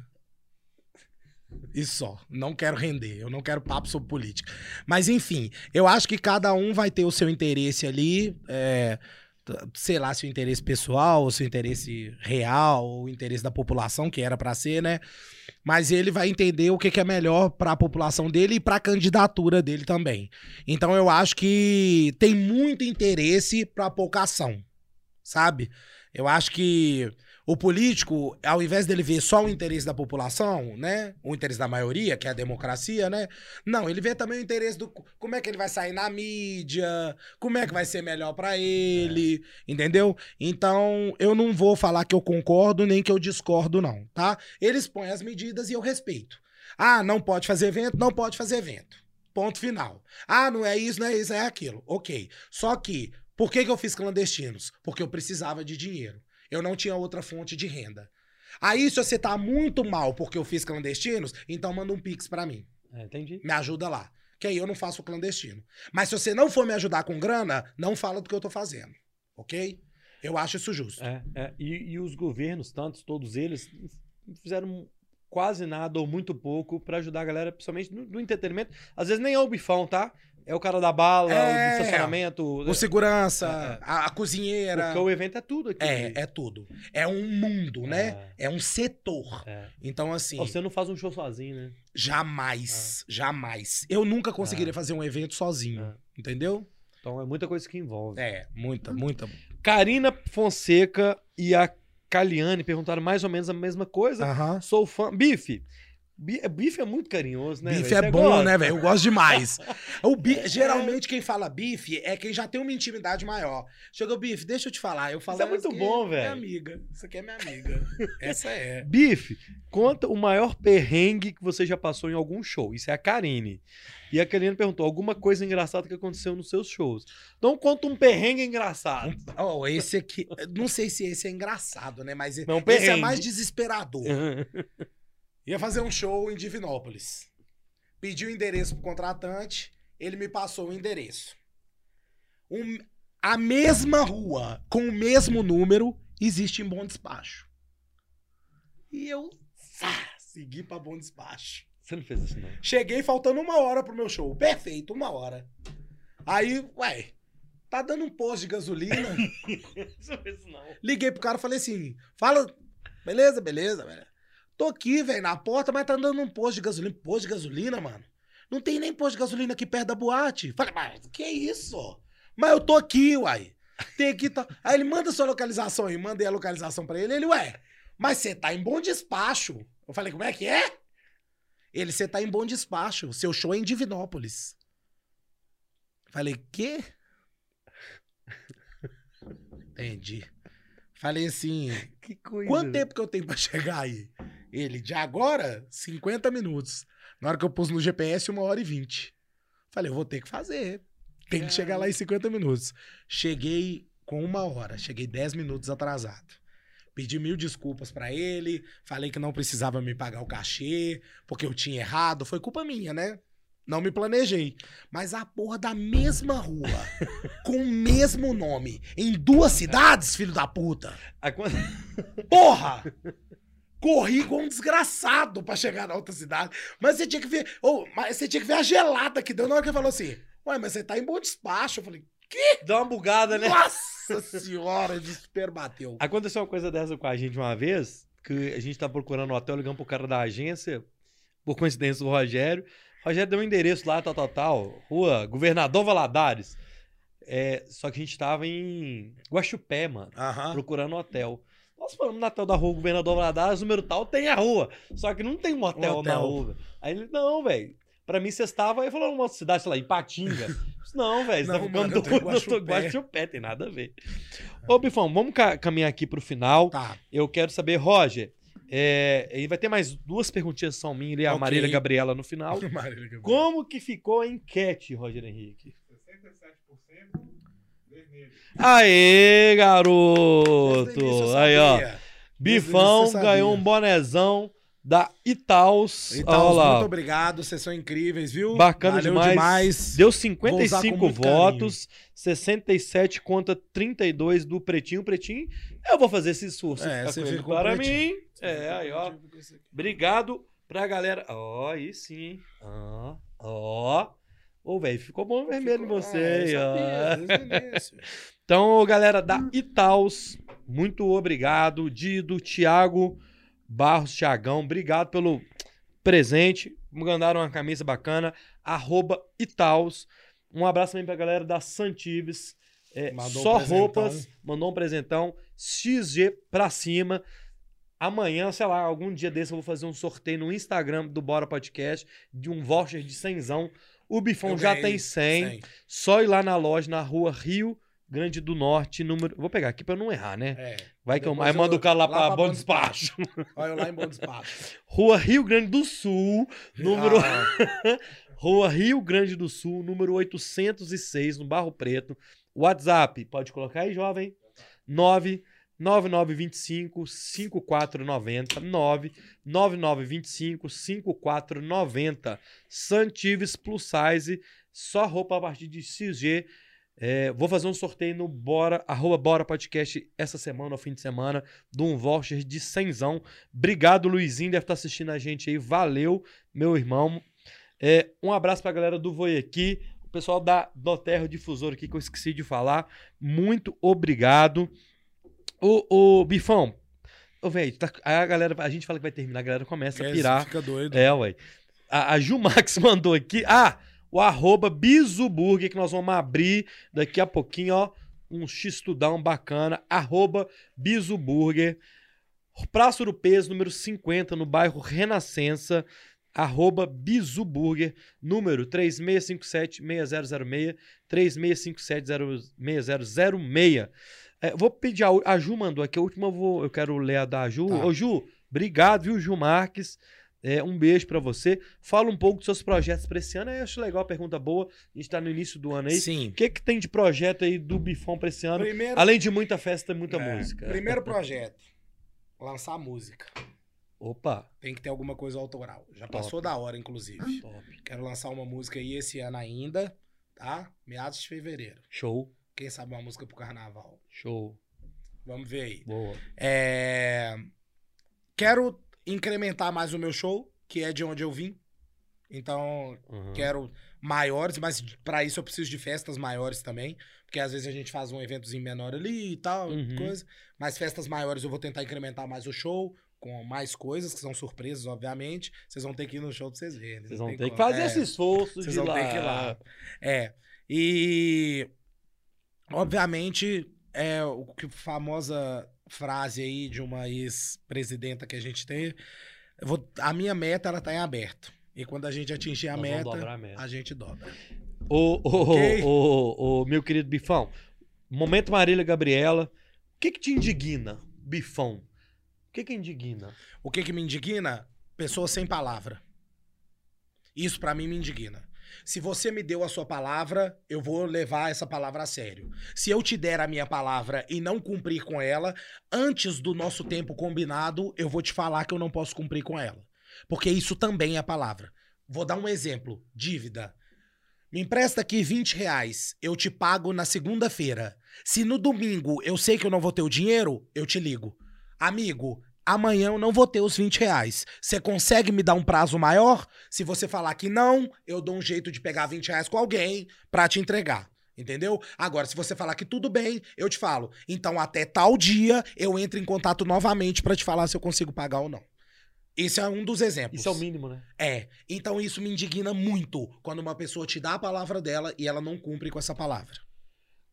e só. Não quero render. Eu não quero papo sobre política. Mas, enfim, eu acho que cada um vai ter o seu interesse ali. É, sei lá, seu interesse pessoal, seu interesse real, o interesse da população, que era para ser, né? Mas ele vai entender o que, que é melhor para a população dele e para a candidatura dele também. Então eu acho que tem muito interesse para pouca ação, sabe? Eu acho que o político, ao invés dele ver só o interesse da população, né? O interesse da maioria, que é a democracia, né? Não, ele vê também o interesse do como é que ele vai sair na mídia, como é que vai ser melhor para ele, é. entendeu? Então, eu não vou falar que eu concordo nem que eu discordo não, tá? Eles põem as medidas e eu respeito. Ah, não pode fazer evento, não pode fazer evento. Ponto final. Ah, não é isso, não é isso, é aquilo. OK. Só que por que, que eu fiz clandestinos? Porque eu precisava de dinheiro. Eu não tinha outra fonte de renda. Aí, se você tá muito mal porque eu fiz clandestinos, então manda um pix para mim. É, entendi. Me ajuda lá. Que aí eu não faço clandestino. Mas se você não for me ajudar com grana, não fala do que eu tô fazendo. Ok? Eu acho isso justo. É, é. E, e os governos, tantos, todos eles, fizeram quase nada ou muito pouco para ajudar a galera, principalmente no, no, entretenimento. Às vezes nem é o bifão, tá? É o cara da bala, É, o do estacionamento. O segurança, É, é. A, a cozinheira. Porque o evento é tudo aqui. É, é tudo. É um mundo, né? É, um setor. É. Então, assim, Você não faz um show sozinho, né? jamais, jamais. Eu nunca conseguiria É. fazer um evento sozinho. É. Entendeu? Então é muita coisa que envolve. É, muita, muita. Karina Fonseca e a Caliane perguntaram mais ou menos a mesma coisa. Aham. Sou fã. Bife. Bi- Bife é muito carinhoso, né? Bife velho? é Você bom, gosta? né, velho? Eu gosto demais. O bi... Geralmente, quem fala bife é quem já tem uma intimidade maior. Chegou, bife, deixa eu te falar. Eu falo. Isso é muito "Essa aqui bom, Minha velho." amiga. Isso aqui é minha amiga. Essa é. Bife, conta o maior perrengue que você já passou em algum show. Isso é a Karine. E a Karine perguntou alguma coisa engraçada que aconteceu nos seus shows. Então conta um perrengue engraçado. Oh, esse aqui. Não sei se esse é engraçado, né? Mas Não, esse é perrengue. mais desesperador. Ia fazer um show em Divinópolis. Pedi o endereço pro contratante, ele me passou o endereço. Um- a mesma rua, com o mesmo número, existe em Bom Despacho. E eu sá, segui pra Bom Despacho. Você não fez isso, não. Cheguei faltando uma hora pro meu show. Perfeito, uma hora. Aí, ué, tá dando um posto de gasolina? Não fez isso, não. Liguei pro cara e falei assim: fala, beleza, beleza, velho. Tô aqui, velho, na porta, mas tá dando um posto de gasolina. Posto de gasolina, mano? Não tem nem posto de gasolina aqui perto da boate. Falei, mas que isso? Mas eu tô aqui, uai. Tem aqui, tá. Aí ele manda sua localização aí, mandei a localização pra ele. Ele, ué, mas você tá em bom despacho. Eu falei, como é que é? Ele, você tá em bom despacho. Seu show é em Divinópolis. Falei, quê? Entendi. Falei assim, Que coisa. Quanto tempo que eu tenho pra chegar aí? Ele, de agora, 50 minutos. Na hora que eu pus no GPS, uma hora e vinte. Falei, eu vou ter que fazer. Tem que chegar lá em 50 minutos. Cheguei com uma hora, cheguei 10 minutos atrasado. Pedi mil desculpas pra ele, falei que não precisava me pagar o cachê, porque eu tinha errado. Foi culpa minha, né? Não me planejei. Mas a porra da mesma rua, com o mesmo nome, em duas cidades, filho da puta. Porra! Corri igual um desgraçado pra chegar na outra cidade. Mas você tinha que ver. ô, mas você tinha que ver a gelada que deu na hora que ele falou assim: Ué, mas você tá em bom despacho. Eu falei, Dá uma bugada, né? nossa senhora, o desespero bateu. Aconteceu uma coisa dessa com a gente uma vez, que a gente tá procurando um hotel, ligando pro cara da agência, por coincidência, o Rogério. O Rogério deu um endereço lá, tal, tal, tal, rua Governador Valadares. É, só que a gente tava em Guaxupé, mano, Aham. procurando um hotel. Nós falamos no hotel da rua Governador Valadares, número tal, tem a rua. Só que não tem um hotel, hotel. na rua. Aí ele, não, velho. Pra mim, você estava, aí falou uma cidade, sei lá, em Patinga. Eu disse, Não, velho, você tá Não, ficando doido, eu Guaxupé. Guaxupé, tem nada a ver. Ô, Bifão, vamos ca- caminhar aqui pro final. Tá. Eu quero saber, Roger, é, e vai ter mais duas perguntinhas são minhas e a Ok. Marília Gabriela no final. Marília Gabriela. Como que ficou a enquete, Roger Henrique? 67% vermelho. Aê, garoto! Aí, ó. Bifão ganhou um bonezão da Itaus. Então, Olha lá. muito obrigado. Vocês são incríveis, viu? Bacana demais. demais. Deu Vou usar com 55 muito votos, 67 contra 32 do Pretinho. Pretinho, eu vou fazer esse esforço É, ficar você fica para mim. É, aí, ó. Obrigado pra galera. Ó, aí sim. Ó, ó. Ô, velho, ficou bom vermelho em você ó. Então, galera da Itaus, muito obrigado. Dido, Thiago, Barros, Thiagão, obrigado pelo presente. Mandaram uma camisa bacana. Arroba Itaus. Um abraço também pra galera da Santives. É, um só presentão. roupas, mandou um presentão. XG pra cima. Amanhã, sei lá, algum dia desse eu vou fazer um sorteio no Instagram do Bora Podcast de um voucher de 100zão. O Bifão já tem 100. Só ir lá na loja, na rua Rio Grande do Norte, número. Vou pegar aqui pra não errar, né? É. Vai que eu. Aí manda o cara lá, lá pra pra Bom Despacho. Olha eu lá em Bom Despacho. Rua Rio Grande do Sul, número. Ah, Rua Rio Grande do Sul, número 806, no Barro Preto. WhatsApp, pode colocar aí, jovem. 99925 5490 99925 5490 Santives Plus Size, só roupa a partir de XG. É, vou fazer um sorteio no Bora, arroba Bora Podcast essa semana, ao fim de semana, de um voucher de cenzão. Obrigado, Luizinho, deve estar assistindo a gente aí. Valeu, meu irmão. É, um abraço pra galera do Voiaqui. pessoal da Doterra Difusor aqui, que eu esqueci de falar. Muito obrigado. O, o Bifão, ô, velho, tá, a galera, a gente fala que vai terminar, a galera começa a É, pirar. Fica doido. É, ué. A, a Ju Max mandou aqui. Ah, o arroba Bizuburger, que nós vamos abrir daqui a pouquinho, ó. Um X-Tudão bacana. Arroba Bizuburger. Praça do Peso, número 50, no bairro Renascença. Arroba Bizuburger, número 3657-6006. 3657-6006. É, vou pedir, a, a Ju mandou aqui, a última eu, vou, eu quero ler a da Ju. Tá. Ô, Ju, obrigado, viu, Ju Marques. É, um beijo pra você. Fala um pouco dos seus projetos pra esse ano. Eu acho legal, pergunta boa. A gente tá no início do ano aí. Sim. O que, que tem de projeto aí do Bifão pra esse ano? Primeiro, Além de muita festa e muita é, música. primeiro projeto. Lançar música. Opa, Tem que ter alguma coisa autoral. Já Top. passou da hora, inclusive. top. Quero lançar uma música aí esse ano ainda, tá? Meados de fevereiro. Show, Quem sabe uma música pro carnaval. Show. Vamos ver aí. Boa. É... Quero incrementar mais o meu show, que é de onde eu vim. Então, Uhum. quero maiores, mas pra isso eu preciso de festas maiores também. Porque às vezes a gente faz um eventozinho menor ali e tal, Uhum. coisa. Mas festas maiores eu vou tentar incrementar mais o show, com mais coisas, que são surpresas, obviamente. Vocês vão ter que ir no show pra vocês verem. Vocês vão ter que como. fazer É. esse esforço Vocês de vão lá. ter que ir lá. É. E. Obviamente, é o que famosa frase aí de uma ex-presidenta que a gente tem. vou- a minha meta, ela tá em aberto. E quando a gente atingir a meta, a meta. a gente dobra. Ô, ô, Ok? ô, ô, ô, meu querido Bifão, momento Marília Gabriela, o que que te indigna, Bifão? O que que indigna? O que que me indigna? Pessoas sem palavra. Isso pra mim me indigna. Se você me deu a sua palavra, eu vou levar essa palavra a sério. Se eu te der a minha palavra e não cumprir com ela, antes do nosso tempo combinado, eu vou te falar que eu não posso cumprir com ela. Porque isso também é palavra. Vou dar um exemplo. Dívida. Me empresta aqui 20 reais. Eu te pago na segunda-feira. Se no domingo eu sei que eu não vou ter o dinheiro, eu te ligo. Amigo, amanhã eu não vou ter os 20 reais. Você consegue me dar um prazo maior? Se você falar que não, eu dou um jeito de pegar 20 reais com alguém pra te entregar. Entendeu? Agora, se você falar que tudo bem, eu te falo. Então, até tal dia, eu entro em contato novamente pra te falar se eu consigo pagar ou não. Esse é um dos exemplos. Isso é o mínimo, né? É. Então, isso me indigna muito quando uma pessoa te dá a palavra dela e ela não cumpre com essa palavra.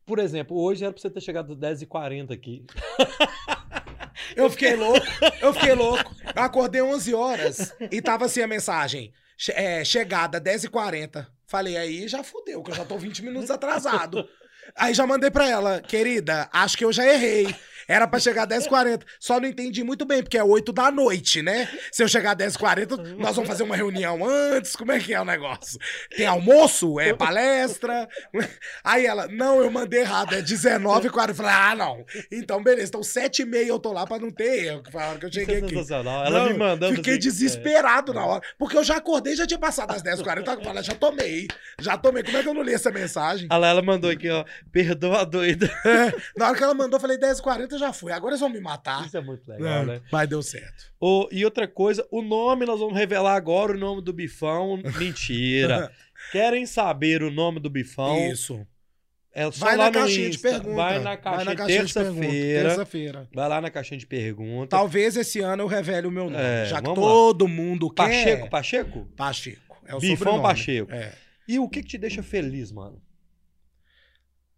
Por exemplo, hoje era pra você ter chegado às 10h40 aqui. Eu fiquei louco, eu fiquei louco. Eu acordei 11 horas e tava assim a mensagem. che- é, chegada 10h40. Falei, aí já fudeu, que eu já tô 20 minutos atrasado. Aí já mandei pra ela, querida, acho que eu já errei. Era pra chegar 10h40. Só não entendi muito bem, porque é 8 da noite, né? Se eu chegar 10h40, nós vamos fazer uma reunião antes. Como é que é o negócio? Tem almoço? É palestra? Aí ela, não, eu mandei errado, é 19h40. Eu falei, ah, não. Então, beleza. Então, 7h30 eu tô lá pra não ter erro, foi a hora que eu cheguei é aqui. Ela Não, me mandando. Fiquei assim, desesperado na hora. Porque eu já acordei, já tinha passado as 10h40. Eu falei, já tomei. Já tomei. Como é que eu não li essa mensagem? é. Lá, ela mandou aqui, ó. Perdoa a doida. Na hora que ela mandou, eu falei, 10h40 já foi. Agora eles vão me matar. Isso é muito legal, né? Mas deu certo. Ô, e outra coisa, o nome nós vamos revelar agora, o nome do Bifão. Mentira. Querem saber o nome do Bifão? Isso. É só Vai lá na caixinha de Insta. pergunta. Vai na caixinha, de pergunta. terça-feira. Terça-feira. Vai lá na caixinha de pergunta. Talvez esse ano eu revele o meu nome. É, já que vamos lá. todo mundo quer. Pacheco, Pacheco? Pacheco. É o Bifão sobrenome. Pacheco. É. E o que, que te deixa feliz, mano?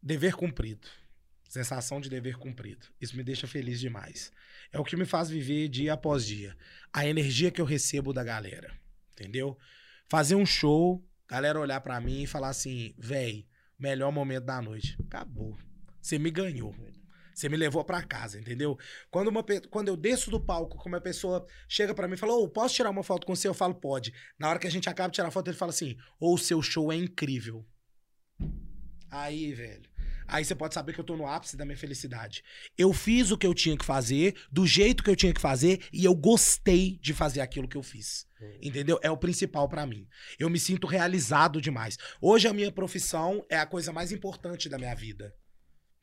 Dever cumprido. Sensação de dever cumprido. Isso me deixa feliz demais. É o que me faz viver dia após dia. A energia que eu recebo da galera. Entendeu? Fazer um show, galera olhar pra mim e falar assim: véi, melhor momento da noite. Acabou. Você me ganhou. Você me levou pra casa, entendeu? Quando, uma, quando eu desço do palco, como uma pessoa chega pra mim e fala: Ô, posso tirar uma foto com você? Eu falo: pode. Na hora que a gente acaba de tirar a foto, ele fala assim: Ô, o seu show é incrível. Aí, velho. Aí você pode saber que eu tô no ápice da minha felicidade. Eu fiz o que eu tinha que fazer, do jeito que eu tinha que fazer, e eu gostei de fazer aquilo que eu fiz. Entendeu? É o principal pra mim. Eu me sinto realizado demais. Hoje a minha profissão é a coisa mais importante da minha vida.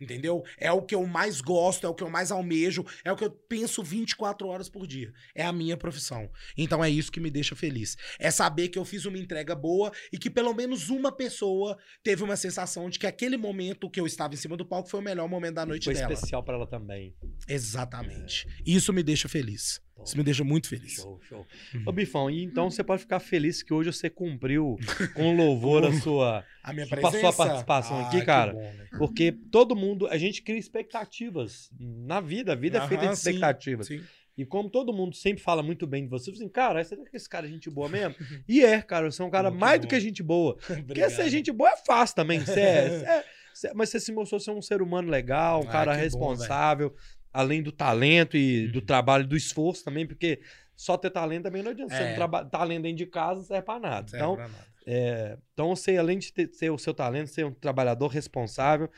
Entendeu? É o que eu mais gosto, é o que eu mais almejo, é o que eu penso 24 horas por dia. É a minha profissão. Então é isso que me deixa feliz. É saber que eu fiz uma entrega boa e que pelo menos uma pessoa teve uma sensação de que aquele momento que eu estava em cima do palco foi o melhor momento da noite Foi dela. especial pra ela também. Exatamente. Isso me deixa feliz. Isso me deixa muito feliz. Show, show. Uhum. Ô, Bifão, e então você pode ficar feliz que hoje você cumpriu com louvor a sua. A minha presença. participação aqui, que cara. bom, velho. Porque todo mundo, a gente cria expectativas na vida. A vida é feita de sim, expectativas. sim. E como todo mundo sempre fala muito bem de você, assim, cara, você que esse cara é gente boa mesmo? E é, cara, você é um cara Muito mais do bom. que gente boa. Porque ser gente boa é fácil também. Você é- é- você- mas você se mostrou ser um ser humano legal, um Ah, cara que bom, responsável, além do talento e Uhum. do trabalho, do esforço também, porque só ter talento também não adianta. Você É. traba- talento dentro de casa não serve pra nada. Serve Então, pra nada. é, então, você, além de ter, ser o seu talento, ser um trabalhador responsável,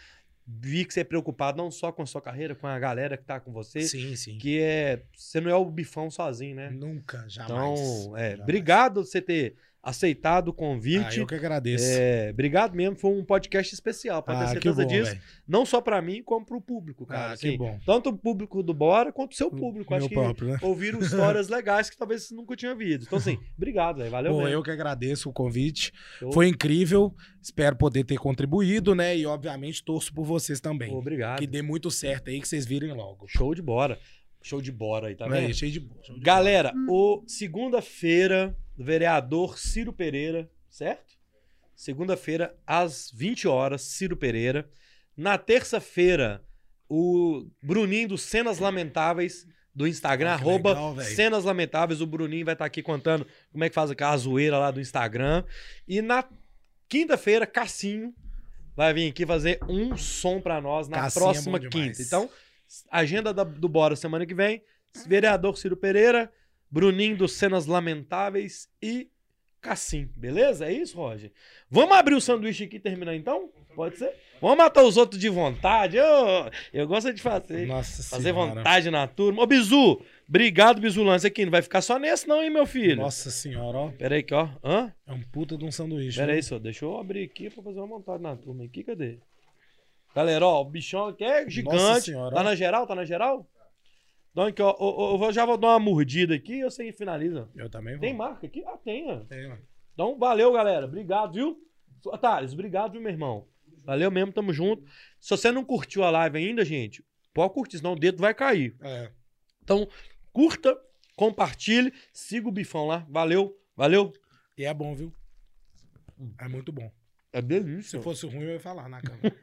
vi que você é preocupado não só com a sua carreira, com a galera que tá com você, Sim, sim. que é. Você não é o bifão sozinho, né? Nunca, jamais. Então, é, Jamais. obrigado você ter aceitado o Ah, convite. eu que agradeço. É, obrigado mesmo, foi um podcast especial, pode ter ah, que certeza bom, disso. velho. Não só pra mim, como pro público, cara. Ah, assim, que bom. Tanto o público do Bora quanto o seu público. Acho Meu que próprio, né? ouviram histórias legais que talvez você nunca tinha ouvido. Então, assim, obrigado, velho. Valeu Pô, mesmo. eu que agradeço o convite. Foi incrível. Espero poder ter contribuído, né? E, obviamente, torço por vocês também. Obrigado. Que dê muito certo aí, que vocês virem logo. Show de bora. Show de bora aí, tá Aí, vendo? cheio de show de Galera, o segunda-feira, vereador Ciro Pereira, certo? Segunda-feira, às 20 horas, Ciro Pereira. Na terça-feira, o Bruninho dos Cenas Lamentáveis do Instagram, Ah, que arroba legal, velho. Cenas Lamentáveis. O Bruninho vai estar aqui contando como é que faz aquela zoeira lá do Instagram. E na quinta-feira, Cassinho vai vir aqui fazer um som pra nós na Cassinho é próxima demais. quinta. Então, agenda da- do Bora semana que vem. Vereador Ciro Pereira, Bruninho dos Cenas Lamentáveis e Cassim. Beleza? É isso, Roger? Vamos abrir o sanduíche aqui e terminar então? Pode ser? Vamos matar os outros de vontade. Ô, eu gosto de fazer. Nossa Fazer senhora. vontade na turma. Ô, Bizu, obrigado, Bizu Lance aqui. Não vai ficar só nesse, não, hein, meu filho? Nossa senhora, ó. Pera aí, que ó. Hã? É um puta de um sanduíche. Pera aí, só. Deixa eu abrir aqui pra fazer uma montagem na turma aqui. Cadê? Galera, ó, o bichão aqui é gigante. Senhora, tá na geral? Tá na geral? Então aqui, ó. Eu vou- já vou dar uma mordida aqui e você finaliza. Eu também vou. Tem marca aqui? Ah, tem, ó. Tem, ó. Então, valeu, galera. Obrigado, viu? Thales, obrigado, viu, meu irmão? Valeu mesmo, tamo junto. Se você não curtiu a live ainda, gente, pode curtir, senão o dedo vai cair. É. Então, curta, compartilhe, siga o Bifão lá. Valeu, valeu. E é bom, viu? É muito bom. É delícia. Se fosse ruim, eu ia falar na câmera.